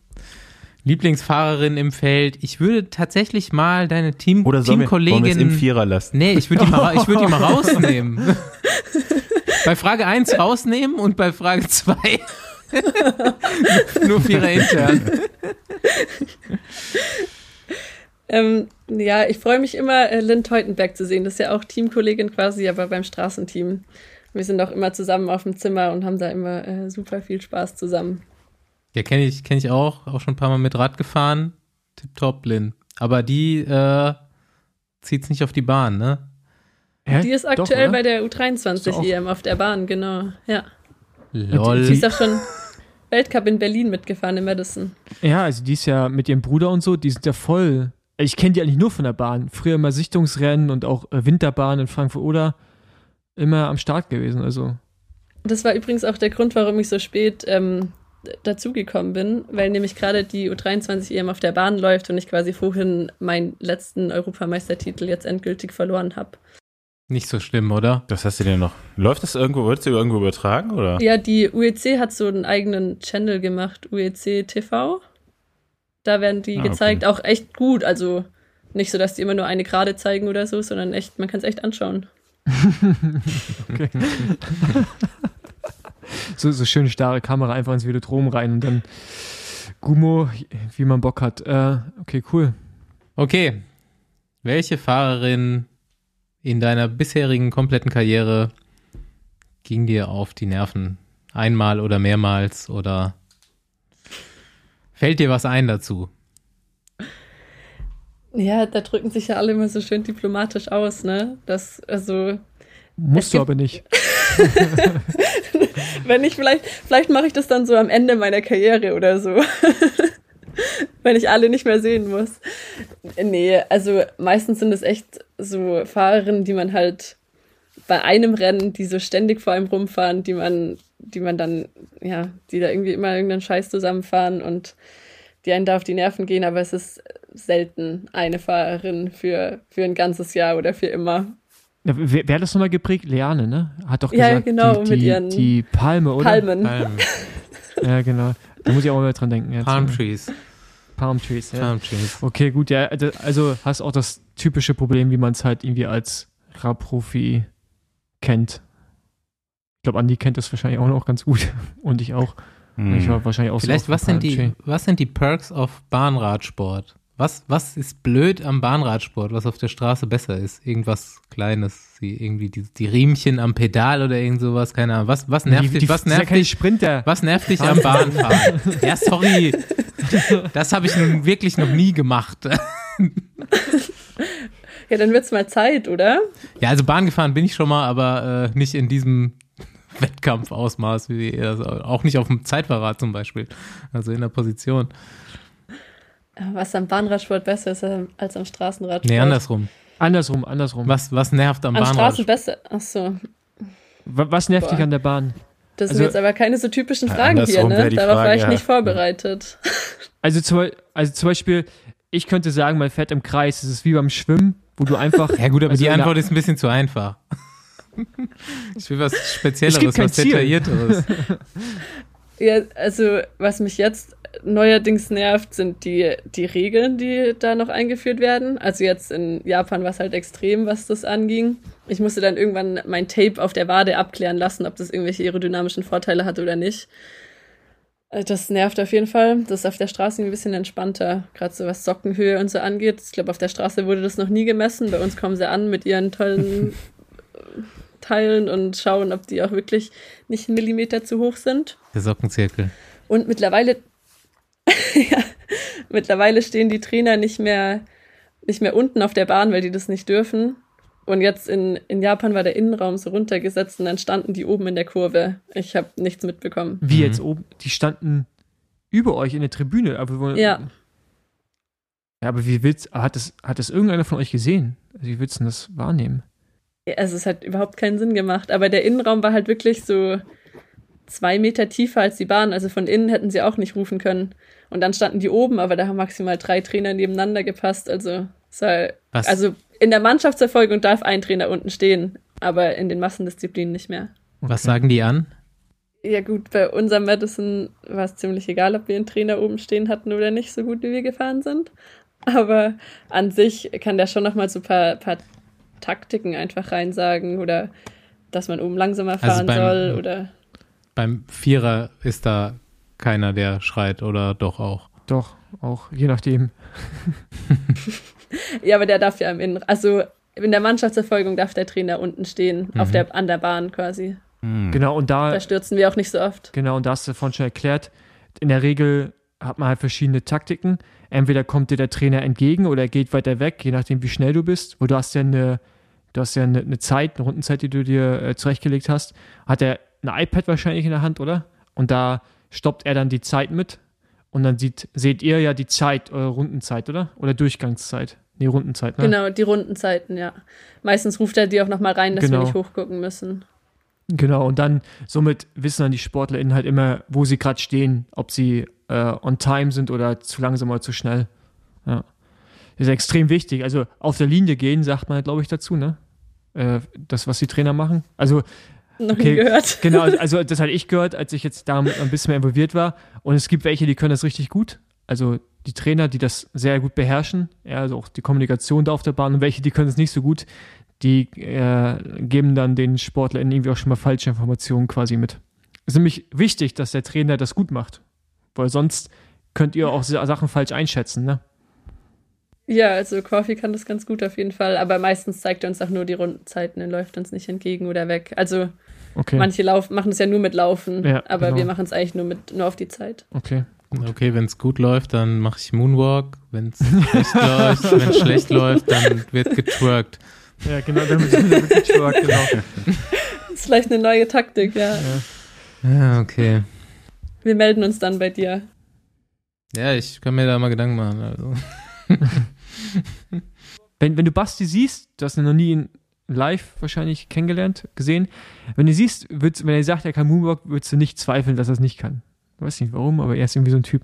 Lieblingsfahrerin im Feld? Ich würde tatsächlich mal deine Team Oder sollen wir, im Teamkollegin. Vierer lassen? Nee, ich würde die, mal ich würd die mal rausnehmen. bei Frage 1 rausnehmen und bei Frage 2 nur Vierer intern. Ähm, ja, ich freue mich immer, äh, Lynn Teutenberg zu sehen. Das ist ja auch Teamkollegin quasi, aber beim Straßenteam. Wir sind auch immer zusammen auf dem Zimmer und haben da immer äh, super viel Spaß zusammen. Ja, kenne ich, kenn ich auch. Auch schon ein paar Mal mit Rad gefahren. Tipptopp, Lin. Aber die äh, zieht's nicht auf die Bahn, ne? Hä? Die ist Doch, aktuell oder? bei der Ist doch auch- U23 EM auf der Bahn, genau. Ja. Lol. Sie ist auch schon Weltcup in Berlin mitgefahren, in Madison. Ja, also die ist ja mit ihrem Bruder und so, die sind ja voll. Ich kenne die eigentlich nur von der Bahn. Früher immer Sichtungsrennen und auch äh, Winterbahn in Frankfurt oder immer am Start gewesen. Also Das war übrigens auch der Grund, warum ich so spät ähm, dazugekommen bin, weil nämlich gerade die U23 EM auf der Bahn läuft und ich quasi vorhin meinen letzten Europameistertitel jetzt endgültig verloren habe. Nicht so schlimm, oder? Was hast du denn noch? Läuft das irgendwo, wird es irgendwo übertragen, oder? Ja, die UEC hat so einen eigenen Channel gemacht, UEC TV. Da werden die Ah, okay. gezeigt, auch echt gut. Also nicht so, dass die immer nur eine Gerade zeigen oder so, sondern echt, man kann es echt anschauen. so, so schöne starre Kamera einfach ins Velodrom rein und dann Gummo, wie man Bock hat. Äh, okay, cool. Okay. Welche Fahrerin in deiner bisherigen kompletten Karriere ging dir auf die Nerven? Einmal oder mehrmals oder fällt dir was ein dazu? Ja, da drücken sich ja alle immer so schön diplomatisch aus, ne? Das, also, Musst du aber nicht. wenn ich vielleicht, vielleicht mache ich das dann so am Ende meiner Karriere oder so. wenn ich alle nicht mehr sehen muss. Nee, also meistens sind es echt so Fahrerinnen, die man halt bei einem Rennen, die so ständig vor einem rumfahren, die man, die man dann, ja, die da irgendwie immer irgendeinen Scheiß zusammenfahren und die einen da auf die Nerven gehen, aber es ist selten eine Fahrerin für, für ein ganzes Jahr oder für immer. Ja, wer, wer hat das nochmal geprägt? Leane, ne? Hat doch Ja, gesagt, genau, die, mit die, ihren die Palme, oder? Palmen. Palm, Ja, genau. Da muss ich auch mal dran denken. Jetzt. Palm Trees. Palm Trees, ja. Palm Trees. Okay, gut, ja. also- Also hast auch das typische Problem, wie man es halt irgendwie als Radprofi kennt. Ich glaube, Andi kennt das wahrscheinlich auch noch ganz gut. Und ich auch. Hm. Ich war wahrscheinlich auch Vielleicht, so. was sind, die, was sind die Perks auf Bahnradsport? Was, was ist blöd am Bahnradsport, was auf der Straße besser ist? Irgendwas Kleines, wie irgendwie die, die Riemchen am Pedal oder irgend sowas, keine Ahnung. Was, was nervt die, dich, die, was ja nervt dich, Sprinter. was nervt dich am Bahnfahren? Ja, sorry. Das habe ich nun wirklich noch nie gemacht. Ja, dann wird's mal Zeit, oder? Ja, also Bahn gefahren bin ich schon mal, aber äh, nicht in diesem Wettkampfausmaß, wie das, auch nicht auf dem Zeitverrat zum Beispiel. Also in der Position. Was am Bahnradsport besser ist ähm, als am Straßenradsport. Nee, andersrum. Andersrum, andersrum. Was, was nervt am An Bahnrad? Straßen besser. Ach so. Wa- Was nervt Boah. dich an der Bahn? Das Also- sind jetzt aber keine so typischen Ja, Fragen hier, ne? Darauf war Frage, ich ja. nicht vorbereitet. Also zum, also zum Beispiel, ich könnte sagen, man fährt im Kreis. Es ist wie beim Schwimmen, wo du einfach. Ja gut, aber Also die Antwort ist ein bisschen zu einfach. Ich will was Spezielleres, was Ziel. Detaillierteres. Ja, also was mich jetzt neuerdings nervt, sind die, die Regeln, die da noch eingeführt werden. Also jetzt in Japan war es halt extrem, was das anging. Ich musste dann irgendwann mein Tape auf der Wade abklären lassen, ob das irgendwelche aerodynamischen Vorteile hatte oder nicht. Äh, Das nervt auf jeden Fall. Das ist auf der Straße ein bisschen entspannter, gerade so was Sockenhöhe und so angeht. Ich glaube, auf der Straße wurde das noch nie gemessen. Bei uns kommen sie an mit ihren tollen Teilen und schauen, ob die auch wirklich nicht einen Millimeter zu hoch sind. Der Sockenzirkel. Und mittlerweile, ja, mittlerweile stehen die Trainer nicht mehr, nicht mehr unten auf der Bahn, weil die das nicht dürfen, Und jetzt in, in Japan war der Innenraum so runtergesetzt und dann standen die oben in der Kurve. Ich habe nichts mitbekommen. Wie Mhm. jetzt oben? Die standen über euch in der Tribüne. Aber Ja. Ja, aber wie willst hat das, hat das irgendeiner von euch gesehen? Also Wie willst du denn das wahrnehmen? Also es hat überhaupt keinen Sinn gemacht. Aber der Innenraum war halt wirklich so zwei Meter tiefer als die Bahn. Also von innen hätten sie auch nicht rufen können. Und dann standen die oben, aber da haben maximal drei Trainer nebeneinander gepasst. Also, es war, Was? also in der Mannschaftsverfolgung darf ein Trainer unten stehen, aber in den Massendisziplinen nicht mehr. Was sagen die an? Ja gut, bei unserem Madison war es ziemlich egal, ob wir einen Trainer oben stehen hatten oder nicht, so gut wie wir gefahren sind. Aber an sich kann der schon noch mal so ein paar, paar Taktiken einfach reinsagen oder dass man oben langsamer Also fahren beim- soll oder Beim Vierer ist da keiner, der schreit oder doch auch. Doch, auch, je nachdem. ja, aber der darf ja im Innen, also in der Mannschaftsverfolgung darf der Trainer unten stehen, auf Mhm. der, an der Bahn quasi. Hm. Genau, und da, Da stürzen wir auch nicht so oft. genau, und da hast du vorhin schon erklärt, in der Regel hat man halt verschiedene Taktiken. Entweder kommt dir der Trainer entgegen oder er geht weiter weg, je nachdem, wie schnell du bist. Wo du hast ja eine, du hast ja eine, eine Zeit, eine Rundenzeit, die du dir äh, zurechtgelegt hast. Hat er ein iPad wahrscheinlich in der Hand, oder? Und da stoppt er dann die Zeit mit. Und dann sieht, seht ihr ja die Zeit, eure Rundenzeit, oder? Oder Durchgangszeit. Nee, Rundenzeit, ne? Genau, die Rundenzeiten, ja. Meistens ruft er die auch noch mal rein, dass Genau. wir nicht hochgucken müssen. Genau, und dann somit wissen dann die SportlerInnen halt immer, wo sie gerade stehen, ob sie äh, on time sind oder zu langsam oder zu schnell. Ja. Das ist extrem wichtig. Also auf der Linie gehen, sagt man, glaube ich, dazu, ne? Äh, das, was die Trainer machen. Also, Noch Okay, nie gehört. genau, also das hatte ich gehört, als ich jetzt da ein bisschen mehr involviert war. Und es gibt welche, die können das richtig gut. Also die Trainer, die das sehr gut beherrschen, ja, also auch die Kommunikation da auf der Bahn und welche, die können es nicht so gut, die äh, geben dann den SportlerInnen irgendwie auch schon mal falsche Informationen quasi mit. Es ist nämlich wichtig, dass der Trainer das gut macht, weil sonst könnt ihr auch Sa- Sachen falsch einschätzen, ne? Ja, also Coffee kann das ganz gut auf jeden Fall, aber meistens zeigt er uns auch nur die Rundenzeiten, er läuft uns nicht entgegen oder weg. Also Okay, manche laufen, machen es ja nur mit Laufen, Ja, aber genau. wir machen es eigentlich nur mit nur auf die Zeit. okay. Okay, wenn es gut läuft, dann mache ich Moonwalk. Wenn es schlecht läuft, wenn es schlecht läuft, dann wird getwerkt. Ja, genau, damit schon, genau. Das ist vielleicht eine neue Taktik, ja. Ja, okay. Wir melden uns dann bei dir. Ja, ich kann mir da mal Gedanken machen. Also. wenn, wenn du Basti siehst, du hast ihn noch nie in live wahrscheinlich kennengelernt, gesehen, wenn du siehst, würdest, wenn er sagt, er kann Moonwalk, würdest du nicht zweifeln, dass er es nicht kann. Ich weiß nicht warum, aber er ist irgendwie so ein Typ.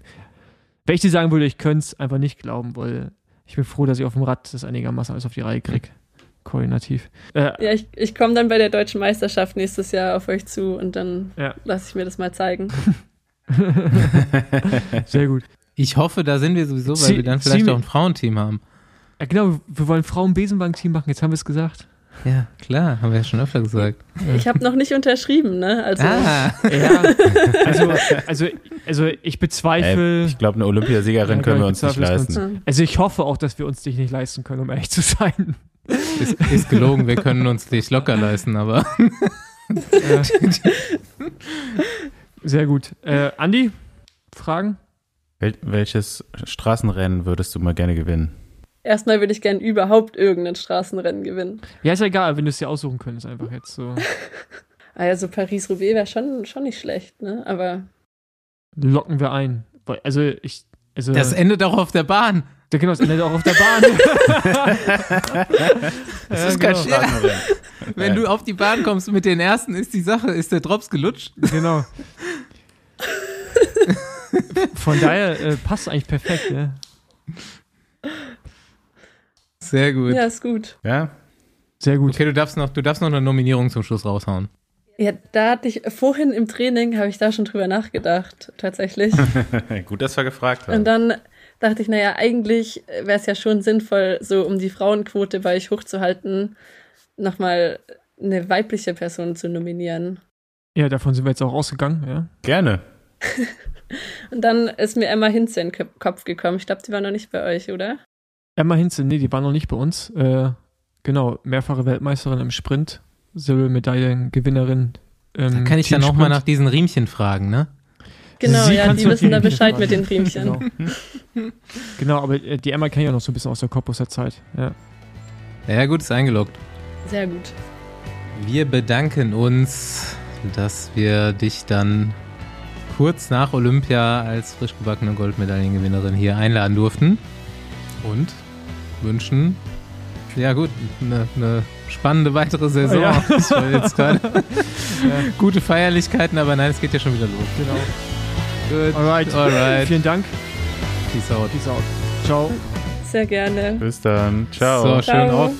Wenn ich dir sagen würde, ich könnte es einfach nicht glauben, weil ich bin froh, dass ich auf dem Rad das einigermaßen alles auf die Reihe kriege. Koordinativ. Äh, Ja, ich, ich komme dann bei der deutschen Meisterschaft nächstes Jahr auf euch zu und dann Ja. lasse ich mir das mal zeigen. sehr gut. Ich hoffe, da sind wir sowieso, weil Sie- wir dann vielleicht Sie- auch ein Frauenteam haben. Ja, genau, wir wollen Frauen-Besenwagen-Team machen, jetzt haben wir es gesagt. Ja, klar, haben wir ja schon öfter gesagt. Ich habe noch nicht unterschrieben, ne? Also Ah, Ja, also, also, also ich bezweifle. Ey, ich glaube, eine Olympiasiegerin Ja, können wir ich uns nicht leisten. hm. Also ich hoffe auch, dass wir uns dich nicht leisten können, um ehrlich zu sein. Ist, ist gelogen, wir können uns dich locker leisten, aber Ja. Sehr gut. Äh, Andi, Fragen? Wel welches Straßenrennen würdest du mal gerne gewinnen? erstmal würde ich gern überhaupt irgendein Straßenrennen gewinnen. Ja, ist ja egal, wenn du es dir aussuchen könntest, einfach jetzt so. Also Paris-Roubaix wäre schon, schon nicht schlecht, ne? Aber Locken wir ein. Also ich. Also, das endet auch auf der Bahn. Ja, genau, das endet auch auf der Bahn. Das Ja, ist kein genau. Scherz. Wenn du auf die Bahn kommst mit den ersten, ist die Sache, ist der Drops gelutscht. genau. Von daher äh, passt eigentlich perfekt, ne? Sehr gut. ja, ist gut. Ja? Sehr gut. Okay, du darfst noch, du darfst noch eine Nominierung zum Schluss raushauen. Ja, da hatte ich vorhin im Training, habe ich da schon drüber nachgedacht, tatsächlich. Gut, dass wir gefragt Und haben. dann dachte ich, naja, eigentlich wäre es ja schon sinnvoll, so um die Frauenquote bei euch hochzuhalten, nochmal eine weibliche Person zu nominieren. Ja, davon sind wir jetzt auch rausgegangen, ja. Gerne. Und dann ist mir Emma Hinze in den Kopf gekommen. Ich glaube, die war noch nicht bei euch, oder? Emma Hinze, nee, die war noch nicht bei uns. Äh, genau, mehrfache Weltmeisterin im Sprint, Silbermedaillengewinnerin. Da Ähm, kann ich dann auch mal nach diesen Riemchen fragen, ne? Genau, Sie ja, die wissen da Bescheid mit den. Riemchen. Genau. genau, aber äh, die Emma kenne ich auch noch so ein bisschen aus der der Zeit. Ja. Ja, gut, ist eingeloggt. Sehr gut. Wir bedanken uns, dass wir dich dann kurz nach Olympia als frisch gebackene Goldmedaillengewinnerin hier einladen durften und wünschen, ja gut, eine, eine spannende weitere Saison. Ja. War jetzt gerade gute Feierlichkeiten, aber nein, es geht ja schon wieder los. Genau. Gut. Alright. Alright. Vielen Dank. Peace out. Peace out. Ciao. Sehr gerne. Bis dann. Ciao. So, schön Ciao. auf